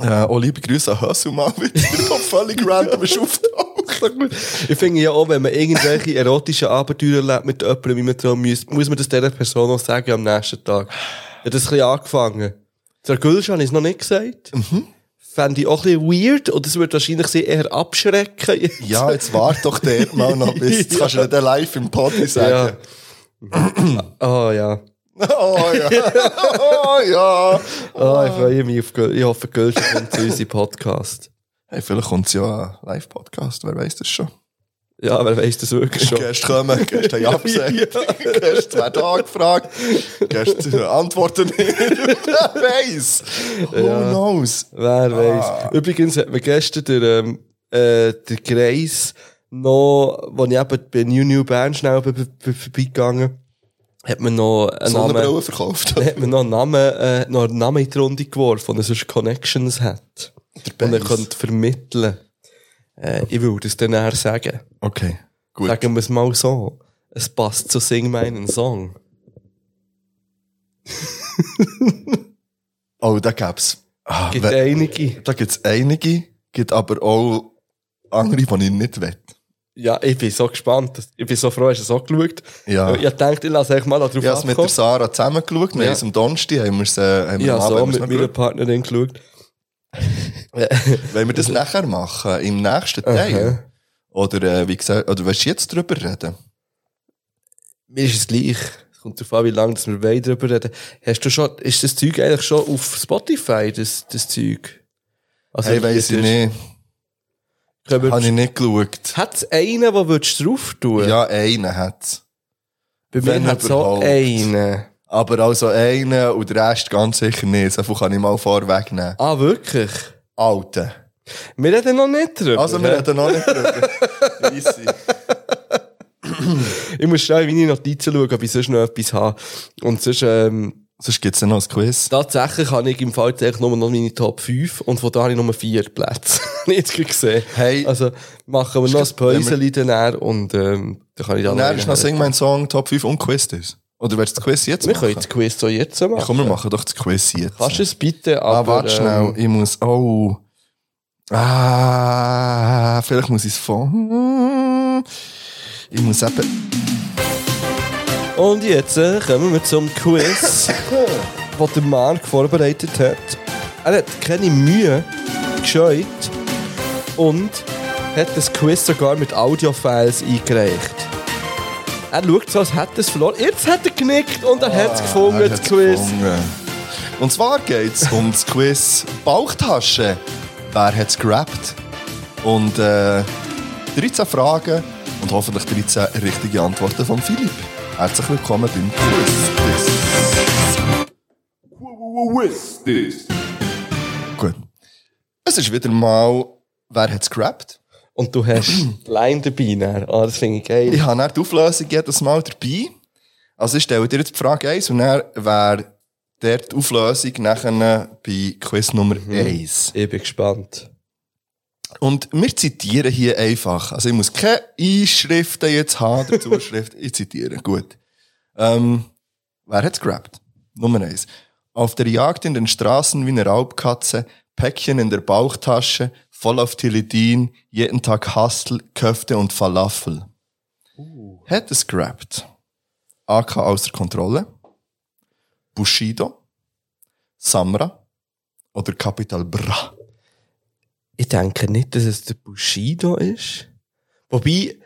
Äh, auch liebe Grüße an Hössel mal wieder, der völlig random ist auftaucht. Ich finde ja auch, wenn man irgendwelche erotischen Abenteuer erlebt mit jemandem in einem Traum, muss, muss man das dieser Person auch sagen am nächsten Tag. Ich habe das ein bisschen angefangen. Der Gülschan ist noch nicht gesagt. Fände ich auch ein bisschen weird und das würde wahrscheinlich sie eher abschrecken. Ja, jetzt wart doch der mal noch bis, jetzt kannst du nicht live im Poddy sagen. Oh ja. Oh ja. oh ja. Oh, ich freue mich auf Göl Ich hoffe, Gülschan kommt zu unserem Podcast. Hey, vielleicht kommt's ja ein Live-Podcast, wer weiß das schon. Ja, wer weiss das wirklich schon. Gäste kommen, Gäste haben abgesagt, Gäste werden angefragt, Gäste antworten nicht. Wer weiß? Who knows? Wer weiß. Übrigens hat mir gestern der, ähm, äh, der Greis noch, wo ich eben bei New New Bern schnell be- be- vorbeigegangen hat man noch einen Namen, verkauft. hat man noch einen Namen, äh, noch einen Namen in die Runde geworfen, und er sonst Connections hat. Und er könnte vermitteln. Äh, ich würde es dann eher sagen. Okay, gut. Sagen wir es mal so. Es passt zu Sing meinen Song. Oh, da gäb's. Ah, Gibt einige. da gibt's einige, gibt aber auch andere, die ich nicht will. Ja, ich bin so gespannt. Ich bin so froh, hast du es auch geschaut. Ja. Ich dachte, ich lasse euch mal drauf Ich habe es mit der Sarah zusammengeschaut. Wir Ja. haben es am Donnerstag, haben wir es, äh, haben wir Ja, so mit meiner geschaut. Partnerin geschaut. Wollen wir das nachher machen? Im nächsten Teil? Oder, äh, wie gesagt, oder willst du jetzt drüber reden? Mir ist es gleich. Es kommt darauf an, wie lange dass wir wollen darüber reden. Hast du schon, ist das Zeug eigentlich schon auf Spotify, das, das Zeug? Also, Hey, weiss ich nicht. Habe ich nicht geschaut. Hat es einen, den würdest du drauf tun? Ja, einen hat's. Bei mir hat es überhaupt. einen. Aber also einen und der Rest ganz sicher nicht. Viel kann ich mal vorwegnehmen. Ah, wirklich? Alten. Wir reden noch nicht drüber. Also, wir reden noch nicht drüber. Easy. Ich muss schnell in meine Notizen schauen, ob ich sonst noch etwas habe. Und sonst, ähm, Sonst gibt's ja noch ein Quiz. tatsächlich habe ich im Fall tatsächlich nur noch meine Top 5 und von da habe ich nur 4 Plätze. Nicht gesehen. Hey. Also, machen wir noch ein Päuschen dann und, ähm, dann kann ich da Und noch dann ist noch Sing mein Song Top 5 und Quiz ist. Oder willst du das Quiz jetzt Wir machen? können das Quiz so jetzt machen. Ja, komm, wir machen doch das Quiz jetzt. Kannst du es bitte, Ah, aber... warte schnell. ähm, Ich muss, oh. Ah, vielleicht muss ich es von. Ich muss eben. Und jetzt äh, kommen wir zum Quiz, das der Marc vorbereitet hat. Er hat keine Mühe gescheut und hat das Quiz sogar mit Audiofiles eingereicht. Er schaut so, als hätte er es verloren. Jetzt hat er genickt und er hat es gefunden, Er das hat's Quiz. gefunden. Und zwar geht es um das Quiz Bauchtasche. Wer hat es gerappt? Und äh, 13 Fragen und hoffentlich 13 richtige Antworten von Philipp. Herzlich willkommen beim Quiz. Gut. Es ist wieder mal, wer hat es gerappt? Und du hast Line dabei. Dann. Ah, das finde ich geil. Ich habe dann die Auflösung jedes Mal dabei. Also ich stelle dir jetzt die Frage 1 und dann wäre der die Auflösung nachher bei Quiz Nummer 1. Ich bin gespannt. Und wir zitieren hier einfach. Also ich muss keine Einschriften jetzt haben, der Zuschrift. ich zitiere, gut. Ähm, wer hat's gerappt? Nummer 1. Auf der Jagd in den Straßen wie eine Raubkatze, Päckchen in der Bauchtasche, voll auf Tilidin, jeden Tag Hustle, Köfte und Falafel. Hat es gerappt? AK außer Kontrolle, Bushido, Samra oder Capital Bra? Ich denke nicht, dass es der Bushido ist. Wobei,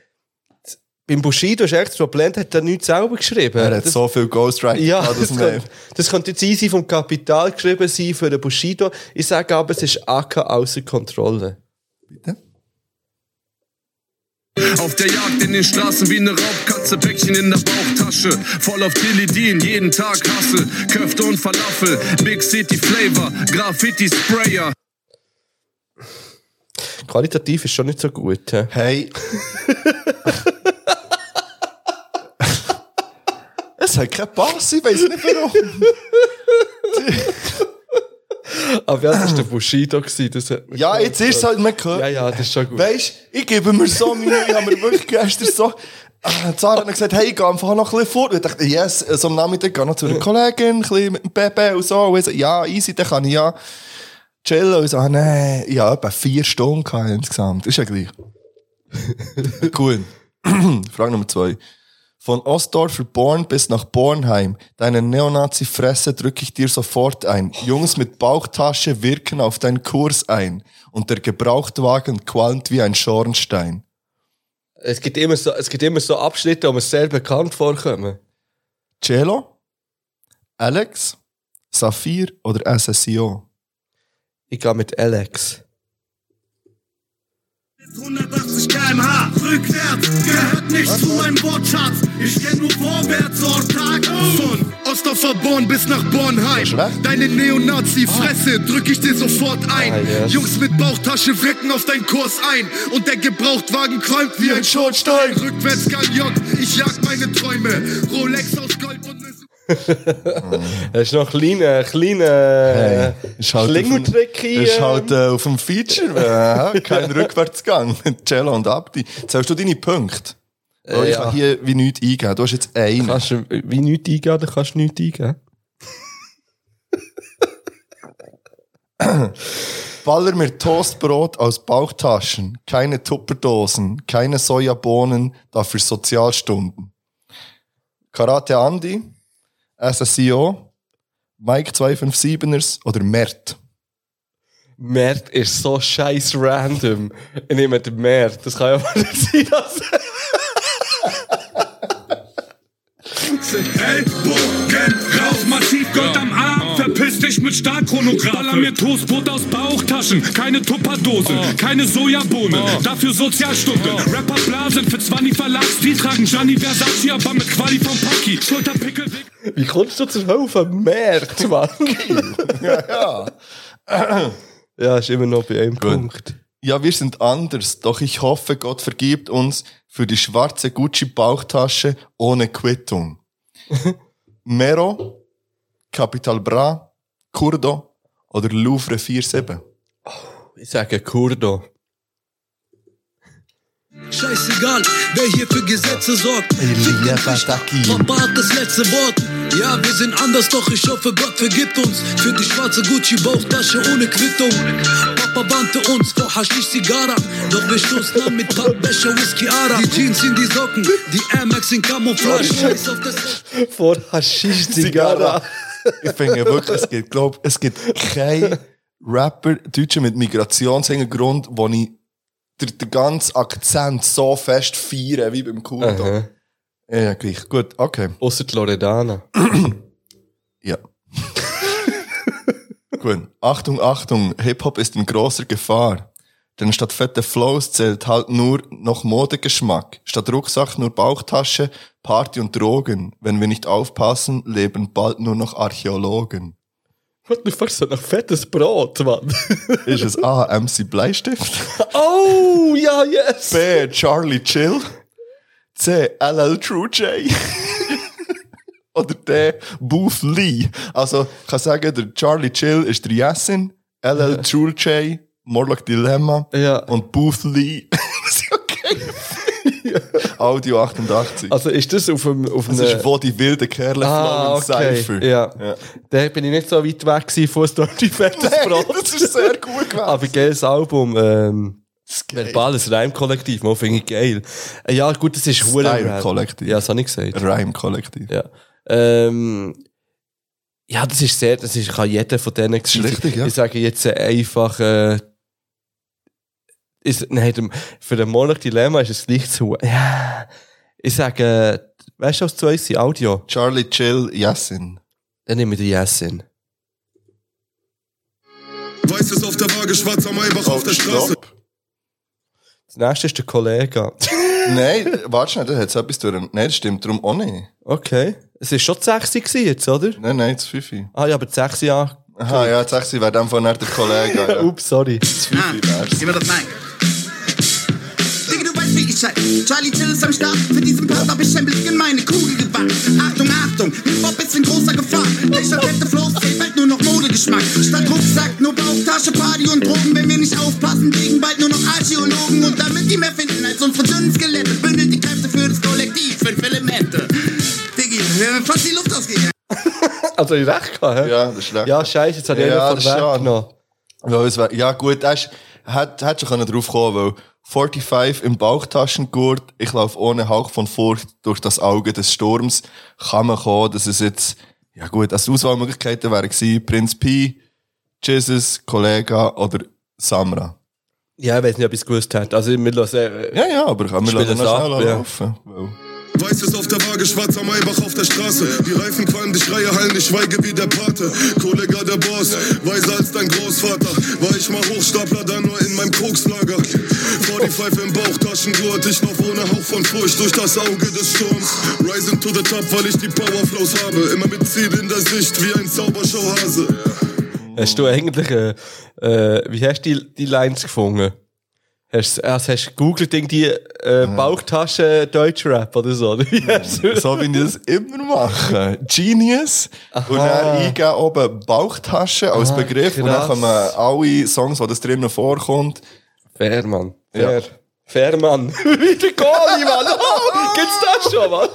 beim Bushido ist echt das Problem, hat er nichts selber geschrieben. Er hat das, so viel Ghostwriting ja, gehabt, das, könnte, das könnte jetzt easy vom Kapital geschrieben sein für den Bushido. Ich sage aber, es ist AK außer Kontrolle. Bitte? Auf der Jagd in den Straßen wie eine Raubkatze, Päckchen in der Bauchtasche. Voll auf Tilidin, jeden Tag Hassel, Köfte und Falafel, Big City Flavor, Graffiti Sprayer. Qualitativ ist schon nicht so gut. hä? Hey. es hat keinen Pass, ich weiß nicht warum. Aber ja, das war der Bushido. Das hat Ja, gehört. jetzt ist es halt, man gehört. Ja, ja, das ist schon gut. Weißt ich gebe mir so Mühe, ich habe mir wirklich gestern so. Ah, Zara hat mir gesagt, hey, ich gehe einfach noch ein bisschen fort. Ich dachte, yes, so am Nachmittag gehe ich noch zu einer Kollegin, ein bisschen mit dem Bebe und so. Und ich so, ja, easy, dann kann ich ja chillen. Und so, ah, nee, ich habe etwa vier Stunden gehabt insgesamt. Ist ja gleich. Cool. Frage Nummer zwei. Von Ostdorfer Born bis nach Bornheim. Deine Neonazi-Fresse drücke ich dir sofort ein. Jungs mit Bauchtasche wirken auf deinen Kurs ein. Und der Gebrauchtwagen qualmt wie ein Schornstein. Es gibt immer so, es gibt immer so Abschnitte, wo mir sehr bekannt vorkommen. Cello? Alex? Saphir oder SSIO? Ich gehe mit Alex. 180 km/h rückwärts gehört nicht zu meinem Wortschatz. Ich kenn nur vorwärts, Ortag. Von Ostdorferborn bis nach Bornheim. Deine Neonazi-Fresse drück ich dir sofort ein. Ah, yes. Jungs mit Bauchtasche wirken auf deinen Kurs ein. Und der Gebrauchtwagen qualmt wie ein Schornstein. Rückwärts Galiot, ich jag meine Träume. Rolex aus Gold und Das ist noch ein kleiner, kleiner Hey, ist halt Schlingeltrick auf dem- hier. Ist halt äh, auf dem Feature, äh, kein Rückwärtsgang. Cello und Abdi. Zählst du deine Punkte? Weil ich ja. kann hier wie nichts eingeben. Du hast jetzt einen. Kannst du wie nichts eingeben, dann kannst du nichts eingeben. Baller mir Toastbrot aus Bauchtaschen, keine Tupperdosen, keine Sojabohnen, dafür Sozialstunden. Karate Andy, SSIO, Mike 257ers oder Mert. Mert ist so scheiß random. Ich nehme den Mert. Das kann ja nicht sein, dass... Ellbogen rauf, massiv Gold am Arm. Verpiss dich mit Stahlchronograph. Baller mir Toastbrot aus Bauchtaschen. Keine Tupperdose, keine Sojabohne. Dafür Sozialstunde. Rapper blasen für 20 Verlags. Die tragen Gianni Versace, aber mit Quali vom Paki. Schulterpickel, Dick. Wie kommst du zur Hilfe? Mert, Mann. Ja. Ja, ist immer noch bei einem Punkt. Ja, wir sind anders, doch ich hoffe, Gott vergibt uns für die schwarze Gucci-Bauchtasche ohne Quittung. Mero, Capital Bra, Kurdo oder Louvre 47. Ich sage Kurdo. Scheißegal, wer hier für Gesetze sorgt. Elia. Papa hat das letzte Wort. Ja, wir sind anders, doch ich hoffe, Gott vergibt uns. Für die schwarze Gucci-Bauchtasche ohne Quittung. Papa warnte uns vor Haschisch Zigarra. Doch wir stoßen an mit Pappbecher Whisky Ara. Die Jeans in die Socken, die Air Max in Camouflage. Scheiß auf das. Vor Haschisch Zigarra. Ich finde wirklich, es gibt, glaub, es gibt keinen Rapper, Deutscher mit Migrationshintergrund, wo ich den, den ganzen Akzent so fest feiere wie beim Kurdo. Aha. Ja, gleich. Gut, okay. Ausser die Loredana. Ja. Gut. Achtung, Achtung. Hip-Hop ist in großer Gefahr. Denn statt fette Flows zählt halt nur noch Modegeschmack. Statt Rucksack nur Bauchtasche, Party und Drogen. Wenn wir nicht aufpassen, leben bald nur noch Archäologen. What the fuck, so nach fettes Brot, Mann. Ist es A. MC Bleistift? oh, ja, yes. B. Charlie Chill? C. LL True J? Oder D. Booth Lee? Also, ich kann sagen, der Charlie Chill ist der Yassin, LL True J, Morlock Dilemma Ja. und Booth Lee. das ist okay. Audio 88. Also ist das auf dem... Auf das einem- ist, wo die wilden Kerle Ah, okay. Cypher. Ja. Ja. Da bin ich nicht so weit weg gewesen von Dirty Fettes Brot. das ist sehr gut gewesen. Aber geiles Album. Ähm. Verbales Reimkollektiv, mal finde ich geil. Ja, gut, das ist Style. Kollektiv. Ja, das habe ich gesagt. Rhyme-Kollektiv. Ja. Ähm, ja, das ist sehr, das ist, kann jeder von denen ist richtig, ja. Ich sage jetzt einfach, äh, ist, nein, für den Monarch Dilemma ist es gleich zu, ja, ich sage, äh, weißt du, was zwei sind? Audio. Charlie Chill, Yassin. Dann nehme ich den Jessin. Weißes auf der Waage, schwarzer Maybach auf der Straße. Stopp. Das nächste ist der Kollege. Nein, warte schnell, da hat es etwas durch. Nein, das stimmt darum auch nicht. Okay. Es ist schon die 6 gewesen jetzt, oder? Nein, nein, das Fifi. Ah ja, aber die 6 ja. Aha, ja, sagst du, wäre dann von der Kollege. Ja. Ups, sorry. Das Fifi wär's. Gib mir das Nein. Digga, du weißt, wie ich. Charlie Chill ist am Start. Für diesen Part hab ich ein bisschen meine Kugel gewagt. Achtung, Achtung, Hip-Hop ist in großer Gefahr. Welcher fette Flows bald nur noch Modegeschmack. Statt Rucksack nur Bauchtasche, Party und Drogen. Wenn wir nicht aufpassen, liegen bald nur noch Archäologen. Und damit die mehr finden als unsere dünnen Skelette, bündelt die Kräfte für das Kollektiv. Fünf Elemente. Diggi, wir haben fast die Luft ausgegangen. Also, ich recht gehabt, hä? Ja, das ist recht. Ja, scheiße, jetzt ich Ja, ja, das von ist es wär, ja, gut, er ist, hat, hat schon drauf kommen, weil 45 im Bauchtaschengurt, ich laufe ohne Hauch von Furcht durch das Auge des Sturms, kann man kommen, dass es jetzt, ja gut, als Auswahlmöglichkeiten wären gewesen, Prinz Pi, Jesus, Kollega oder Samra. Ja, ich weiß nicht, ob ich es gewusst hätte. Also, wir lassen, äh, Ja, ja, aber kann man noch ab, schnell ja. laufen. Weil- Weißes auf der Waage, schwarzer Maybach auf der Straße. Die Reifen qualmen, die Schreie hallen, ich schweige wie der Pate. Kollega der Boss, weiser als dein Großvater. War ich mal Hochstapler, dann nur in meinem Kokslager. 45 im Bauchtaschengurt, ich noch ohne Hauch von Furcht durch das Auge des Sturms. Rising to the top, weil ich die Powerflows habe. Immer mit Ziel in der Sicht, wie ein Zaubershowhase. Hast du eigentlich, äh, äh, wie hast du die, die Lines gefunden? Hast, also hast du gegoogelt irgendwie äh, Bauchtasche Deutschrap oder so? oder wie So wie ich das immer mache. Genius. Und dann eingeben oben Bauchtasche als Ah, Begriff. Und dann krass. kommen alle Songs, wo das drinnen vorkommt. Fair, Mann. Ja. Fair. Fair, Mann. Wie der Goalie, Mann. Oh, gibt's das schon, Mann?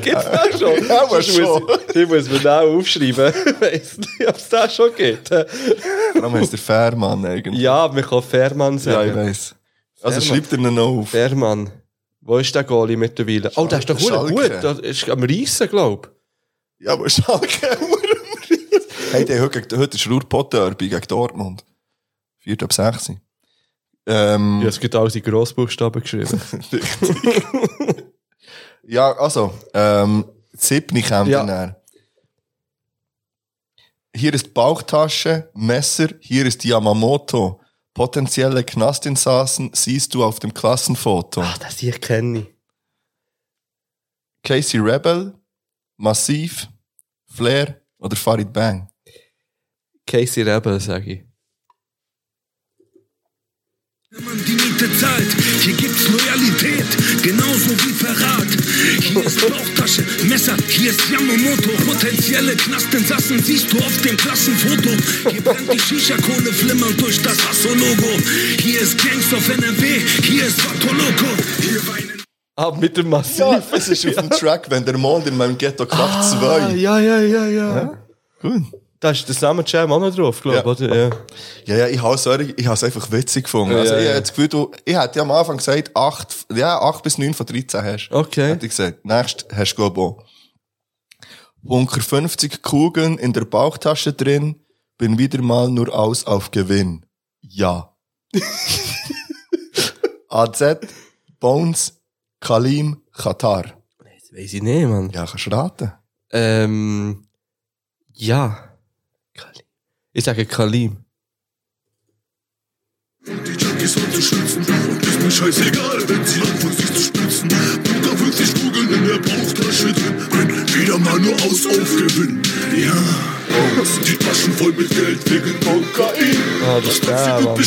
Gibt's das schon? Ja, aber Ich muss- Ich muss mir da aufschreiben. Weiss nicht, ob es das schon gibt. Darum heisst der Fairmann eigentlich. Ja, man kann Fairmann Ja, sagen. ich weiss. Also Fairmann. schreibt er noch auf. Fairmann. Wo ist der Goalie mittlerweile? Oh, der ist doch Schalke. gut. Der ist am Reissen, glaub Ja, aber Schalke Hey, der heute, heute ist Ruhr-Pott-Derby gegen Dortmund. 4 ab 6. Ähm, ich. Ja, es gibt alles in Grossbuchstaben geschrieben. Ja, also, ähm, Siebni kommt Ja. dann. Hier ist Bauchtasche, Messer, hier ist Yamamoto. Potenzielle Knastinsassen siehst du auf dem Klassenfoto. Ach, das hier kenne ich. Casey Rebel, Massiv, Flair oder Farid Bang. Casey Rebel, sag ich. Die Miete zahlt, hier gibt's Loyalität, genauso wie Verrat. Hier ist Bauchtasche, Messer, hier ist Yamamoto. Potenzielle Knastinsassen siehst du auf dem Klassenfoto. Hier brennt die Shisha-Kohle flimmernd durch das Hasso-Logo. Hier ist Gangs of NRW, hier ist Vato Loco. Hier weinen Ah, mit dem Massiv. Ja, es ist auf dem Track, wenn der Mond in meinem Ghetto kracht, Ah, zwei. ja, ja, ja, ja. Gut. Da ist der Summer Jam auch noch drauf, glaub Ja. ich, oder? Ja. Ja, ja, ich habe es einfach witzig gefunden. Ja, also, ja, ich ja. das Gefühl, du, ich hätte ja am Anfang gesagt, acht, ja, acht bis neun von 13 hast. Okay. Hätte ich gesagt. Nächst hast du, glaub ich, auch. Bunker 50 Kugeln in der Bauchtasche drin, bin wieder mal nur aus auf Gewinn. Ja. AZ, Bones, Kalim, Katar. Das weiss ich nicht, Mann. Ja, kannst du raten. Ähm, ja. Ich sage Kalim. Die Junkies Schützen, und ist mir scheißegal, wenn sie anfangen sich zu stützen. Bunker 50 Kugeln in der Bauchtasche drin, bin wieder mal nur aus Aufgewinn. Ja, die Taschen voll mit Geld wegen Kokain. Ah, das ist der, Mann.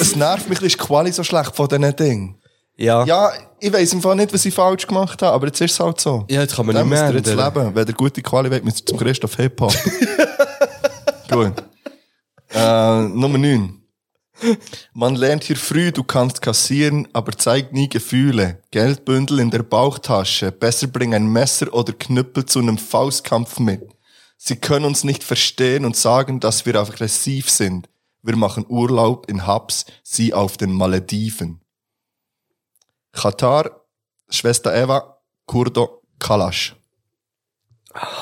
Es nervt mich, ist die Quali so schlecht von diesen Dingen. Ja. Ja, ich weiss im Fall nicht, was ich falsch gemacht habe, aber jetzt ist es halt so. Ja, jetzt kann man Dann nicht mehr müsst ihr jetzt ändern. leben. Wenn ihr gute Quali wollt, müsst ihr zum Christoph Hip-Hop. Gut. Äh, Nummer 9. Man lernt hier früh, du kannst kassieren, aber zeigt nie Gefühle. Geldbündel in der Bauchtasche. Besser bring ein Messer oder Knüppel zu einem Faustkampf mit. Sie können uns nicht verstehen und sagen, dass wir aggressiv sind. Wir machen Urlaub in Hubs, sie auf den Malediven. Katar, Schwester Eva, Kurdo, Kalash.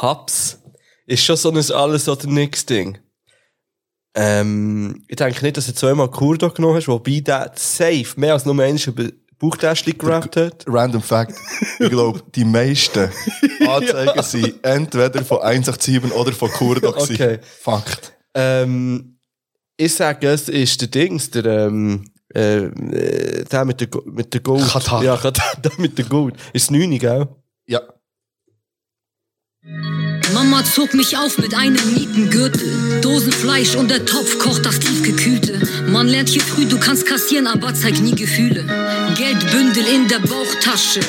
Hubs ist schon so ein alles oder nix Ding. Ähm, ich denke nicht, dass du zweimal Kurdo genommen hast, wobei der safe mehr als nur eins über Bauchtäschchen gerappt hat. Random Fact. Ich glaube, die meisten Anzeigen sind entweder von 187 oder von Kurdo. Okay. Fakt. Ähm, ich sage, es ist der Dings, der, ähm, äh, der mit der, mit der Gold. Katar. Ja, Katar, der mit der Gold. Ist 9, gell? Ja. Mama zog mich auf mit einem Mietengürtel. Dosenfleisch und der Topf kocht das tiefgekühlte. Man lernt hier früh, du kannst kassieren, aber zeig nie Gefühle. Geldbündel in der Bauchtasche.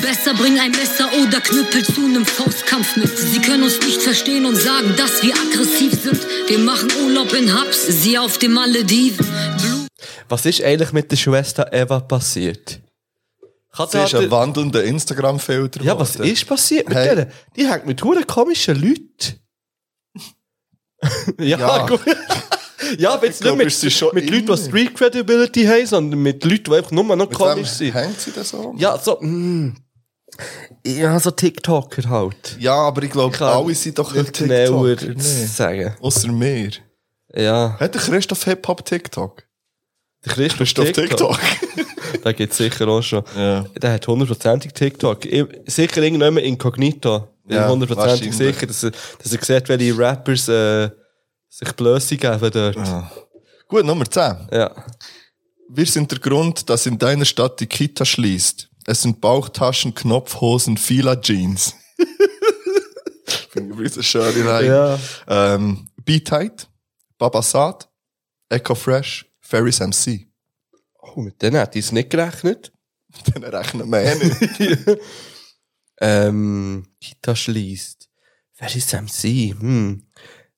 Besser bring ein Messer oder Knüppel zu nem Faustkampf mit. Sie können uns nicht verstehen und sagen, dass wir aggressiv sind. Wir machen Urlaub in Hubs, sie auf den Malediven. Was ist eigentlich mit der Schwester Eva passiert? Kann Sie ist ein wandelnder Instagram-Filter. Ja, was geworden. ist passiert mit Hey. der? Die hängt mit huren komischen Leuten. ja, Ja. gut. ja, aber jetzt glaub, nicht mit, mit Leuten, die. Street Credibility haben, sondern mit Leuten, die einfach nur noch Mit komisch sind. hängt sie das so? Ja, so, mm, ja, so TikToker halt. Ja, aber ich glaube, alle sind doch nicht TikToker. Nee. sagen. Ausser mir. Ja, Hat der Christoph Hip-Hop TikTok? Der Christoph, TikTok. TikTok. Der gibt sicher auch schon. Ja. Der hat hundertprozentig TikTok. Ich, sicher irgendjemand inkognito. Bin Ja, hundertprozentig sicher, dass er, dass er sieht, welche Rappers äh, sich Blöße geben dort. Ja. Gut, Nummer 10. Ja. Wir sind der Grund, dass in deiner Stadt die Kita schließt. Es sind Bauchtaschen, Knopfhosen, Fila Jeans. Finde ich eine schöne Reihe. Ja. Ähm, B-Tight, Babasat, Echo Fresh, Ferris MC. Oh, mit denen hätte ich es nicht gerechnet. Dann rechnen wir eh nicht. Ähm, Kita schließt. Wer ist MC? Hm.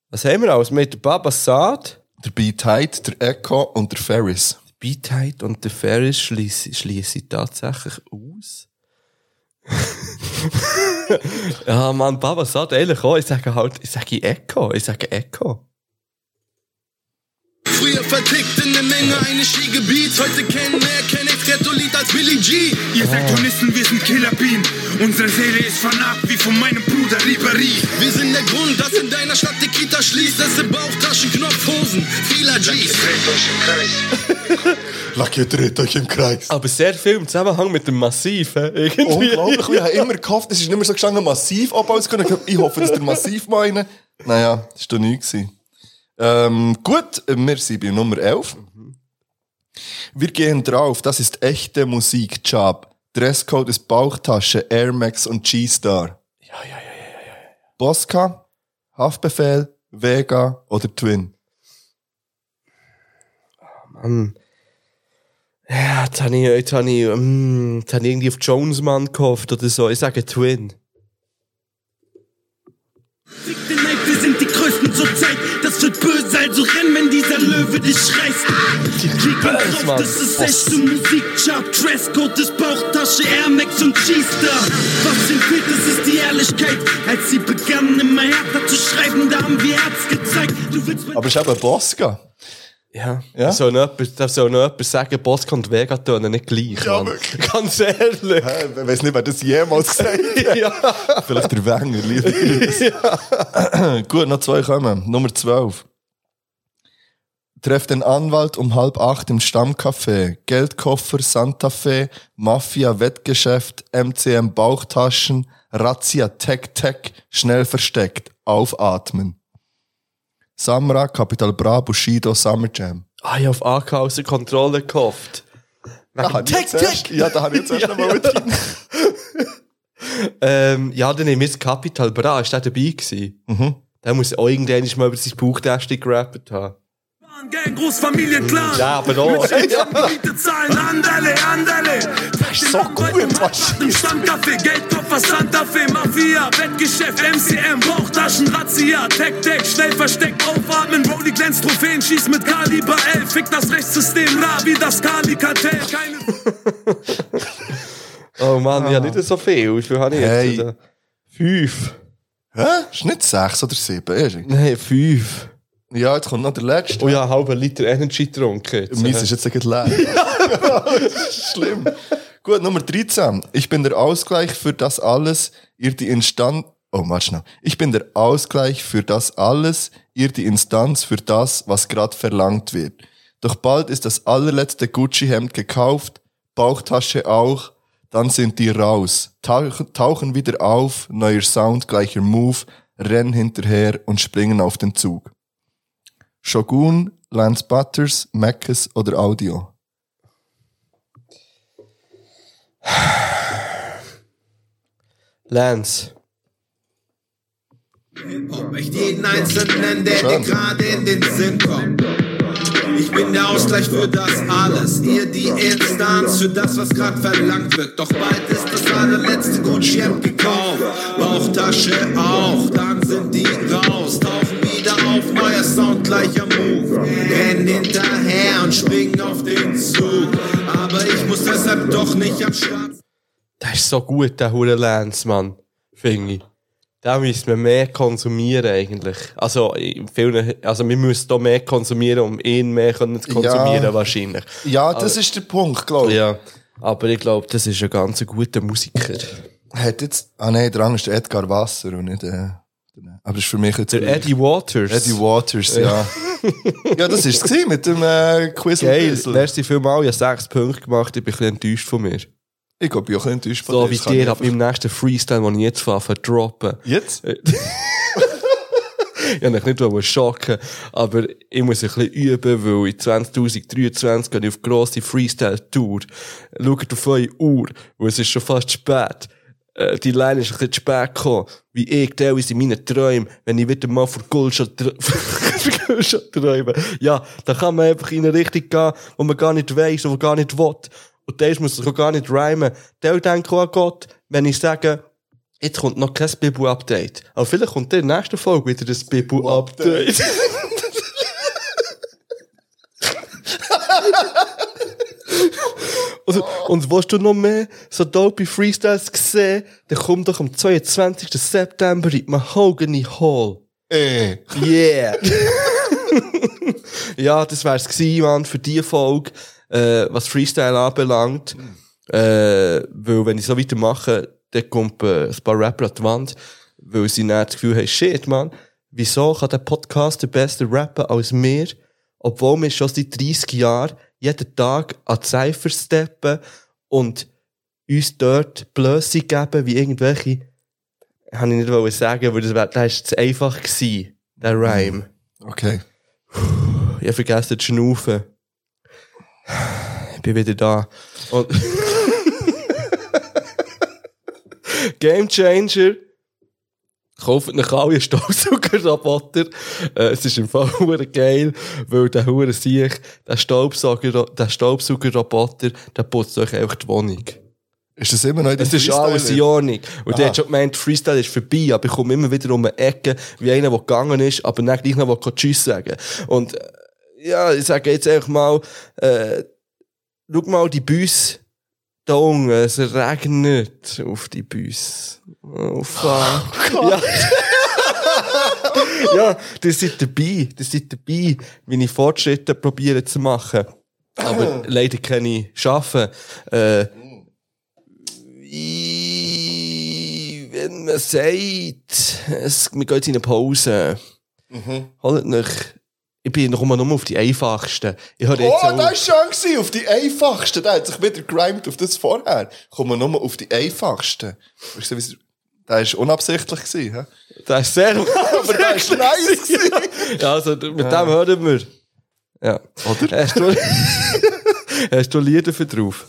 Was haben wir alles? Mit der Babasat, Der B-Tight, der Echo und der Ferris. Beatheit und der Ferris schließe ich tatsächlich aus. ja, Mann, Babasat, ehrlich auch, ich sage halt, ich sage Echo, ich sage Echo. Früher vertickt in der Menge eine Skigebiet. Heute kennen mehr kenn ich Rettolit als Billy G. Ihr seid Hornisten, wir sind Killer Bean. Unsere Seele ist vernarbt wie von meinem Bruder Ribéry. Wir sind der Grund, dass in deiner Stadt die Kita schließt. Es sind Bauchtaschen, Knopfhosen, vieler G's. Lucky dreht euch im Kreis. Aber sehr viel im Zusammenhang mit dem Massiv, hä? irgendwie. Unglaublich. Ich habe immer gehofft, es ist nicht mehr so gestanden, massiv abbauen zu können. Ich hoffe, dass der massiv meinen. Naja, das war doch nichts. Ähm, gut, wir sind bei Nummer 11. Wir gehen drauf, das ist echte Musik, Job. Dresscode ist Bauchtasche, Air Max und G-Star. Ja, ja, ja, ja, ja. Bosca, Haftbefehl, Vega oder Twin. Mann. Ja, jetzt habe ich, jetzt habe ich, mm, jetzt habe ich irgendwie auf Jonesman gehofft oder so. Ich sage Twin. Das wird böse, also renn, wenn dieser Löwe dich schreist. Die Krieg Böse, drauf, Mann. das ist echte Musik. Chart, Dresscode ist Bauchtasche, Air Max und G-Star. Was ihm fehlt, das ist die Ehrlichkeit. Als sie begannen, immer härter zu schreiben, da haben wir Herz gezeigt. Du willst mit Aber es ist eben Bosca. Ja. Ja? Da soll noch jemand, da soll noch jemand sagen, Bosco und Vega tönen nicht gleich, Ja, Mann. wirklich. Ganz ehrlich. Hä, Ich weiß nicht, wer das jemals gesagt hat. ja. Vielleicht der Wenger, lieber. Gut, noch zwei kommen. Nummer 12. Treff den Anwalt um halb acht im Stammcafé. Geldkoffer, Santa Fe, Mafia, Wettgeschäft, MCM, Bauchtaschen, Razzia, Tech, Tech, schnell versteckt, aufatmen. Samra, Capital Bra, Bushido, Summer Jam. Ah, ich auf AK außer Kontrolle gehofft. Ich jetzt erst, ja, da habe ich jetzt erst Ja, noch mal ja. mit rein. Ähm, ja, dann nehme ich jetzt Capital Bra. Ist der dabei gewesen? Mhm. Der muss irgendwann mal über sein Bauchtäschchen gerappt haben. Gang, Großfamilienclan. Ja, aber auch. Mit Schäden, Miete zahlen, Andale, Andale. Das ist so gut, was Im Stammcafé, Geldkoffer, Santa Fe, Mafia, Wettgeschäft, MCM, Bauchtaschen, Razzia, Tech, Tech, schnell versteckt, aufatmen, Rolli glänzt, Trophäen, schießt mit Kaliber 11, fick das Rechtssystem, nah wie das Kali-Kartell. Keine Oh Mann, ja, nicht so viel. Wie viel habe ich Hey. jetzt? Fünf. Hä? Ist nicht sechs oder sieben? Nein, fünf. Ja, jetzt kommt noch der letzte. Oh ja, einen halben Liter Energy getrunken. Jetzt. Meins ist jetzt gleich leer. schlimm. Gut, Nummer 13. Ich bin der Ausgleich für das alles, ihr die Instanz... Oh, warte schnell. Ich bin der Ausgleich für das alles, ihr die Instanz für das, was gerade verlangt wird. Doch bald ist das allerletzte Gucci-Hemd gekauft, Bauchtasche auch, dann sind die raus, tauchen, tauchen wieder auf, neuer Sound, gleicher Move, rennen hinterher und springen auf den Zug. Shogun, Lance Butters, Mackes oder Audio? Lance. Echt jeden Einzelnen, der Schön. dir gerade in den Sinn kommt. Ich bin der Ausgleich für das alles, ihr die Instanz für das, was gerade verlangt wird. Doch bald ist das allerletzte Gucci-Hemd gekauft, Bauchtasche auch, dann sind die raus, wieder auf, neuer Sound, gleicher Move. Rennen hinterher und springen auf den Zug, aber ich muss deshalb doch nicht am Start Der ist so gut, der hure Lance, Mann. Finde ich. Da müssen wir mehr konsumieren eigentlich. Also, vielen, also wir müssen da mehr konsumieren, um ihn mehr können zu konsumieren Ja. wahrscheinlich. Ja, das ist der Punkt, glaube ich. Ja. Aber ich glaube, das ist ein ganz guter Musiker. Hat jetzt, ah nein, der der Edgar Wasser und nicht, äh, aber das ist für mich jetzt Der gleich. Eddie Waters. Eddie Waters, ja. ja, das ist es mit dem äh, Quiz Geil, merci vielmals. Ich habe sechs Punkte gemacht, ich bin ein bisschen enttäuscht von mir. Ich glaube, ich bin auch ein bisschen enttäuscht von So dir, wie kann ich dir ab meinem nächsten Freestyle, den ich jetzt fahre, droppen. Jetzt? ich wollte nicht wollen schocken, aber ich muss ein bisschen üben, weil in 2023 gehe ich auf grosse Freestyle-Tour. Schaut auf eure Uhr, weil es ist schon fast spät. Äh, die Line ist ein bisschen spät gekommen, wie ich teilweise in meinen Träumen, wenn ich wieder mal vor Goldschat träume. Ja, da kann man einfach in eine Richtung gehen, wo man gar nicht weiss und gar nicht will. Und das muss sich auch gar nicht rhymen. Der denkt auch an Gott, wenn ich sage, jetzt kommt noch kein Bibu-Update. Aber vielleicht kommt in der nächsten Folge wieder das Bibu-Update. Und, und willst du noch mehr so dope Freestyles sehen, dann komm doch am 22. September in die Mahogany Hall. Äh. Yeah. ja, das wär's gewesen, Mann, für die Folge, äh, was Freestyle anbelangt. Äh, weil wenn ich so weitermache, dann kommt äh, ein paar Rapper an die Wand, weil sie dann das Gefühl haben, shit, Mann, wieso kann der Podcast der beste rappen als wir, obwohl wir schon seit 30 Jahren jeden Tag an die Cypher steppen und uns dort Blöße geben, wie irgendwelche, kann ich nicht wollen sagen, weil das wär, das ist zu einfach gewesen, der Rhyme. Okay. Ich habe vergessen zu schnaufen. Ich bin wieder da. Und Game Changer. Kauft euch alle einen Staubsaugerroboter. Äh, es ist im Fall geil, weil der hure sich, der Staubsauger, der Staubsaugerroboter, der putzt euch einfach die Wohnung. Ist das immer noch in Es ist alles in Ordnung. Und der hat schon gemeint, Freestyle ist vorbei, aber ich komme immer wieder um eine Ecke, wie einer, der gegangen ist, aber dann gleich noch Tschüss sagen. Und, äh, ja, ich sage jetzt einfach mal, äh, schau mal die Büs da unten, es regnet auf die Büs. Oh, fuck. ja. ja, das seid dabei, das seid dabei, wie ich Fortschritte probiere zu machen. Aber leider kann ich schaffen. Äh, wenn man sagt, es, wir gehen jetzt in eine Pause. Mhm. Holt euch, ich bin noch immer nur auf die einfachsten. Ich höre jetzt Oh, das war schon auf die einfachsten. Der hat sich wieder grimed auf das vorher. Kommen wir nur auf die einfachsten. Weißt du, wie das war unabsichtlich. Gewesen? Das ist sehr Aber das war nice. gewesen. Ja, also mit dem hören wir. Ja. Oder? Hast du, hast du Lieder für drauf?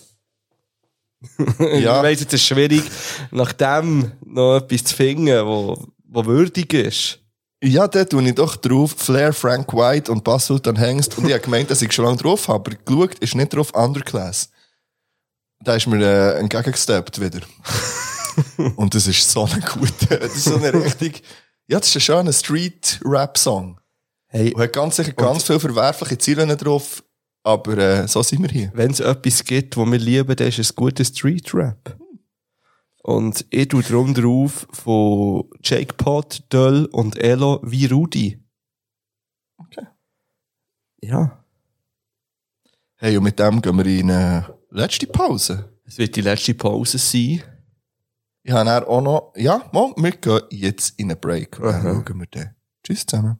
Ja. Ich weiss, jetzt ist es schwierig, nach dem noch etwas zu finden, wo, wo würdig ist. Ja, da tue ich doch drauf. Flair, Frank White und Bass Sultan Hengst. Und ich habe gemeint, dass ich schon lange drauf habe. Aber geschaut ist nicht drauf Underclass. Da ist mir äh, entgegengesteppt wieder. und das ist so ein guter, das ist so eine richtig, ja, das ist ein schöner Street-Rap-Song. Hey, Und hat ganz sicher ganz viele verwerfliche Ziele drauf. Aber äh, so sind wir hier. wenn es etwas gibt, was wir lieben, dann ist es guter Street Rap. Und ich tue drum drauf von Jake Pot, Döll und Elo wie Rudi. Okay. Ja. Hey, und mit dem gehen wir in eine letzte Pause. Es wird die letzte Pause sein. Ich habe dann auch noch, ja, mal, wir gehen jetzt in einen Break. Und dann schauen wir dann. Tschüss zusammen.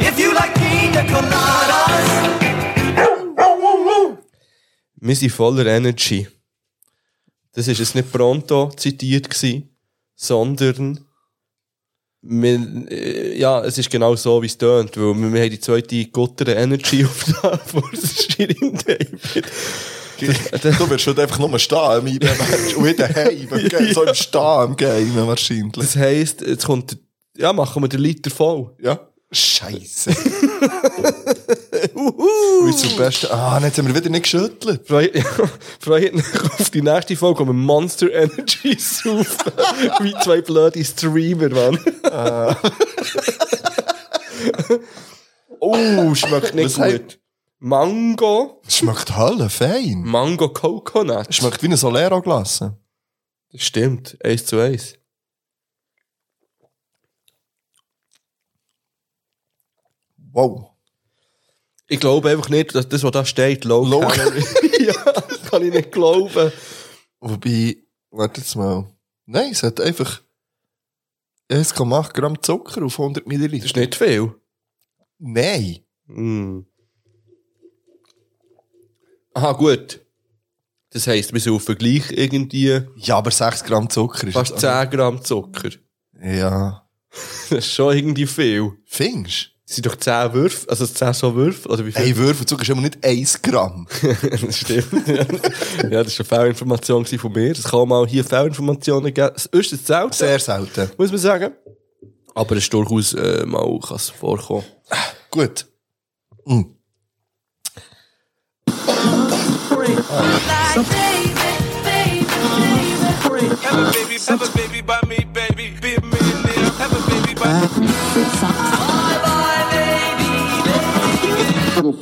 If you like pina coladas, Wir sind voller Energy. Das ist jetzt nicht pronto zitiert gewesen, sondern wir, äh, ja, es ist genau so, wie es tönt, weil wir, wir haben die zweite Gutter Energy auf der vor Shirin David. Du wirst schon einfach nur stehen im Match und wieder heim. Okay, so im Stehen im Game wahrscheinlich. Das heisst, jetzt kommt, ja, machen wir den Liter voll. Ja. Scheiße. Wie zum Besten. Ah, jetzt haben wir wieder nicht geschüttelt. Freut, freut euch auf die nächste Folge, wo wir Monster Energy saufen. wie zwei blöde Streamer, Mann. oh, schmeckt nicht Was gut. heißt- Mango, Schmeckt Hölle fein. Mango Coconut. Schmeckt wie ein Solero-Glas. Das stimmt, eins zu eins. Wow. Ich glaube einfach nicht, dass das, was da steht, low, Low calorie. ja, das kann ich nicht glauben. Wobei, warte jetzt mal. Nein, es hat einfach 1,8 Gramm Zucker auf 100 Milliliter. Das ist nicht viel. Nein. Mm. Aha, gut. Das heisst, wir saufen gleich irgendwie Ja, aber 6 Gramm Zucker ist fast es. 10 Gramm Zucker. Ja. Das ist schon irgendwie viel. Findest Das sind doch 10 Würfe, also 10 so Würfe, oder wie viel? Hey, Würfelzug ist immer nicht 1 Gramm. das stimmt. ja. ja, das war eine Fehlinformation von mir. Es kann mal hier Fehlinformationen geben. Es ist es selten, Sehr selten. muss man sagen. Aber es ist durchaus äh, mal kann es vorkommen. Gut. Mm. Bist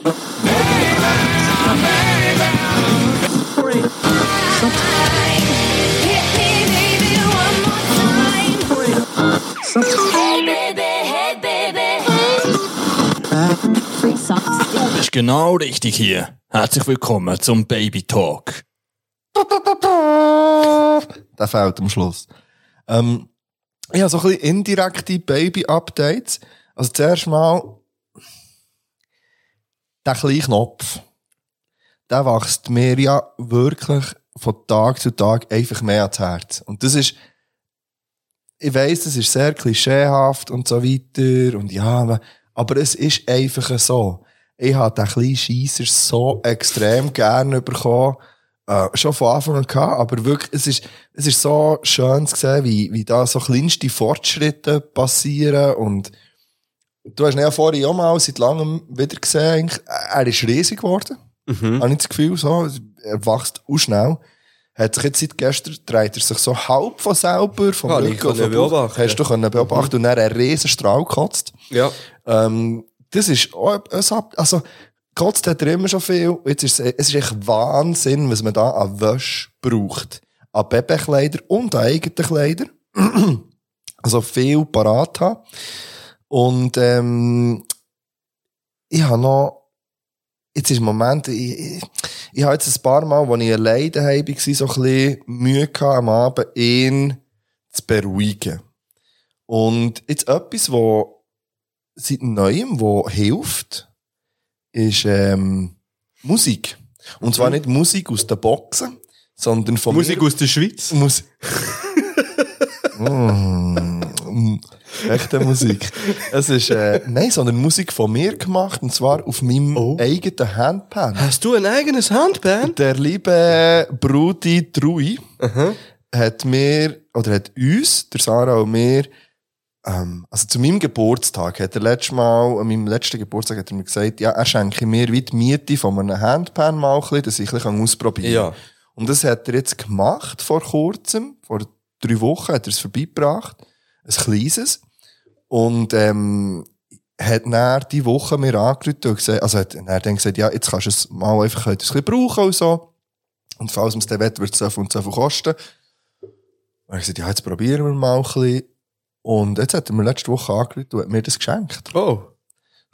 genau richtig hier. Herzlich willkommen zum Baby Talk. Der fehlt am Schluss. Ähm, ich habe so ein bisschen indirekte Baby-Updates. Also zuerst mal, der kleine Knopf, der wächst mir ja wirklich von Tag zu Tag einfach mehr ans Herz. Und das ist, ich weiss, das ist sehr klischeehaft und so weiter und ja, aber es ist einfach so. Ich habe den kleinen Scheisser so extrem gerne bekommen. Äh, schon von Anfang an gehabt, aber wirklich, es ist, es ist so schön zu sehen, wie, wie da so kleinste Fortschritte passieren und du hast ihn ja vorhin auch mal seit langem wieder gesehen, er ist riesig geworden. Mhm. Habe ich das Gefühl, so, er wächst auch schnell. Hat sich jetzt seit gestern, dreht er sich so halb von selber, vom ich Rücken Bauch. beobachten. Hast du können beobachten und dann einen riesen Strahl gekotzt. Ja. Ähm, das ist auch etwas, also, gekotzt hat er immer schon viel. Jetzt ist es, es ist echt Wahnsinn, was man da an Wäsche braucht. An Babykleider und an eigenen Kleider. also viel parat haben. Und, ähm, ich habe noch, jetzt ist im Moment, ich, ich, ich habe jetzt ein paar Mal, als ich alleine daheim war, so ein bisschen Mühe gehabt, am Abend, ihn zu beruhigen. Und jetzt etwas, wo seit Neuem, wo hilft, ist ähm, Musik. Und zwar nicht Musik aus den Boxen, sondern von Musik mir, aus der Schweiz. Musik. mm, echte Musik. Es ist, äh, nein, sondern Musik von mir gemacht, und zwar auf meinem eigenen Handpan. Hast du ein eigenes Handband? Der liebe Brudi Trui hat mir, oder hat uns, der Sarah und mir, ähm, also zu meinem Geburtstag hat er letztes Mal, an meinem letzten Geburtstag hat er mir gesagt, ja, er schenke mir wie die Miete von einem Handpan mal ein bisschen, dass ich ein bisschen ausprobieren Ja. kann. Und das hat er jetzt gemacht vor kurzem, vor drei Wochen hat er es vorbeigebracht, ein kleines. Und, ähm, hat dann die Woche mir angerufen und gesagt, also hat er dann gesagt, ja, jetzt kannst du es mal einfach heute ein bisschen brauchen und so. Und falls man es dann will, wird es so viel und so viel kosten. Und hat gesagt, ja, jetzt probieren wir mal ein bisschen. Und jetzt hat er mir letzte Woche angerufen und hat mir das geschenkt. Oh.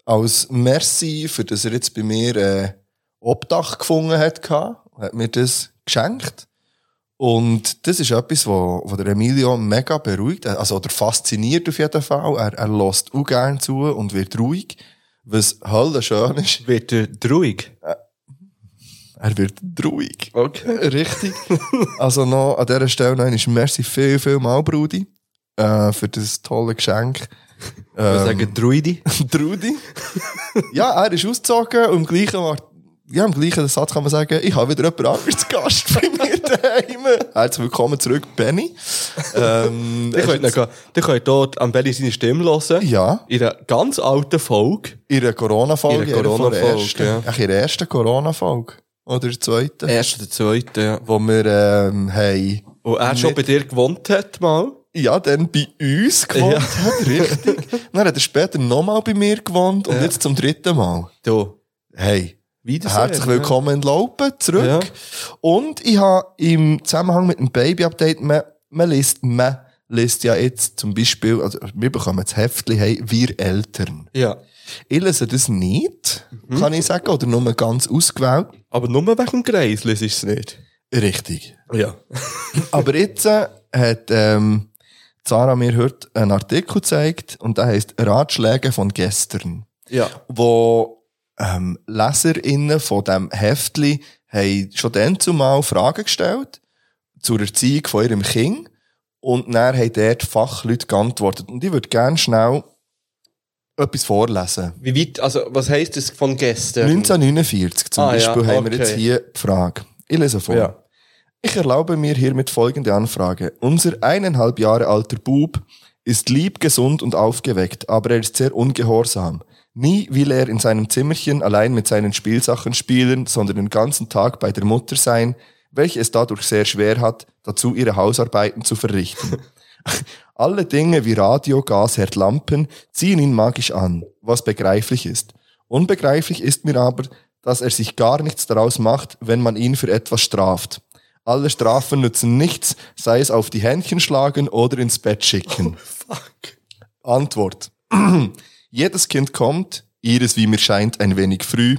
Als Merci, für das er jetzt bei mir äh, Obdach gefunden hat, hat mir das geschenkt. Und das ist etwas, wo, wo der Emilio mega beruhigt, also oder fasziniert auf jeden Fall. Er, er lässt auch gerne zu und wird ruhig, was Hölle schön ist. Wird er ruhig? Er wird ruhig. Okay. Richtig. also noch an dieser Stelle noch einmal merci viel, viel mal, Brudi, äh, für das tolle Geschenk. Wir Ähm, sagen Druidi. Trudi. ja, er ist ausgezogen und im gleichen, Art- ja, im gleichen Satz kann man sagen, ich habe wieder jemand anderes zu Gast bei mir daheim. Herzlich willkommen zurück, Benny. Ähm, Ihr könnt, noch- ihr könnt dort am Belly seine Stimme hören. ja, In einer ganz alten Folge. in einer Corona-Folge. In einer Corona-Folge, ja. Ach, in der ersten Corona-Folge. Oder der zweiten. Erste oder zweite, ja. Wo wir, ähm, haben, Wo er schon bei dir gewohnt hat, mal. ja, dann bei uns gewohnt hat, richtig. Dann hat er später nochmal bei mir gewohnt und Ja. jetzt zum dritten Mal. Da. Hey, Wiedersehen. Herzlich willkommen in Laupen, zurück. Ja. Und ich habe im Zusammenhang mit dem Baby-Update, man, man liest, man liest ja jetzt zum Beispiel, also wir bekommen das Heftchen, hey, wir Eltern. Ja. Ich lese das nicht, kann ich sagen, oder nur ganz ausgewählt. Aber nur wegen dem Kreis ist es nicht. Richtig. Ja. Aber jetzt äh, hat ähm, Sarah mir heute einen Artikel gezeigt und der heißt Ratschläge von gestern. Ja. wo ähm, LeserInnen von dem Heftli haben schon dann zumal Fragen gestellt zur Erziehung von ihrem Kind Und dann haben dort Fachleute geantwortet. Und ich würde gerne schnell etwas vorlesen. Wie weit, also, was heisst das von gestern? 1949 zum Ah, ja, Beispiel haben wir okay. jetzt hier die Frage. Ich lese vor. Ja. Ich erlaube mir hiermit folgende Anfrage. Unser eineinhalb Jahre alter Bub ist lieb, gesund und aufgeweckt, aber er ist sehr ungehorsam. Nie will er in seinem Zimmerchen allein mit seinen Spielsachen spielen, sondern den ganzen Tag bei der Mutter sein, welche es dadurch sehr schwer hat, dazu ihre Hausarbeiten zu verrichten. Alle Dinge wie Radio, Gas, Herd, Lampen ziehen ihn magisch an, was begreiflich ist. Unbegreiflich ist mir aber, dass er sich gar nichts daraus macht, wenn man ihn für etwas straft. Alle Strafen nützen nichts, sei es auf die Händchen schlagen oder ins Bett schicken. Antwort. Jedes Kind kommt, ihres wie mir scheint ein wenig früh,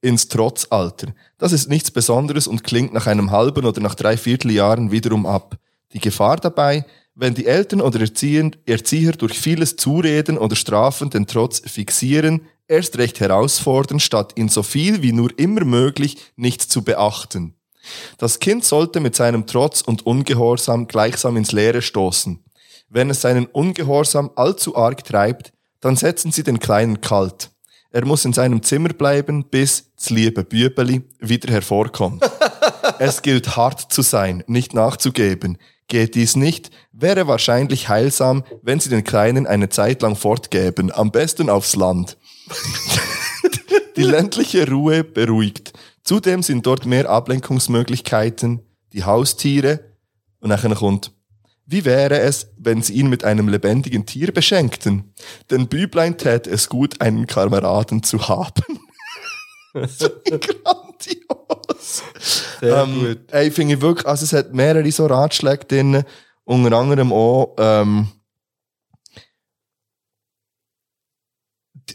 ins Trotzalter. Das ist nichts Besonderes und klingt nach einem halben oder nach drei Vierteljahren wiederum ab. Die Gefahr dabei, wenn die Eltern oder Erzieher, durch vieles Zureden oder Strafen den Trotz fixieren, erst recht herausfordern, statt ihn so viel wie nur immer möglich nicht zu beachten. Das Kind sollte mit seinem Trotz und Ungehorsam gleichsam ins Leere stoßen. Wenn es seinen Ungehorsam allzu arg treibt, dann setzen sie den Kleinen kalt. Er muss in seinem Zimmer bleiben, bis das liebe Bübeli wieder hervorkommt. es gilt hart zu sein, nicht nachzugeben. Geht dies nicht, wäre wahrscheinlich heilsam, wenn sie den Kleinen eine Zeit lang fortgäben, am besten aufs Land. Die ländliche Ruhe beruhigt. Zudem sind dort mehr Ablenkungsmöglichkeiten, die Haustiere und nachher kommt, wie wäre es, wenn sie ihn mit einem lebendigen Tier beschenkten? Denn Büblein täte es gut, einen Kameraden zu haben. Grandios. Sehr ähm, gut. Ey, finde ich wirklich, also es hat mehrere so Ratschläge drin, unter anderem auch, ähm,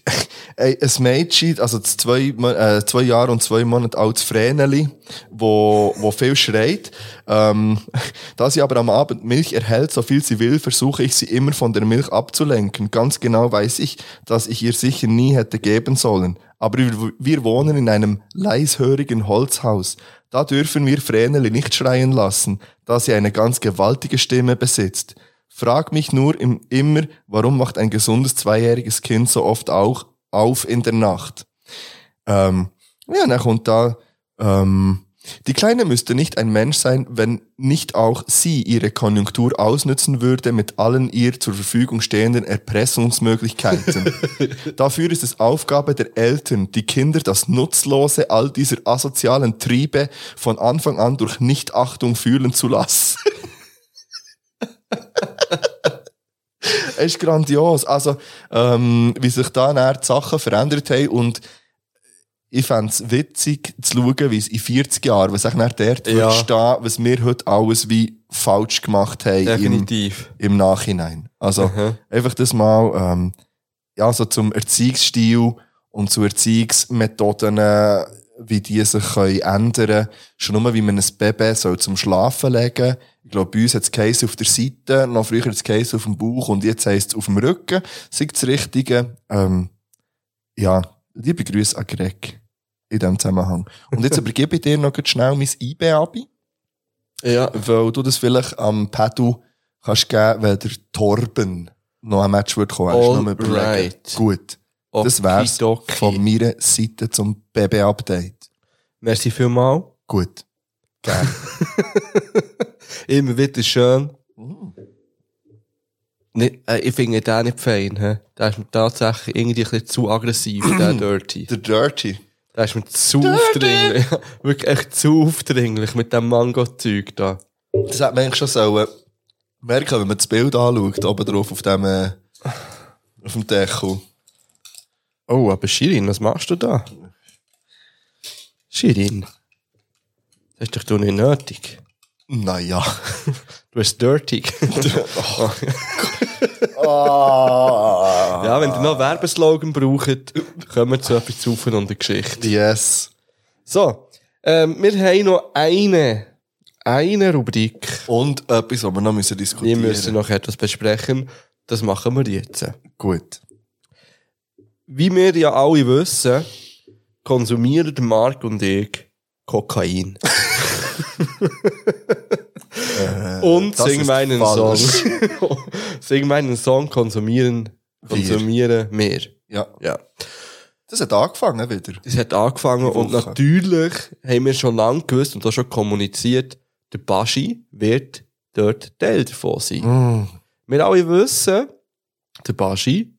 Ey, ein Mädchen, also zwei, äh, zwei Jahre und zwei Monate altes Vreneli, wo, wo viel schreit. Ähm, da sie aber am Abend Milch erhält, so viel sie will, versuche ich sie immer von der Milch abzulenken. Ganz genau weiß ich, dass ich ihr sicher nie hätte geben sollen. Aber wir, wir wohnen in einem leishörigen Holzhaus. Da dürfen wir Vreneli nicht schreien lassen, da sie eine ganz gewaltige Stimme besitzt. Frag mich nur im, immer, warum macht ein gesundes zweijähriges Kind so oft auch auf in der Nacht? Ähm, ja, dann kommt da, ähm, die Kleine müsste nicht ein Mensch sein, wenn nicht auch sie ihre Konjunktur ausnützen würde mit allen ihr zur Verfügung stehenden Erpressungsmöglichkeiten. Dafür ist es Aufgabe der Eltern, die Kinder das Nutzlose all dieser asozialen Triebe von Anfang an durch Nichtachtung fühlen zu lassen. Es ist grandios. Also, ähm, wie sich da die Sachen verändert haben und ich fände es witzig zu schauen, wie es in 40 Jahren, was ich nachher dort Ja. stehen, was wir heute alles wie falsch gemacht haben Definitiv. Im, im Nachhinein. Also, Mhm. einfach das mal, ähm, ja, so zum Erziehungsstil und zu Erziehungsmethoden, wie die sich können ändern Schon nur, wie man ein Baby soll zum Schlafen legen Ich glaube, bei uns hat es geheißen auf der Seite, noch früher hat es geheißen auf dem Bauch und jetzt heisst es auf dem Rücken. Sagt das Richtige. Ähm, ja, liebe Grüße an Greg in diesem Zusammenhang. Und jetzt übergebe ich dir noch schnell mein IB-Abi. Ja. Weil du das vielleicht am Pedal kannst geben, wenn der Torben noch ein Match wird kommen. Überlegen. Alright. Gut. Das wär's Okidoki. von meiner Seite zum BB-Update. Merci vielmal. Gut. Gerne. Immer wieder schön. Mm. Nicht, äh, ich finde den nicht fein. He? Der ist mir tatsächlich irgendwie ein bisschen zu aggressiv, der Dirty. Der Dirty. Der ist mir zu aufdringlich. Wirklich echt zu aufdringlich mit dem Mango-Zeug da. Das hat man eigentlich schon sollen merken, wenn man das Bild anschaut, oben drauf auf dem, äh, auf dem Deckel. Oh, aber Shirin, was machst du da? Shirin. Das ist doch du nicht nötig. Naja. Du bist dirty. Ah. ja, wenn ihr noch Werbeslogan braucht, kommen wir zu etwas zu und der Geschichte. Yes. So, ähm, wir haben noch eine, eine Rubrik. Und etwas, was wir noch müssen Wir diskutieren müssen noch etwas besprechen. Das machen wir jetzt. Gut. Wie wir ja alle wissen, konsumieren Marc und ich Kokain. Und das sing ist meinen Song. falsch. sing meinen Song konsumieren, konsumieren mehr. Ja. Ja. Das hat angefangen wieder. Das hat angefangen Die und Woche. natürlich haben wir schon lange gewusst und auch schon kommuniziert, der Baschi wird dort Teil davon sein. Mm. Wir alle wissen, der Baschi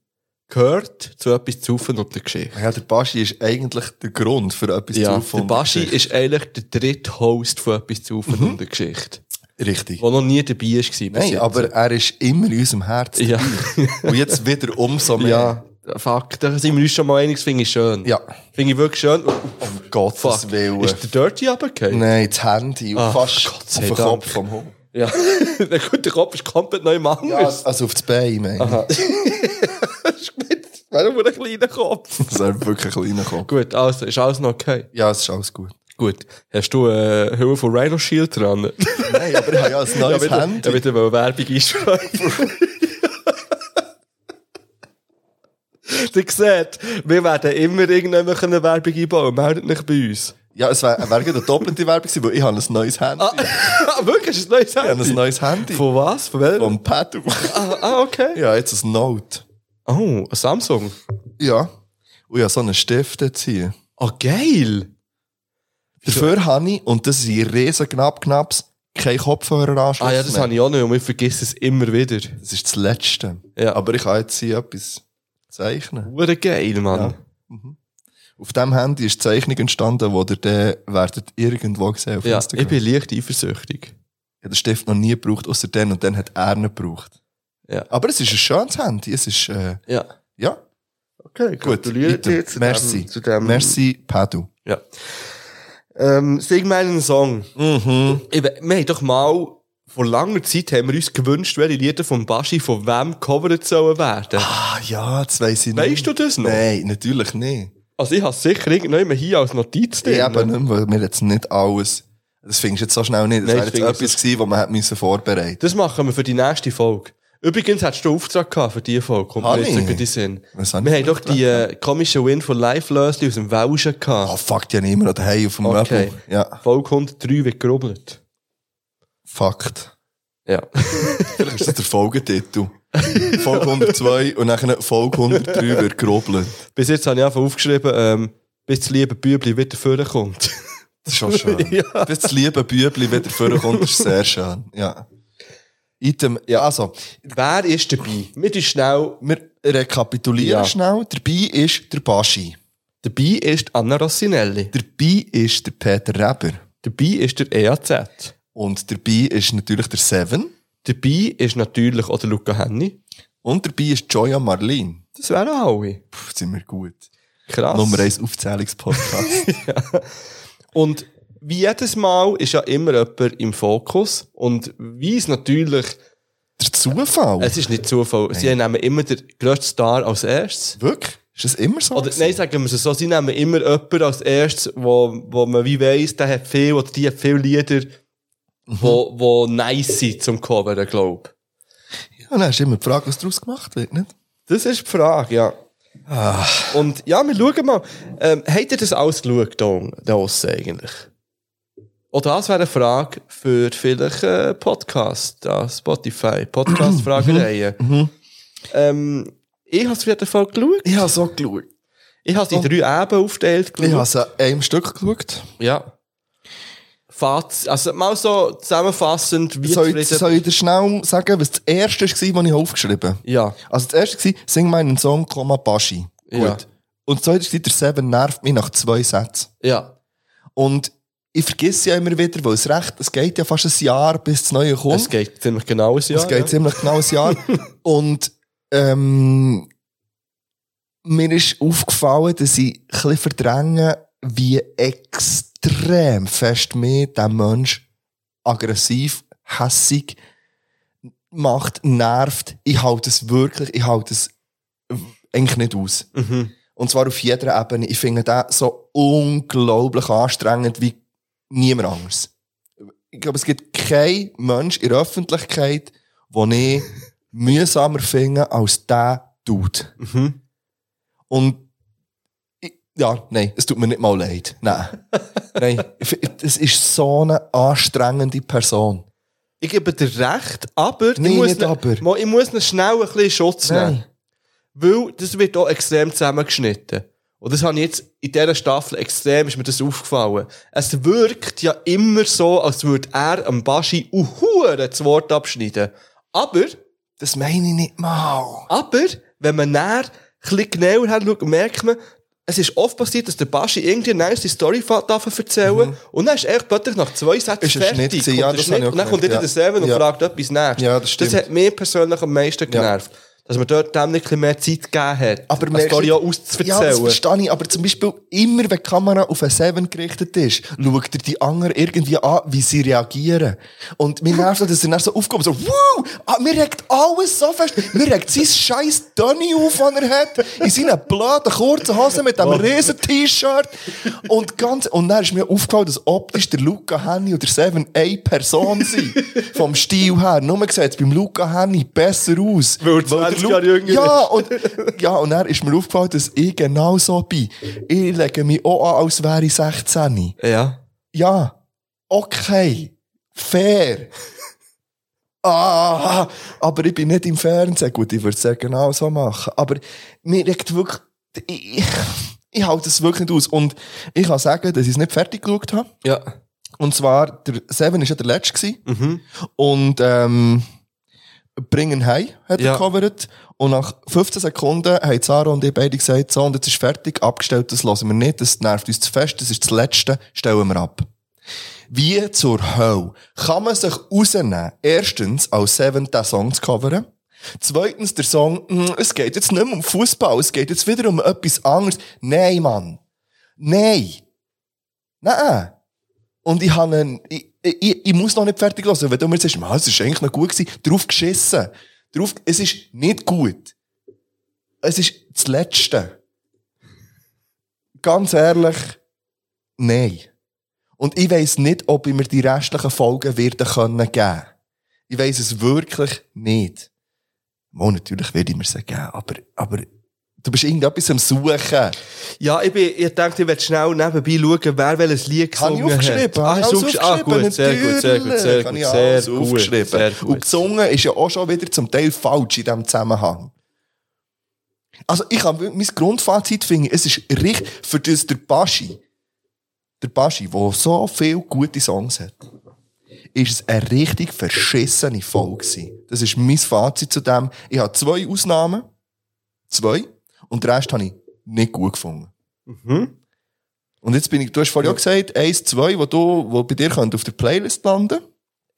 gehört zu etwas zu und der Geschichte. Ja, der Baschi ist eigentlich der Grund für etwas Ja, zu der Baschi ist eigentlich der dritte Host von etwas zu und der Geschichte. Richtig. Der noch nie dabei war. Nein, jetzt. aber er ist immer in unserem Herzen. Ja. Und jetzt wieder umso mehr. Ja, fuck, da sind wir uns schon mal einig, das finde ich schön. Ja. Finde ich wirklich schön. Um Gottes fuck, Willen. ist der Dirty runtergefallen? Nein, das Handy. Ah, fast Gott auf den. Kopf vom Hund. Ja. der gute Kopf ist komplett neu Mann. Ja, also auf das Bein, meine Aha. Warum ein kleiner Kopf? ich. Das ist wirklich ein kleiner Kopf. Gut, also, ist alles noch okay? Ja, es ist alles gut. Gut. Hast du äh, Höhe von Rhino Shield dran? Nein, aber ich habe ja ein neues wieder, Handy. Ja, wieder mal Werbung einschreiben. Ihr seht, wir werden immer irgendwann eine Werbung einbauen. Meldet nicht bei uns. Ja, es wäre wär eine doppelte Werbung gewesen, weil ich habe ein neues Handy. Ah, wirklich? Ist ein neues Ich habe Handy? ein neues Handy. Von was? Von welchem? Vom Padu. Ah, ah, okay. Ja, jetzt ein Note. Oh, ein Samsung. Ja. Und ich habe so einen Stift hier. Oh, geil. Dafür habe ich, und das sind riesen Knapp-Knapps, kein Kopfhöreranschluss Ah ja, das mehr. habe ich auch nicht und ich vergesse es immer wieder. Das ist das Letzte. Ja. Aber ich kann jetzt hier etwas zeichnen. Hure geil, Mann. Auf dem Handy ist die Zeichnung entstanden, die ihr dann werdet irgendwo gesehen auf Ja, Instagram. ich bin leicht eifersüchtig. Ich habe den Stift noch nie gebraucht, außer den und dann hat er ihn gebraucht. Ja. Aber es ist ein schönes Handy. Es ist, äh, Ja. ja. Okay, Gut. gratuliere weiter. dir zu Merci. dem- zu dem- Merci, Padu. Ja. Ähm, sing meinen Song. Mhm. Ich, we- wir haben doch mal, vor langer Zeit haben wir uns gewünscht, welche Lieder von Baschi von wem gecovert sollen werden. Ah, ja, das weiss ich nicht. Weißt du das noch? Nein, natürlich nicht. Also ich habe sicher irgendjemand hier als Notiz drin. eben nicht, weil wir jetzt nicht alles, das findest du jetzt so schnell nicht. Das Nein, wäre das jetzt etwas gewesen, was man hätte müssen vorbereiten Das machen wir für die nächste Folge. Übrigens hättest du Auftrag gehabt für diese Folge. Kommt mir jetzt sogar in den Sinn. Wir haben doch die äh, komische Win von Live-Lösli aus dem Welschen gehabt. Oh fuck, die haben immer noch daheim auf dem Okay. Möbel. Ja, Folge 103 wird gerubbelt. Fakt. Ja. Vielleicht ist das der Folgetitel. Folge 102 und dann Folge 103 wird gerubbelt. Bis jetzt habe ich einfach aufgeschrieben, ähm, bis das liebe Bübli wieder vorkommt. Das ist schon schön. Ja. Bis das liebe Bübli wieder vorkommt, ist sehr schön. Ja. Item, ja, also, Wer ist dabei? Wir schnell. wir rekapitulieren Ja. schnell. Dabei ist der Baschi. Dabei ist Anna Rossinelli. Dabei ist der Peter Reber. Dabei ist der EAZ. Und dabei ist natürlich der Seven. Dabei ist natürlich auch der Luca Henny. Und dabei ist Joya Marlene. Das wären alle. Puh, sind wir gut. Krass. Nummer 1 Aufzählungspodcast. Und wie jedes Mal ist ja immer jemand im Fokus. Und wie es natürlich, der Zufall. es ist nicht Zufall, sie nehmen immer den grössten Star als erstes. Wirklich? Ist das immer so? Oder, gewesen? nein, sagen wir es so, sie nehmen immer jemanden als erstes, wo, wo man wie weiss, der hat viel, oder die hat viele Lieder, wo, wo nice sind zum Coveren, glaub. Ja, dann ist immer die Frage, was daraus gemacht wird, nicht? Das ist die Frage, ja. Und ja, wir schauen mal. Ähm, habt ihr das alles geschaut, da, da eigentlich? Oder das wäre eine Frage für vielleicht äh, Podcast, da Spotify, Podcast-Fragereihe. ähm, ich habe es jeden Fall geschaut. Ich habe so geschaut. Ich habe es in drei Eben aufgeteilt Ich habe es an einem Stück geschaut. Ja. Faz also mal so zusammenfassend, wie Soll ich, soll ich dir schnell sagen, was das erste war, was ich aufgeschrieben habe? Ja. Also das erste war, sing meinen Song, Komma Baschi. Gut. Ja. Und das zweite war, der Seven nervt mich nach zwei Sätzen. Ja. Und ich vergesse ja immer wieder, weil es recht, es geht ja fast ein Jahr, bis das Neue kommt. Es geht ziemlich genau ein Jahr. es geht ja. ziemlich genau ein Jahr. Und ähm, mir ist aufgefallen, dass ich ein bisschen verdränge, wie extrem fest mir der Mensch aggressiv, hässig macht, nervt. Ich halte es wirklich, ich halte es eigentlich nicht aus. Mhm. Und zwar auf jeder Ebene. Ich finde den so unglaublich anstrengend wie niemand anders. Ich glaube, es gibt keinen Mensch in der Öffentlichkeit, den ich mühsamer finde als der Dude. Mhm. Und ich, ja, nein, es tut mir nicht mal leid. Nein. nein, es ist so eine anstrengende Person. ich gebe dir recht, aber, Nee, ich, muss nicht ne- aber. Ich muss ihn schnell ein bisschen Schutz Nein. nehmen. Weil das wird auch extrem zusammengeschnitten. Und das habe ich jetzt in dieser Staffel extrem, ist mir das aufgefallen. Es wirkt ja immer so, als würde er am Baschi uhuere das Wort abschneiden. Aber, Das meine ich nicht mal. aber, wenn man näher ein genauer hinschaut, merkt man, es ist oft passiert, dass der Baschi irgendwie eine nice Story darf erzählen und dann ist er plötzlich nach zwei Sätzen Mhm. Ist fertig. Kommt ja, der das auch und dann kommt wieder gemerkt, der Seven und ja. fragt etwas nächstes. Ja, das stimmt. Das hat mich persönlich am meisten genervt. Dass man dort dem nicht mehr Zeit gegeben hat, Aber eine Story auch auszuerzählen. Ja, das verstehe ich. Aber zum Beispiel, immer wenn die Kamera auf einen Seven gerichtet ist, schaut er die anderen irgendwie an, wie sie reagieren. Und mir nervt so, dass er dann so aufkommt, so, wow, ah, mir regt alles so fest. Mir regt sein scheiß Donny auf, den er hat, in seinen blöden kurzen Hosen mit einem riesen T-Shirt. Und ganz, und dann ist mir aufgefallen, dass optisch der Luca Henny und der Seven eine Person sind. Vom Stil her. Nur sieht es beim Luca Henny besser aus. Weil 20 Lu- Jahre jünger Ja, und, ja, und dann ist mir aufgefallen, dass ich genau so bin. Ich lege mich auch an, als wäre ich 16. Ja. Ja, okay, fair. Ah, aber ich bin nicht im Fernsehen. Gut, ich würde es ja genau so machen. Aber mir regt wirklich, ich, ich, ich halte es wirklich nicht aus. Und ich kann sagen, dass ich es nicht fertig geschaut habe. Ja. Und zwar, der Seven war ja der letzte. gewesen. Mhm. Und, ähm, Bringen Hei hat er Ja. gecovert. Und nach 15 Sekunden haben Sarah und ich beide gesagt, so, und jetzt ist fertig, abgestellt, das hören wir nicht, das nervt uns zu fest, das ist das Letzte, stellen wir ab. Wie zur Hölle kann man sich rausnehmen, erstens als Seven den Song zu coveren, zweitens der Song, mm, es geht jetzt nicht mehr um Fußball, es geht jetzt wieder um etwas anderes. Nein, Mann. Nein. Nein. Und ich habe einen, ich, ich, ich muss noch nicht fertig hören. Wenn du mir sagst, «Man, es ist eigentlich noch gut gewesen, drauf geschissen. Drauf, es ist nicht gut. Es ist das Letzte. Ganz ehrlich, nein. Und ich weiss nicht, ob ich mir die restlichen Folgen werden können geben. Ich weiss es wirklich nicht. Mo, natürlich werde ich mir sie geben, aber, aber du bist irgendetwas am Suchen. Ja, ich, bin, ich dachte, ich werde schnell nebenbei schauen, wer welches Lied ich gesungen aufgeschrieben? hat. Habe ich hast du alles aufgeschrieben? Ah, gut, sehr gut, sehr gut, sehr Habe gut, ich sehr alles gut, aufgeschrieben. sehr gut. Und gesungen ist ja auch schon wieder zum Teil falsch in diesem Zusammenhang. Also ich habe mein Grundfazit finde, ich, es ist richtig, für das der Baschi, der Baschi, der so viele gute Songs hat, ist es eine richtig verschissene Folge gewesen. Das ist mein Fazit zu dem. Ich habe zwei Ausnahmen. Zwei. Und den Rest habe ich nicht gut gefunden. Und jetzt bin ich, du hast vorhin auch gesagt, eins, zwei, wo du, wo bei dir könnt auf der Playlist landen.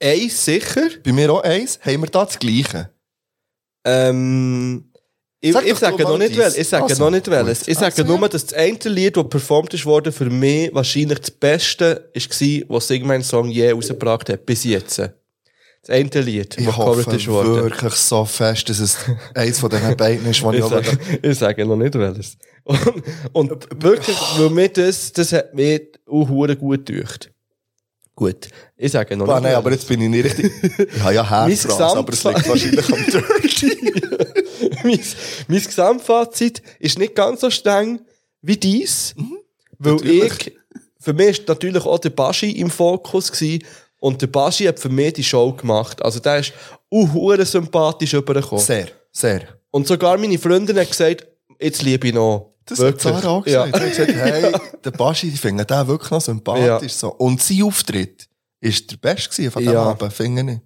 Eins sicher. Bei mir auch eins. Haben wir da das Gleiche? Ähm, ich, Sag ich sage noch nicht deins. wel. Ich sage Also, noch nicht welches. Ich sage Also, nur, ja. dass das eine Lied, das performt ist worden, für mich wahrscheinlich das Beste war, was Sigmund Song je rausgebracht hat, bis jetzt. Das eine Lied, Ich hoffe ist worden. wirklich so fest, dass es eins von diesen beiden ist, die ich sage, ich sage noch nicht welches. Und, und wirklich, weil mir das, das hat mir auch gut gedacht. Gut. Ich sage noch Ah, nicht nein, aber jetzt bin ich nicht richtig. Ich habe ja Herzrasen, aber es liegt wahrscheinlich am Dirty. mein, mein Gesamtfazit ist nicht ganz so streng wie dies, weil Natürlich. ich, für mich ist natürlich auch der Baschi im Fokus gewesen, und der Baschi hat für mich die Show gemacht. Also der ist auch sympathisch rübergekommen. Sehr, sehr. Und sogar meine Freundin hat gesagt, jetzt liebe ich noch. Das hat Sarah auch Ja. gesagt. Sie hat gesagt, hey, der Baschi, die finden den wirklich noch sympathisch. So. Und sein Auftritt ist der beste von diesem Ja. Abend, finde ich.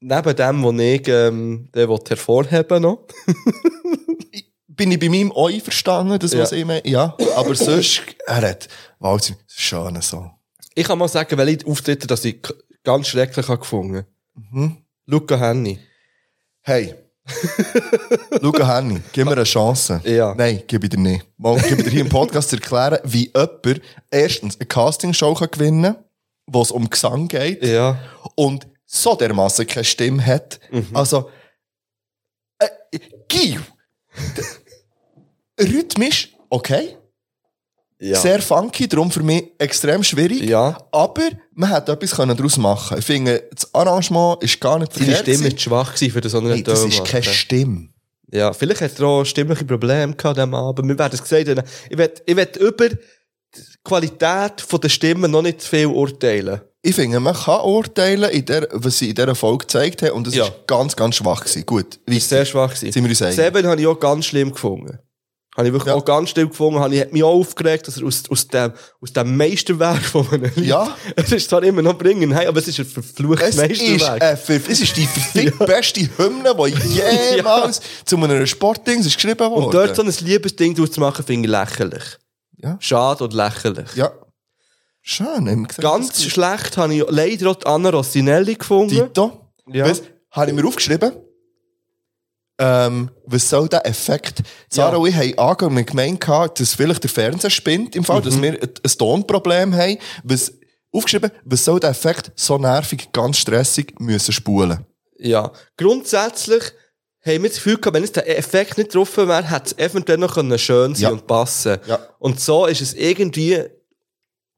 Neben dem, wo ich ähm, den hervorheben noch. Bin ich bei meinem auch einverstanden, das Ja. was ich meine? Ja. Aber sonst, er hat, Wahnsinn, schöner Song. Ich kann mal sagen, welche Auftritte, dass ich ganz schrecklich habe gefunden. Mhm. Luca Henny. Hey. Luca Henny, gib mir eine Chance. Ja. Nein, gebe ich dir nicht. Mal gebe ich dir hier im Podcast zu erklären, wie jemand erstens eine Castingshow kann gewinnen kann, wo es um Gesang geht. Ja. Und so dermassen keine Stimme hat. Mhm. Also, äh, Gil. Rhythmisch, okay. Ja. Sehr funky, darum für mich extrem schwierig. Ja. Aber man hätte etwas können daraus machen. Ich finde, das Arrangement ist gar nicht Seine verkehrt Stimme gewesen. war schwach für so einen Hey, das ist keine Stimme. Ja, vielleicht hat er auch stimmliche Probleme gehabt diesem Abend. Wir werden es gesagt haben. Ich ich will über die Qualität der Stimme noch nicht viel urteilen. ich finde, man kann urteilen, in der, was sie in dieser Folge gezeigt haben, und das Ja. ist ganz, ganz schwach gewesen. Gut, wie sehr schwach gewesen. Sind wir uns einig? Seven habe ich auch ganz schlimm gefunden. Habe ich wirklich Ja. auch ganz schlimm gefunden. Habe ich, hat mich auch aufgeregt, dass er aus, aus dem, aus dem Meisterwerk von einem Ja. es ist zwar immer noch bringen, hey, aber es ist ein verfluchtes Es ist, Meisterwerk. äh, für, es ist die verfickt beste Hymne, die jemals zu einem Sportding ist geschrieben worden. Und dort so ein Liebesding draus zu machen, finde ich lächerlich. Ja. Schade und lächerlich. Ja. Schön, haben gesagt. Ganz schlecht habe ich leider auch die Anna Rossinelli gefunden. Tito, Ja. was, habe ich mir aufgeschrieben, ähm, was soll der Effekt? Sarah Ja. und ich haben angefangen gemeint, dass vielleicht der Fernseher spinnt, im Fall, Mhm. dass wir ein Tonproblem haben. Was, aufgeschrieben, was soll der Effekt so nervig, ganz stressig müssen spulen? Ja. Grundsätzlich haben wir das Gefühl gehabt, wenn jetzt der Effekt nicht getroffen wäre, hätte es eventuell noch schön sein Ja. und passen. Ja. Und so ist es irgendwie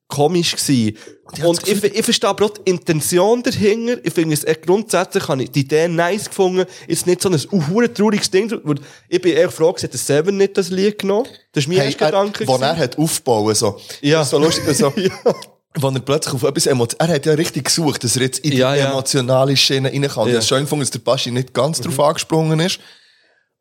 komisch gewesen. Und ich, ich verstehe aber auch die Intention dahinter. Ich finde es echt grundsätzlich, habe ich die Idee nice gefunden. Ist nicht so ein uh, trauriges Ding. weil Ich bin eher froh, dass der Seven nicht das Lied genommen. Das ist mein Hey, erster Gedanke. er, wo er hat aufbauen, so. Ja. Das ist so lustig, so. ja. Wo er plötzlich auf etwas emotional, er hat ja richtig gesucht, dass er jetzt in die Ja, emotionale Schiene rein kann. Ja. Mhm. Ich habe schön gefunden, dass der Baschi nicht ganz drauf angesprungen ist.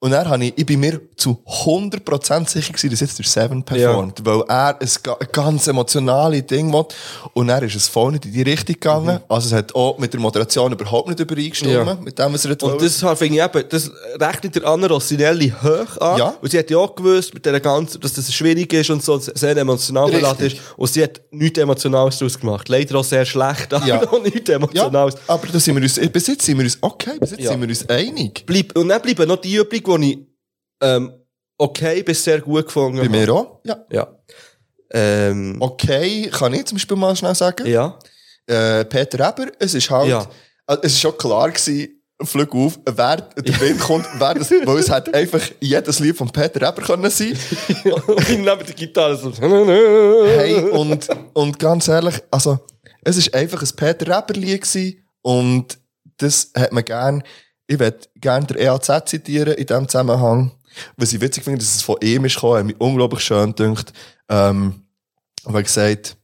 Und dann habe ich, ich bin mir zu 100% sicher gewesen, dass jetzt der Seven performt, weil er ein, ga- ein ganz emotionales Ding will. Und dann ist es voll nicht in die Richtung gegangen. Also es hat auch mit der Moderation überhaupt nicht übereingestimmt, Mhm. Ja. mit dem, was er Und das finde ich eben, das rechnet der Anna Rossinelli hoch an. Ja. Und sie hat ja auch gewusst, mit der ganzen, dass das schwierig ist und so, sehr emotional beladen ist. Und sie hat nichts Emotionales daraus gemacht. Leider auch sehr schlecht, aber Ja. auch nichts ja, Emotionales. aber da sind wir uns, bis jetzt sind wir uns, okay, bis jetzt Ja. sind wir uns einig. Bleib, und dann bleiben noch die übrig, die ich, ähm, okay bis sehr gut gefunden Bei habe. mir auch, ja. Ja. Ähm, Okay, kann ich zum Beispiel mal schnell sagen. ja. Äh, Peter Eber, es ist halt, Ja. also es ist schon klar gewesen, Flug auf, wer der Wind kommt, wer das, weil es hat einfach jedes Lied von Peter Eber können sein. und neben der Gitarre so. Hey, und, und ganz ehrlich, also, es ist einfach ein Peter Eber Lied gewesen, und das hat man gern, ich würde gerne der EAZ zitieren in diesem Zusammenhang, was ich witzig finde, dass es von ihm ist gekommen, hat mich unglaublich schön gedacht, ähm, weil gesagt,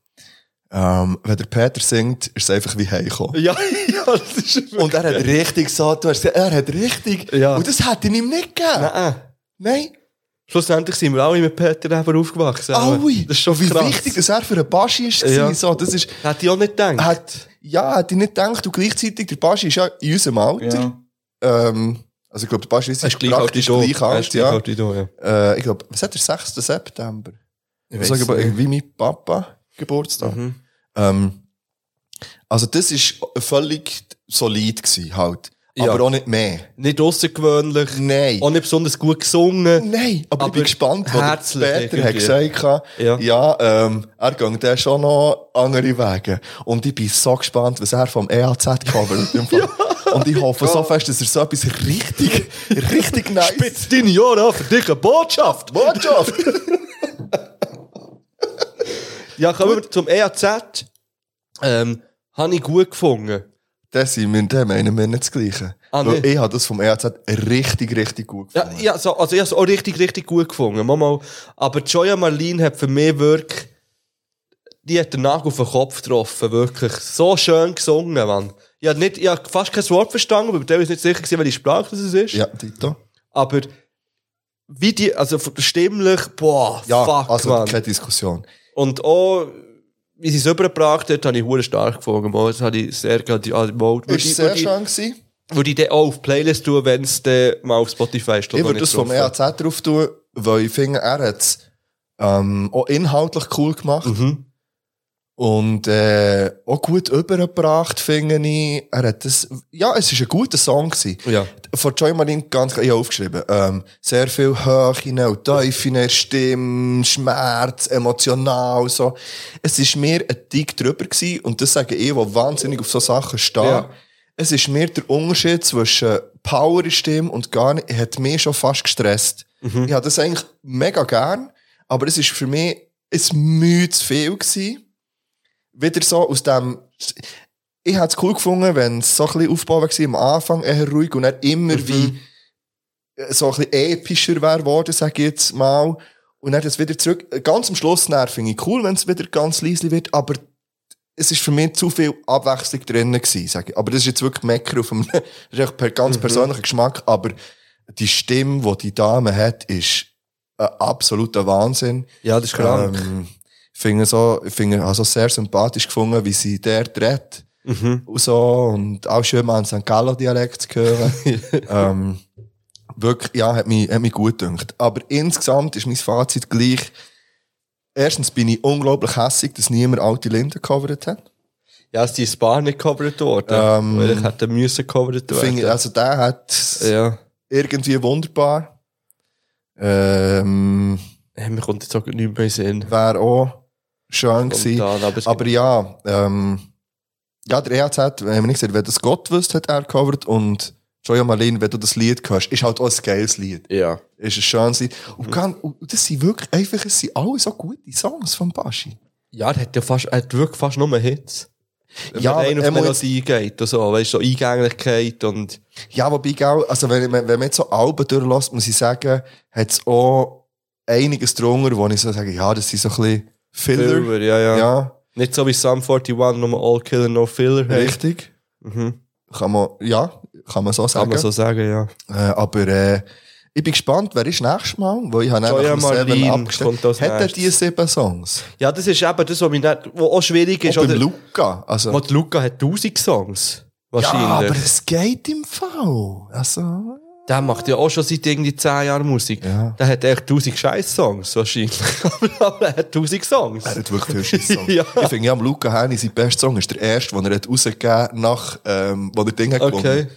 ähm, wenn der Peter singt, ist es einfach wie heimkommen. Ja, ja, das ist Und er hat richtig so, du hast gesagt, er hat richtig, Ja. und das hätte ich ihm nicht gegeben. Nein. Nein. Schlussendlich sind wir alle mit Peter Eber aufgewachsen. Aui, Das ist schon wie krass. wichtig, dass er für einen Baschi ist. Ja. Ja. So, das ist, Hätte ich auch nicht gedacht. hat, ja, hätte ich nicht gedacht, und gleichzeitig, der Baschi ist ja in unserem Alter. Ähm, also ich glaube, der Baschi ist gleich praktisch du. gleich alt, ist gleich ja. alt wie du, ja. Äh, ich glaube, was hat der 6. September? Ich Ich aber, nicht. wie mein Papa Geburtstag. Mhm. Ähm, also das ist völlig solid gewesen, halt. Ja. Aber auch nicht mehr. Nicht außergewöhnlich. Nein. Auch nicht besonders gut gesungen. Nein, aber, ich Aber bin gespannt, was Peter hat gesagt hat. Ja. Ja, ähm, er geht dann schon noch andere Wege. Und ich bin so gespannt, was er vom EAZ covert. im Fall. Und ich hoffe so fest, dass er so etwas richtig, richtig nice... Spitz deine Ohren an für dich eine Botschaft. Botschaft! Ja, kommen wir zum EAZ. Ähm, habe ich gut gefunden. Das sind wir, den meinen wir nicht das Gleiche. Ah, Weil ich habe das vom EAZ richtig, richtig gut Ja, gefunden. ja so, also ich habe es auch richtig, richtig gut gefunden. Mal, mal. Aber Joya Marlene hat für mich wirklich, die hat den Nagel auf den Kopf getroffen, wirklich. So schön gesungen, Mann. Ich habe nicht, ich habe fast kein Wort verstanden, aber ich nicht sicher gewesen, welche Sprache das ist. Ja, Tito. Aber, wie die, also stimmlich, boah, Ja, fuck, also Mann. keine Diskussion. Und auch, wie sie es übergebracht hat, habe ich hure stark gefunden. Das habe ich sehr gerne, also, mal, würde Ist ich- sehr schön gewesen. Würde ich dann auch auf die Playlist tun, wenn es dann mal auf Spotify steht. Ich würde das vom EAZ drauf tun, weil ich finde, er hat es ähm, auch inhaltlich cool gemacht. Mhm. Und äh, auch gut übergebracht, finde ich. Er hat das, ja, es ist ein guter Song gewesen. Ja. Von Joy Marine ganz, ich habe aufgeschrieben, ähm, sehr viel Höhe und in der Stimme, Schmerz, emotional, so. Es ist mir ein Tick drüber gewesen, und das sage ich, der wahnsinnig auf so Sachen steht. Ja. Es ist mir der Unterschied zwischen Power in Stimme und gar nicht, hat mich schon fast gestresst. Mhm. Ich habe das eigentlich mega gern, aber es ist für mich ein Mühe zu viel gewesen. Wieder so aus dem, ich hätte es cool gefunden, wenn es so ein bisschen Aufbau war, am Anfang eher ruhig und dann immer Mhm. wie äh, so ein bisschen epischer wäre worden, sag ich jetzt mal. Und dann das wieder zurück. Ganz am Schluss finde ich cool, wenn es wieder ganz leise wird, aber es ist für mich zu viel Abwechslung drin gewesen, sag ich. Aber das ist jetzt wirklich Mecker auf einem, das ist echt per ganz persönlicher Geschmack, aber die Stimme, die die Dame hat, ist ein absoluter Wahnsinn. Ja, das ist krank. Ähm, finde so, ich finde, also sehr sympathisch gefunden, wie sie dort redet. Und so, und auch schön mal einen St. Gallo Dialekt zu hören. ähm, wirklich, ja, hat mich, hat mich gut gedacht. Aber insgesamt ist mein Fazit gleich. Erstens bin ich unglaublich hässig, dass niemand alte Linden gecovert hat. Ja, ist die Spar nicht gecovert worden. Ähm, weil ich hätte müssen gecovert werden. Ich- also der hat ja. irgendwie wunderbar. Ähm, Hey, mir kommt jetzt auch nicht mehr in Sinn. wäre auch schön gewesen. Aber Aber ja, ähm, ja, der EHZ, haben wir nicht gesagt, wenn das Gott wüsste, hat er gecovert und Joya Marlene, wenn du das Lied hörst, ist halt auch ein geiles Lied. Ja. Ist ein schönes Lied. Und, ganz, und das sind wirklich einfach, es sind alle so gute Songs von Baschi. Ja, der hat ja fast, er hat wirklich fast nur Hits. Wenn Ja, man rein auf er muss- Melodie geht und so, weißt du, so Eingänglichkeit und, Ja, wobei, also wenn, wenn, wenn man jetzt so Alben durchlässt, muss ich sagen, hat es auch einiges drunter, wo ich so sage, ja, das sind so ein bisschen Filler. Filler, ja, ja. Ja, Nicht so wie Sum 41, nur All Killer, No Filler. hey. richtig. Mhm. Kann man, ja, kann man so Kann sagen. man so sagen, ja. Äh, aber äh, ich bin gespannt, wer ist nächstes Mal? Weil ich habe Joya einfach abgestellt. als Hat er nächstes. die sieben Songs? Ja, das ist eben das, was, mich nicht, was auch schwierig ist. Auch Oder, Luca. Also, Luca hat 1000 Songs. ja, Wahrscheinlich. aber es geht im Fall. Also, Der macht ja auch schon seit irgendwie 10 Jahren Musik. Ja. Der hat echt 1000 Scheiß-Songs, wahrscheinlich. aber, er hat 1000 Songs. er hat wirklich viele Songs. Ja. Ich finde, ja, Luca Henny, sein bester Song ist der erste, den er hat rausgegeben nach, ähm, wo der Ding hat Okay. gewonnen.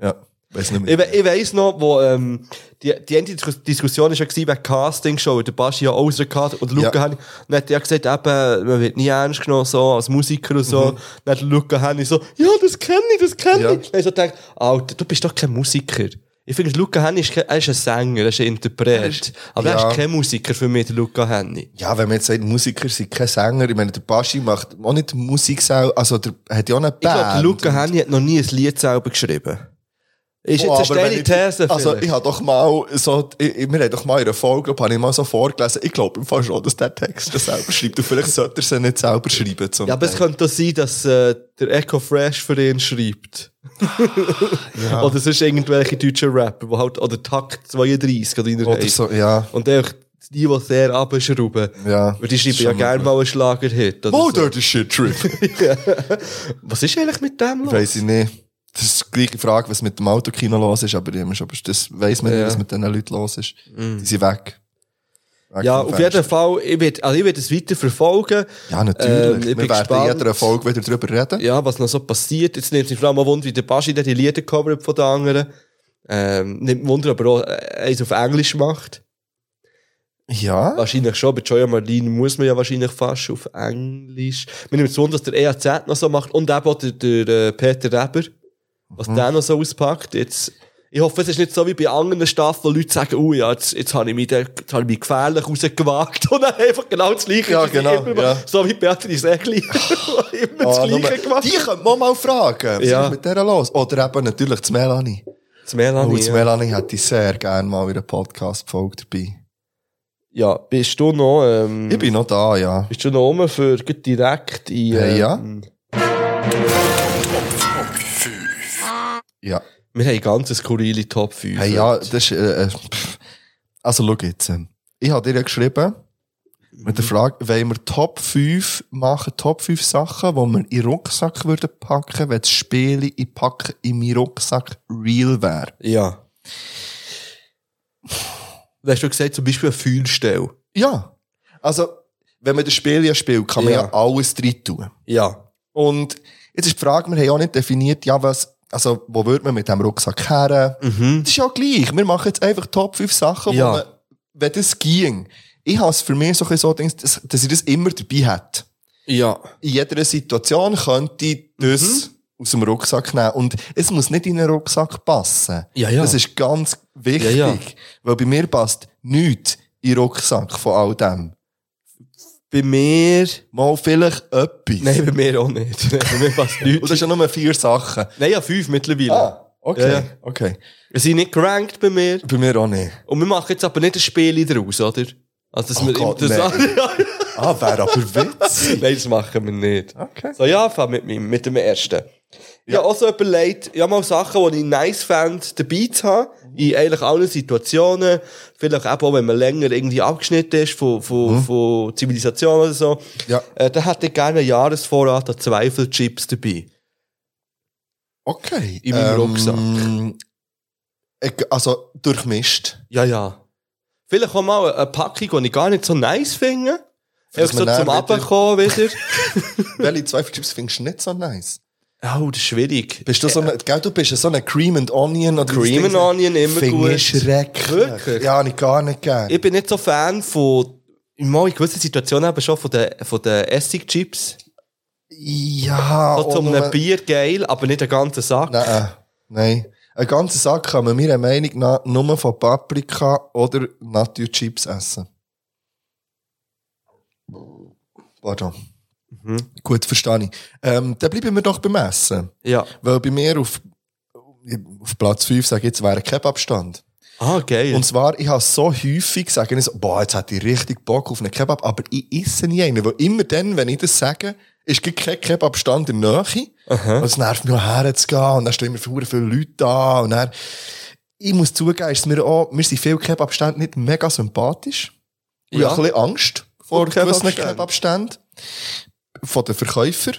Ja, weiß nicht Ich, mehr. ich weiss noch, wo, ähm, die, die Dis- Diskussion war ja gewesen wegen Castingshow, der Baschi ja gehabt und Luca Ja. Henny, dann hat er gesagt, eben, man wird nie ernst genommen, so, als Musiker und so. Dann hat Luca Henny so, ja, das kenne ich, das kenne Mhm. Ja. ich. Dann ich so gedacht, Alter, du bist doch kein Musiker. Ich finde, Luca Henny ist, kein, er ist ein Sänger, er ist ein Interpret. Aber er ja. ist kein Musiker für mich, der Luca Henny. Ja, wenn man jetzt sagt, Musiker sind keine Sänger, ich meine, der Baschi macht auch nicht Musik selber, also der hat ja auch eine Ich glaube, Band. Luca Henny hat noch nie ein Lied selber geschrieben. Ist Oh, jetzt eine steile These Also, vielleicht. ich habe doch mal so, ich, wir haben doch mal in einer Folge, habe ich mal so vorgelesen, ich glaube im Fall schon, dass der Text das selber schreibt. Und vielleicht sollte er sie nicht selber schreiben. Zum Ja, aber es könnte auch sein, dass äh, der Echo Fresh für ihn schreibt. Oder es ist irgendwelche deutschen Rapper, die halt, oder Takt 32 oder Oder so, ja. Und einfach die, die sehr abschrauben. Ja. Weil die schreiben ja gerne mal einen Schlagerhit. Oder Oh, so. der Shit Trip. Was ist eigentlich mit dem los? Weiss ich nicht. Das ist die gleiche Frage, was mit dem Autokino los ist, aber immer schon, aber das weiss man Ja. nicht, was mit diesen Leuten los ist. Die sind weg. Weg Ja, auf jeden. Fall, ich werde also ich werd es weiter verfolgen. Ja, natürlich. Ähm, ich Wir werden in jeder Folge wieder drüber reden. Ja, was noch so passiert. Jetzt nimmt sich vor allem auch Wunder, wie der Baschi die Lieder covert von den anderen. Ähm, nimmt Wunder, aber auch äh, eins auf Englisch macht. Ja. Wahrscheinlich schon, bei Joya Marlene muss man ja wahrscheinlich fast auf Englisch. Mir nimmt es Wunder, dass der EAZ noch so macht und eben auch der, der äh, Peter Reber, was Mhm. der noch so auspackt. Jetzt, ich hoffe, es ist nicht so wie bei anderen Staffeln, wo Leute sagen, oh ja, jetzt, jetzt habe ich mich, da, jetzt habe ich mich gefährlich rausgewagt und dann einfach genau das Gleiche. Ja, genau, immer ja. So wie Beatrice Egli. immer das Ah, Gleiche gemacht. Die könnte man mal fragen. Was Ja. ist mit der los? Oder eben natürlich das Melanie. Das Melanie, Oh, das ja. Melanie hätte ich sehr gerne mal einer Podcast-Folge dabei. ja, bist du noch, ähm, Ich bin noch da, ja. bist du noch rum für direkt in, Hey, ja. ähm, Ja. wir haben ganz eine skurrile Top 5. Hey, ja, das ist, äh, äh, pff. also schau jetzt. ähm, Ich habe dir ja geschrieben, mit der Frage, wollen wir Top 5 machen, Top 5 Sachen, die wir in den Rucksack würden packen, wenn das Spiel ich packe in meinen Rucksack real wäre. Ja. Du hast du gesagt, zum Beispiel eine Fühlstelle. Ja. Also, wenn man das Spiel ja spielt, kann man ja, Ja. alles drin tun. Ja. Und jetzt ist die Frage, wir haben ja auch nicht definiert, ja, was, also, wo würde man mit dem Rucksack her? Das ist ja gleich. Wir machen jetzt einfach Top 5 Sachen, Ja. wo man, wenn das ging. Ich habe es für mich so so dass, dass ich das immer dabei hätte. Ja. In jeder Situation könnte ich das aus dem Rucksack nehmen. Und es muss nicht in den Rucksack passen. Ja, ja. Das ist ganz wichtig. Ja, ja. Weil bei mir passt nichts in den Rucksack von all dem. Bei mir... Mal vielleicht etwas. Nein, bei mir auch nicht. bei mir passt Und nichts. das sind ja nur vier Sachen. Nein, ja, fünf mittlerweile. Ah, okay. Ja. Okay. Wir sind nicht gerankt bei mir. Bei mir auch nicht. Und wir machen jetzt aber nicht ein Spiel daraus, oder? Also, dass Oh wir Gott, das, nein. Ah, wäre aber witzig. Nein, das machen wir nicht. Okay. So, ja, fang mit, mit dem ersten. Ich habe auch so überlegt, ja mal Sachen, die ich nice fand, dabei zu haben, in eigentlich allen Situationen. Vielleicht eben auch, wenn man länger irgendwie abgeschnitten ist von, von, von Zivilisation oder so. Ja. Äh, dann hätte ich gerne einen Jahresvorrat an Zweifelchips dabei. Okay. In meinem Rucksack. ich- Also, durchmischt. Ja, ja. Vielleicht auch mal eine Packung, die ich gar nicht so nice finde. Einfach so zum dann wieder- Abkommen wieder. Welche Zweifelchips findest du nicht so nice? Oh, das ist schwierig. Bist du so eine, gell, du bist so eine Cream and Onion oder Cream and Onion immer Finde gut. ich schrecklich. Wirklich? Ja, ich gar nicht gern. Ich bin nicht so Fan von, in gewissen Situationen eben schon von den, von den Essigchips. ja, zum auch nur- einem Bier geil, aber nicht den ganzen Sack. Nein, äh, nein. Ein ganzer Sack kann man meiner Meinung nach nur von Paprika oder Naturchips essen. Pardon. Mhm. Gut, verstehe ich. Ähm, dann bleiben wir doch beim Essen. Ja. Weil bei mir auf, auf Platz 5, sage ich jetzt, wäre ein Kebabstand. Ah, geil. Und zwar, ich habe so häufig sage ich so, boah, jetzt hätte ich richtig Bock auf einen Kebab, aber ich esse nie einen. Weil immer dann, wenn ich das sage, ist kein Kebabstand in der Nähe. Und es nervt mich herzugehen und dann stehen immer viele, viele Leute da und dann, ich muss zugeben, ist mir auch, mir sind viele Kebabstände nicht mega sympathisch. Ja. Ich habe ein bisschen Angst vor Vor gewissen Kebabständen. Von den Verkäufern.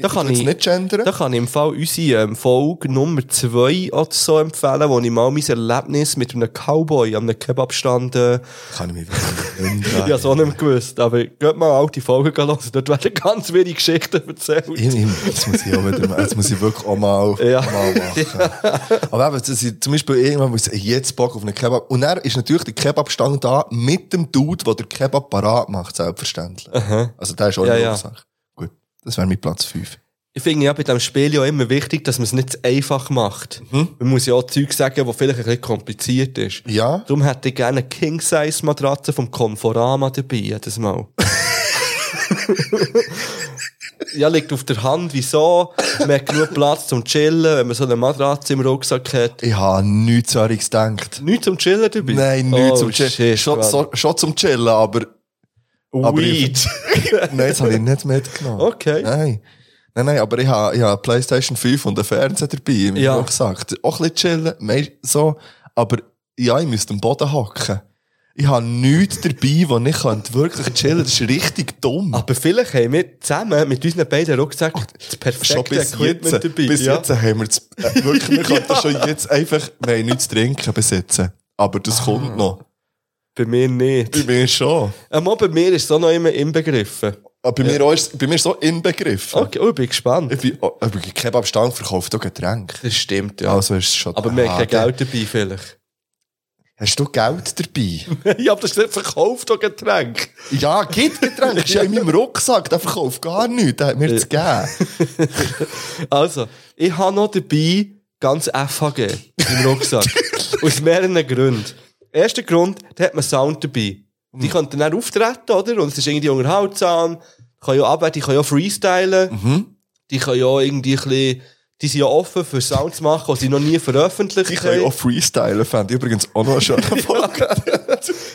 Da kann ich- nicht gendern. Da kann ich im Fall unsere ähm, Folge Nummer 2 oder so empfehlen, wo ich mal mein Erlebnis mit einem Cowboy an einem Kebabstand, äh, Kann ich mich wirklich hab's auch nicht gewusst, aber geht mal alte Folgen hören, dort werden ganz wenige Geschichten erzählt. Ich, ich, das muss ich auch wieder, das muss ich wirklich auch mal, Ja. mal machen. Aber eben, dass ich zum Beispiel irgendwann muss, ich jetzt Bock auf einen Kebab. Und dann ist natürlich der Kebabstand da mit dem Dude, der den Kebab parat macht, selbstverständlich. Also, der ist auch Ja, eine ja. Sache. Das wäre mein Platz 5. Ich finde ja bei diesem Spiel ja immer wichtig, dass man es nicht zu einfach macht. Man muss ja auch Zeug sagen, was vielleicht ein bisschen kompliziert ist. Ja. Darum hätte ich gerne eine King-Size-Matratze vom Conforama dabei, jedes Mal. ja, liegt auf der Hand, wieso? Man hat genug Platz zum Chillen, wenn man so eine Matratze im Rucksack hat. Ich habe nichts anderes gedacht. Nichts zum Chillen dabei? Nein, nichts oh, zum Chillen. Shit, Schon, so, schon zum Chillen, aber, aber Weed. nein, das habe ich nicht mitgenommen. Okay. Nein. Nein, nein, aber ich habe, ich habe PlayStation 5 und einen Fernseher dabei, im Ja. Rucksack. Auch ein bisschen chillen, so. Aber, ja, ich müsste am Boden hocken. Ich habe nichts dabei, wo ich könnte wirklich chillen Das ist richtig dumm. Aber vielleicht haben wir zusammen mit unseren beiden Rucksäcken das perfekte Equipment jetzt, dabei. bis ja. jetzt haben wir das, äh, wirklich, wir könnten schon jetzt einfach, wir haben nichts zu trinken besitzen. Aber Ah. das kommt noch. Bei mir nicht. Bei mir schon. Ähm, bei mir ist es auch noch immer inbegriffen. Aber bei mir auch ist, bei mir ist so inbegriffen. Okay, oh, ich bin gespannt. Ich bin, oh, aber Kebabstand verkauft auch Getränke. Das stimmt, ja. Also ist es schon. Aber wir haben Ah, kein Geld dabei, vielleicht. Hast du Geld dabei? ich hab das nicht verkauft, auch Getränk. Ja, gibt Getränke. Ist ja in meinem Rucksack. Der verkauft gar nichts. Der hat mir zu geben. Also, ich habe noch dabei ganz FHG im Rucksack. Aus mehreren Gründen. Erster Grund, da hat man Sound dabei. Die können dann auch auftreten, oder? Und es ist irgendwie unterhaltsam. Die können ja arbeiten, die können ja freestylen. Die können ja irgendwie ein bisschen, die sind ja offen für Sound zu machen, die sie noch nie veröffentlicht Ich kann ja auch freestylen. Fände ich übrigens auch noch eine schöne Folge.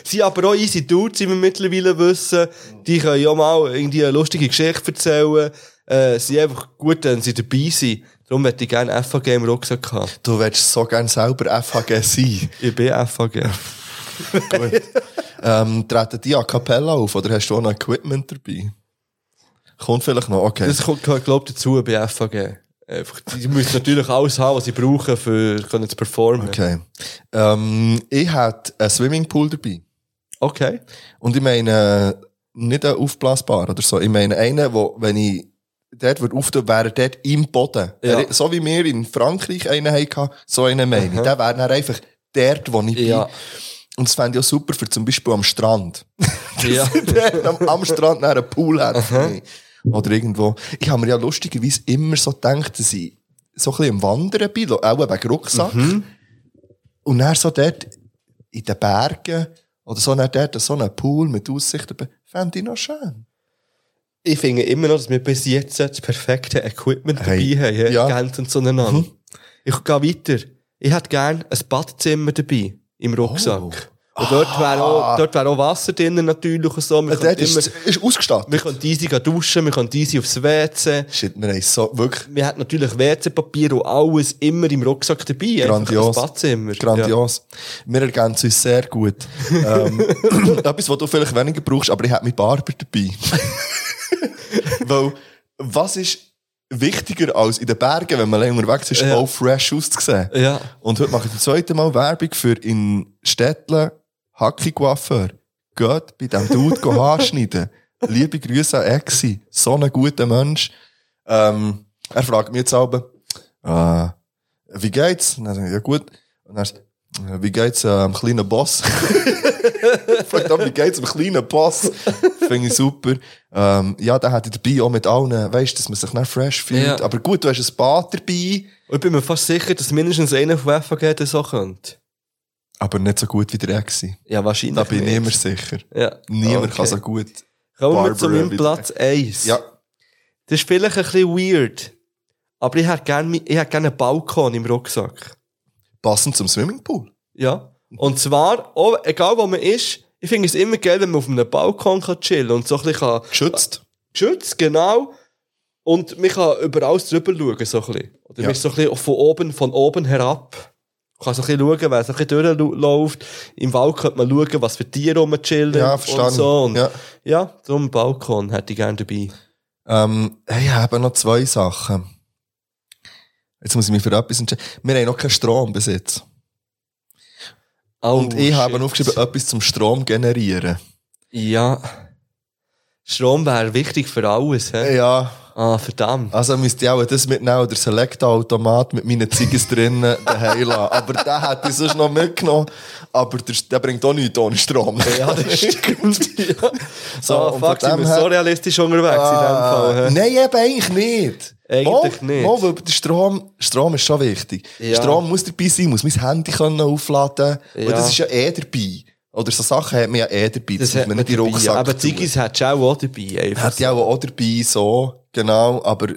Sie aber auch easy Dudes, wie wir mittlerweile wissen. Die können ja mal irgendwie eine lustige Geschichte erzählen. Äh, sie sind einfach gut, wenn sie dabei sind. Darum hätte ich gerne FHG im Rucksack haben. Du willst so gerne selber FHG sein. Ich bin FHG. Gut. ähm, treten die a cappella auf oder hast du auch noch Equipment dabei? Kommt vielleicht noch, okay. Das kommt, glaube ich, dazu bei FHG. Einfach, die müssen natürlich alles haben, was sie brauchen, für können zu performen. Okay. Ähm, ich hätte einen Swimmingpool dabei. Okay. Und ich meine, nicht einen aufblasbar oder so. Ich meine einen, wo, wenn ich dort würde auftun, wäre dort im Boden. Ja. Er- So wie wir in Frankreich einen hatten, so einen meine ich. Der wäre dann einfach dort, wo ich Ja. bin. Und das fände ich auch super für zum Beispiel am Strand. Ja. am, am Strand nach einen Pool hat. Oder irgendwo. Ich habe mir ja lustigerweise immer so gedacht, dass ich so ein bisschen am Wandern bin, auch wegen Rucksack. Mhm. Und dann so dort in den Bergen oder so dann dort so einen Pool mit Aussicht, über- fände ich noch schön. Ich finde immer noch, dass wir bis jetzt das perfekte Equipment Hey, dabei haben. ja. Ja. Ergänzend zueinander. Mhm. Ich gehe weiter. Ich hätte gerne ein Badzimmer dabei. Im Rucksack. Oh. Und dort wäre auch, dort wär auch Wasser drin natürlich und so. Wir Äh, Dort immer, ist, ist ausgestattet. wir können easy duschen, wir können easy aufs WC. Shit, wir haben so, wirklich Wir haben natürlich WC-Papier und alles immer im Rucksack dabei. grandios. Das Badzimmer. Grandios. Wir ergänzen uns sehr gut. ähm, etwas, was du vielleicht weniger brauchst, aber ich habe meinen Barber dabei. Weil, was ist wichtiger als in den Bergen, wenn man allein unterwegs ist, Ja. auch fresh auszusehen? Ja. Und heute mache ich das zweite Mal Werbung für in Städtle Hacki Coiffeur. Geht bei diesem Dude go Haarschneiden. Liebe Grüße an Exi. So ein guter Mensch. Ähm, er fragt mich jetzt aber, äh, wie geht's? Und dann sage ich, ja gut. Und dann sagt wie geht's äh, am kleinen Boss? dann, wie geht's am kleinen Boss? Finde ich super. Ähm, ja, da hat ich dabei auch mit allen, weißt, dass man sich nicht fresh fühlt. Ja. Aber gut, du hast ein Bad dabei. Und ich bin mir fast sicher, dass mindestens einer von FAG das so könnte. Aber nicht so gut wie der Exi. Ja, wahrscheinlich. Da bin ich nicht. immer sicher. Ja. Niemand Okay. kann so gut. Kommen wir zu meinem Platz 1. Ja. Das ist vielleicht ein bisschen weird. Aber ich hätte gerne, ich hätte gerne einen Balkon im Rucksack. Passend zum Swimmingpool. Ja. Und zwar, auch, egal wo man ist, ich finde es immer geil, wenn man auf einem Balkon kann chillen und so ein bisschen kann, Geschützt. geschützt, genau. Und man kann über alles drüber schauen, so ein bisschen. Oder Ja. man ist so ein bisschen von oben, von oben herab. Man kann so ein bisschen schauen, wer so ein bisschen durchläuft. Im Wald könnte man schauen, was für Tiere rumchillen. Ja, und verstanden. so. Und Ja. ja, so einen Balkon hätte ich gerne dabei. Ähm, hey, ich habe noch zwei Sachen. Jetzt muss ich mich für etwas entscheiden. Wir haben noch keinen Strom bis jetzt. Oh, Und ich habe shit. aufgeschrieben, etwas zum Strom generieren. Ja. Strom wäre wichtig für alles, hä? Ja. Ah, verdammt. Also müsste ich auch das mitnehmen oder Select-Automat mit meinen Ziggis drinnen daheim lassen. Aber den hätte ich sonst noch mitgenommen. Aber der, der bringt auch nichts ohne Strom. Ja, das stimmt. ja. So, ah, fuck, sind wir so realistisch unterwegs in dem Fall. hä? Ah, Nein, eben eigentlich nicht. Eigentlich Mal, nicht. Mal, weil der Strom, Strom ist schon wichtig. Ja. Strom muss dabei sein, muss mein Handy können aufladen können. Ja. das ist ja eh dabei. Oder so Sachen hat man ja eh dabei. Das, Das hat man nicht in den. Rucksack Aber. Ziggis du auch, auch dabei. Einfach Hat ja auch, auch dabei, so, genau. Aber,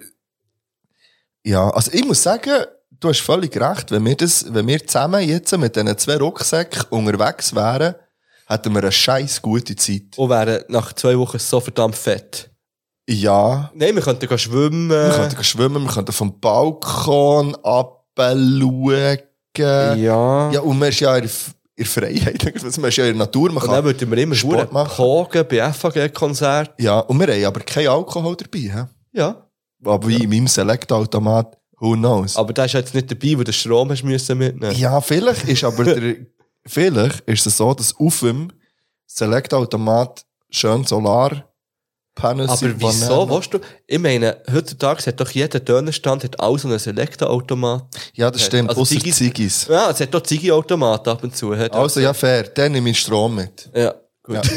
ja, also ich muss sagen, du hast völlig recht. Wenn wir das, wenn wir zusammen jetzt mit diesen zwei Rucksäcken unterwegs wären, hätten wir eine scheiß gute Zeit. Und wären nach zwei Wochen so verdammt fett. Ja. Nein, wir könnten gehen schwimmen. Wir könnten schwimmen, wir könnten vom Balkon abschauen. Ja. Ja, und man ist ja in der, Freiheit. Man ist ja in der Natur, man Und dann würden wir immer Sport machen. kogen bei FAG-Konzert. Ja, und wir haben aber keinen Alkohol dabei. He? Ja. Aber wie in meinem Select-Automat, who knows. Aber der ist jetzt nicht dabei, weil du Strom hast müssen mitnehmen. Ja, vielleicht ist aber der, vielleicht ist es so, dass auf dem Select-Automat schön Solarpanels Aber wieso, weißt du? Ich meine, heutzutage hat doch jeder Dönerstand hat auch so einen Selektorautomat. Ja, das stimmt, Also ausser Ziggis- Ziggis. Ja, es hat doch Ziggy-Automat ab und zu. Also ja, fair, dann nehme ich Strom mit. Ja, gut. Ja.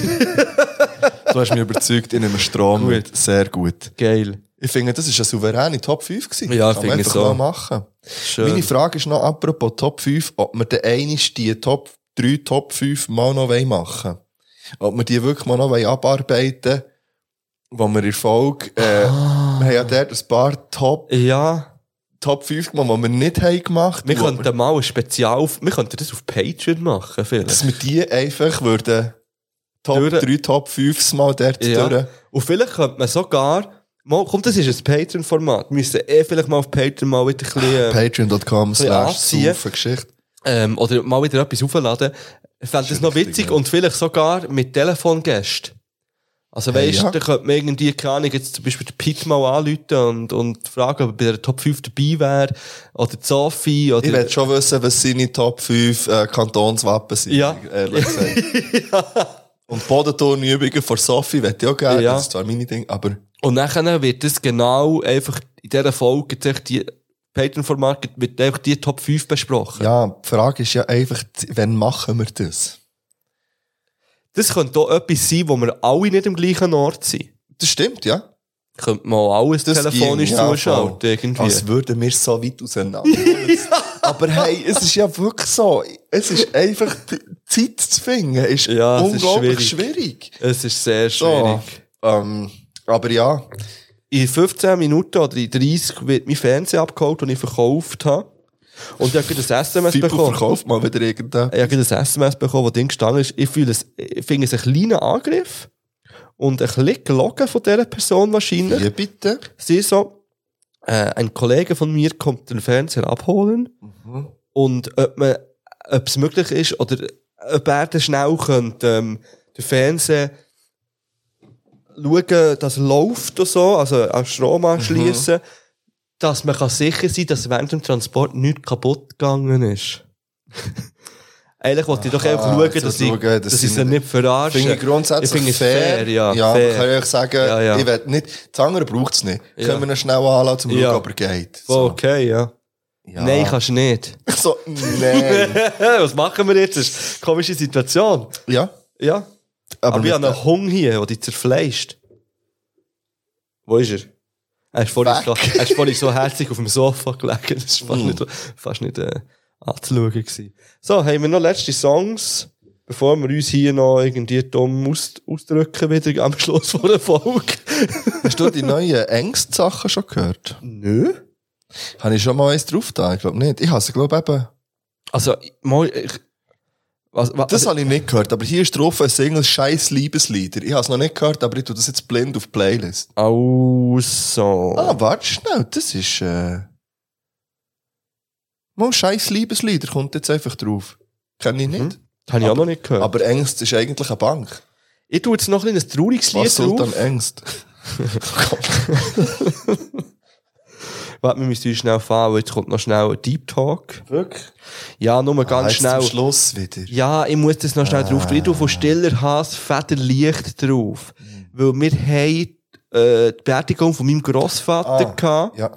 Du hast mich überzeugt, ich nehme Strom Gut. mit. Sehr gut. Geil. Ich finde, das ist eine souveräne Top 5 gewesen. Ja, Kann man finde ich einfach so. mal machen. Schön. Meine Frage ist noch, apropos Top 5, ob wir den einisch die Top 3, Top 5 mal noch wollen machen Ob wir die wirklich mal noch wollen abarbeiten wo wir in Folge, äh, Ah. wir haben ja dort ein paar Top, Ja, Top 5 gemacht, die wir nicht haben gemacht wir könnten mal ein Spezial, wir könnten das auf Patreon machen, vielleicht. dass wir die einfach würden Top Durch- 3, Top 5 mal dort Ja. durch. Und vielleicht könnte man sogar, mal, komm, das ist ein Patreon-Format, wir müssen eh vielleicht mal auf Patreon mal wieder ein bisschen, äh, Patreon.com slash. Geschichte. ähm, oder mal wieder etwas aufladen. Fände das noch witzig ja. und vielleicht sogar mit Telefongästen. Also weißt du, ja. da könnte man irgendwie, keine Ahnung, jetzt zum Beispiel den Pete mal anrufen und, und fragen, ob er bei der Top 5 dabei wäre. Oder die Sophie. Oder Ich will schon wissen, was seine Top 5 äh, Kantonswappen sind. Ja. Ehrlich gesagt. Und Bodenturnübungen von Sophie will ich auch gerne. Ja. Das ist zwar meine Ding, aber Und nachher wird das genau einfach in dieser Folge, jetzt die Patreon-Format, wird einfach die Top 5 besprochen. ja, die Frage ist ja einfach, wann machen wir das? Das könnte auch etwas sein, wo wir alle nicht am gleichen Ort sind. Das stimmt, ja. Könnte man auch alles Das telefonisch ging, ja, zuschalten, voll. irgendwie. Als würden wir so weit auseinander. Aber hey, es ist ja wirklich so. Es ist einfach, Zeit zu finden, ist Ja, es ist unglaublich schwierig. schwierig. Es ist sehr So. schwierig. Ähm, aber ja, In 15 Minuten oder in 30 wird mein Fernseher abgeholt, den ich verkauft habe. Und ich habe ein SMS Fibu bekommen. verkauft mal wieder irgendein. Ich habe ein SMS bekommen, wo drin gestanden ist, ich fühle es, ich finde es einen kleinen Angriff und ein bisschen gelogen von dieser Person wahrscheinlich. Wie bitte? Sie so, äh, ein Kollege von mir kommt den Fernseher abholen und ob, man, ob es möglich ist oder ob er dann schnell könnte, ähm, den Fernseher schauen, dass er läuft oder so, also an Strom anschliessen, dass man kann sicher sein dass während dem Transport nichts kaputt gegangen ist. Eigentlich wollte ich doch einfach schauen, dass ich, schauen, dass dass ich sie nicht verarsche. Finde ich grundsätzlich ich finde fair. fair, ja. ja fair. kann ich euch sagen, Ja, ja. ich will nicht, das andere braucht es nicht. Ja. Können wir ihn schnell anlassen, zum Ja. schauen, ob er geht. So. okay, ja. Ja. Nein, kannst du nicht. So, nein. Was machen wir jetzt? Das ist eine komische Situation. ja. Ja. Aber, Aber, ich habe einen Hung hier, der dich zerfleischt. Wo ist er? Er ist vorhin, so, er ist vorhin so herzig auf dem Sofa gelegen. Das war fast Mm. nicht, fast nicht äh, anzuschauen. Gewesen. So, haben wir noch letzte Songs, bevor wir uns hier noch irgendwie dumm aus, ausdrücken, wieder am Schluss von der Folge. Hast du die neuen Ängst-Sachen schon gehört? Nö. Habe ich schon mal eins drauf da? Ich glaube nicht. Ich habe sie, glaube eben. Also, mal, ich, was, was, Das habe ich nicht gehört, aber hier ist drauf ein Single Scheiß Liebeslieder. Ich habe es noch nicht gehört, aber ich tue das jetzt blind auf die Playlist. Also. Ah, warte schnell, das ist, äh, mal Scheiß Liebeslieder kommt jetzt einfach drauf. Kenne ich nicht. Das habe ich auch noch nicht gehört. Aber Ängst ist eigentlich eine Bank. ich tue jetzt noch ein, ein trauriges Lied Was drauf. Sultan Ängst? Warte, wir müssen uns schnell fahren, weil jetzt kommt noch schnell ein Deep Talk. Wirklich? Ja, nur ganz ah, jetzt schnell. Zum Schluss wieder. Ja, ich muss das noch schnell drauf tun. Ich tue von Stiller Hass Federlicht drauf. Weil wir haben äh, die Beerdigung von meinem Grossvater Ah, gehabt. Ja.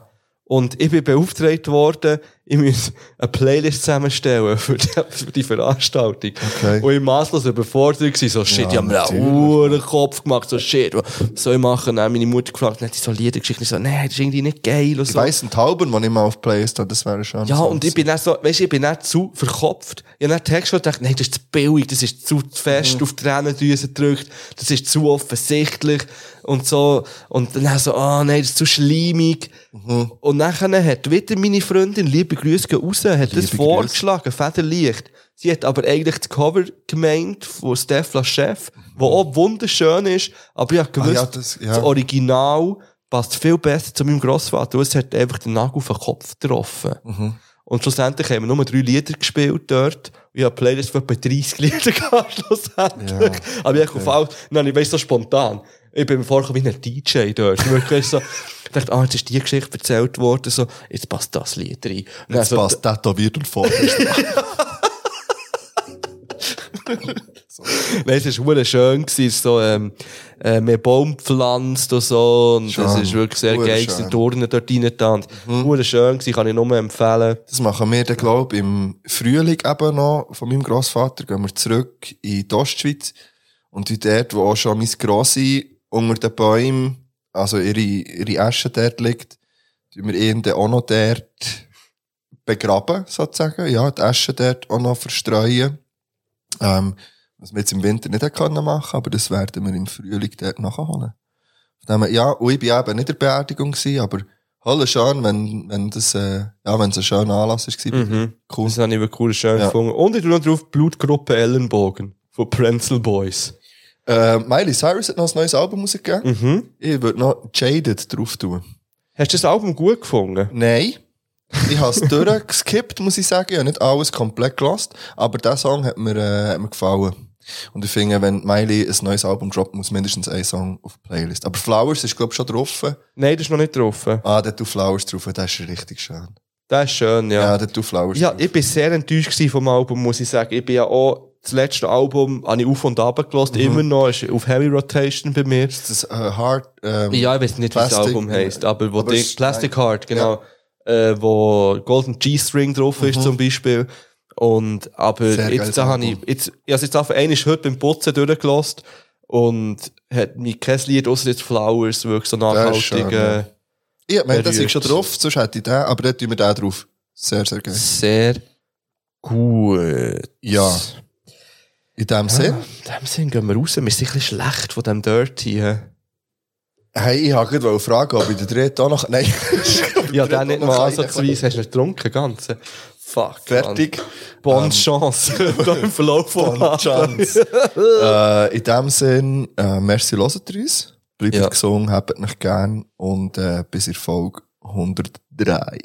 Und ich bin beauftragt worden, ich muss eine Playlist zusammenstellen für die, für die Veranstaltung. Okay. Und ich masslos überfordert gewesen, so shit, Ja, ich hab mir einen Uhren Kopf gemacht, so shit, was soll ich machen? Dann meine Mutter gefragt, dann hat sie so Liedergeschichten, ich so, nein, das ist irgendwie nicht geil und so. weißen Tauben, die ich mal auf Playlist habe, das wäre schon. Ja, und ich bin dann so, weißt du, ich bin nicht zu verkopft. Ich habe dann Text und dachte, nein, das ist zu billig, das ist zu fest Mhm. auf die Tränendüse gedrückt, das ist zu offensichtlich und so. Und dann so, ah, nein, das ist zu schleimig. Mhm. Und dann hat wieder meine Freundin, liebe Grüße gehen raus, hat das Grüße. vorgeschlagen, Federlicht. Sie hat aber eigentlich das Cover gemeint von Stefla Chef, wo auch wunderschön ist, aber ich habe gewusst, Mhm. ja, das- ja. das Original passt viel besser zu meinem Grossvater. Und es hat einfach den Nagel auf den Kopf getroffen. Mhm. Und schlussendlich haben wir nur drei Lieder gespielt dort. Ich habe Playlist von etwa 30 Lieder gehabt, schlussendlich. Aber ich auf all, nein, ich weiss so spontan. Ich bin mir vorgekommen wie ein DJ dort. Wirklich so, ich dachte, ah, jetzt ist die Geschichte erzählt worden, so, jetzt passt das Lied rein. Und Jetzt dann so- passt tätowiert und voll. Nein, es war schön, gewesen, so, ähm, äh, mehr Baum gepflanzt und so, und Schön. das ist wirklich sehr Hure geil, gewesen, Turnen dort rein getan. Mhm. schön gewesen, kann ich nur empfehlen. Das machen wir dann, glaub im Frühling eben noch von meinem Grossvater. Gehen wir zurück in die Ostschweiz. Und dort, wo auch schon mein Grossi unter den Bäumen, also ihre, ihre Asche dort liegt, tun wir ihn dann auch noch dort begraben, sozusagen. Ja, die Asche dort auch noch verstreuen. Ähm, was wir jetzt im Winter nicht können machen, aber das werden wir im Frühling dort nachholen. Von dem Ja, und ich bin eben nicht der Beerdigung gewesen, aber Hallo schön, wenn, wenn das, äh, ja, wenn es ein schöner Anlass war. Mhm. Cool. Das habe ich wirklich cool schön Ja. gefunden. Und ich tue noch drauf Blutgruppe Ellenbogen von Prenzel Boys. Äh, Miley Cyrus hat noch ein neues Album rausgegeben. Mhm. Ich würde noch Jaded drauf tun. Hast du das Album gut gefunden? Nein. Ich habe es durchgeskippt, muss ich sagen. Ich habe nicht alles komplett gelost, aber der Song hat mir, äh, hat mir gefallen. Und ich finde, wenn Miley ein neues Album droppt, muss mindestens ein Song auf die Playlist. Aber Flowers ist, glaube ich, schon drauf. Nein, das ist noch nicht drauf. Ah, der tut Flowers drauf, der ist richtig schön. Das ist schön, ja. Ja, der tut Flowers Ja, drauf. ich bin sehr enttäuscht vom Album, muss ich sagen. Ich bin ja auch, das letzte Album habe ich auf und ab gelost, immer noch, ist auf Heavy Rotation bei mir. Das äh, Hard, ähm, Ja, ich weiß nicht, wie das Plastic- Album heisst, aber wo Aber es- Plastic. Heart, genau, äh, wo Golden G-String drauf ist Mhm. zum Beispiel. Und, aber Sehr jetzt da habe ich, jetzt, ich habe jetzt einfach einmal heute beim Putzen durchgelost und hat mich kein Lied außer jetzt Flowers wirklich so ist nachhaltig, ja. äh, Ich meine, das ist schon drauf, sonst hätte ich den, aber dann tun wir den drauf. Sehr, sehr geil. sehr gut. Ja. In dem ah, Sinn? In dem Sinn gehen wir raus. Wir sind ein bisschen schlecht von dem Dirty. Hey, ich wollte gerade fragen, ob ich den dritten auch noch... Nein. ja, den nicht mal ansatzweise. Also, hast du nicht getrunken, ganze? Fuck. Fertig. Bonne ähm, Chance. Im Verlauf von Bonne Chance. äh, in dem Sinn, äh, merci, hört uns. Bleibt ja. gesund, habt mich gern und äh, bis in Folge 103.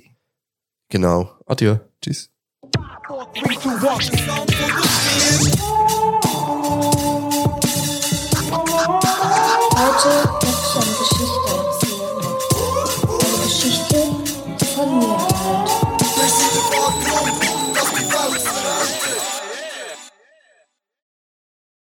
Genau. Adieu. Tschüss. Five, four, three, two, one. Oh.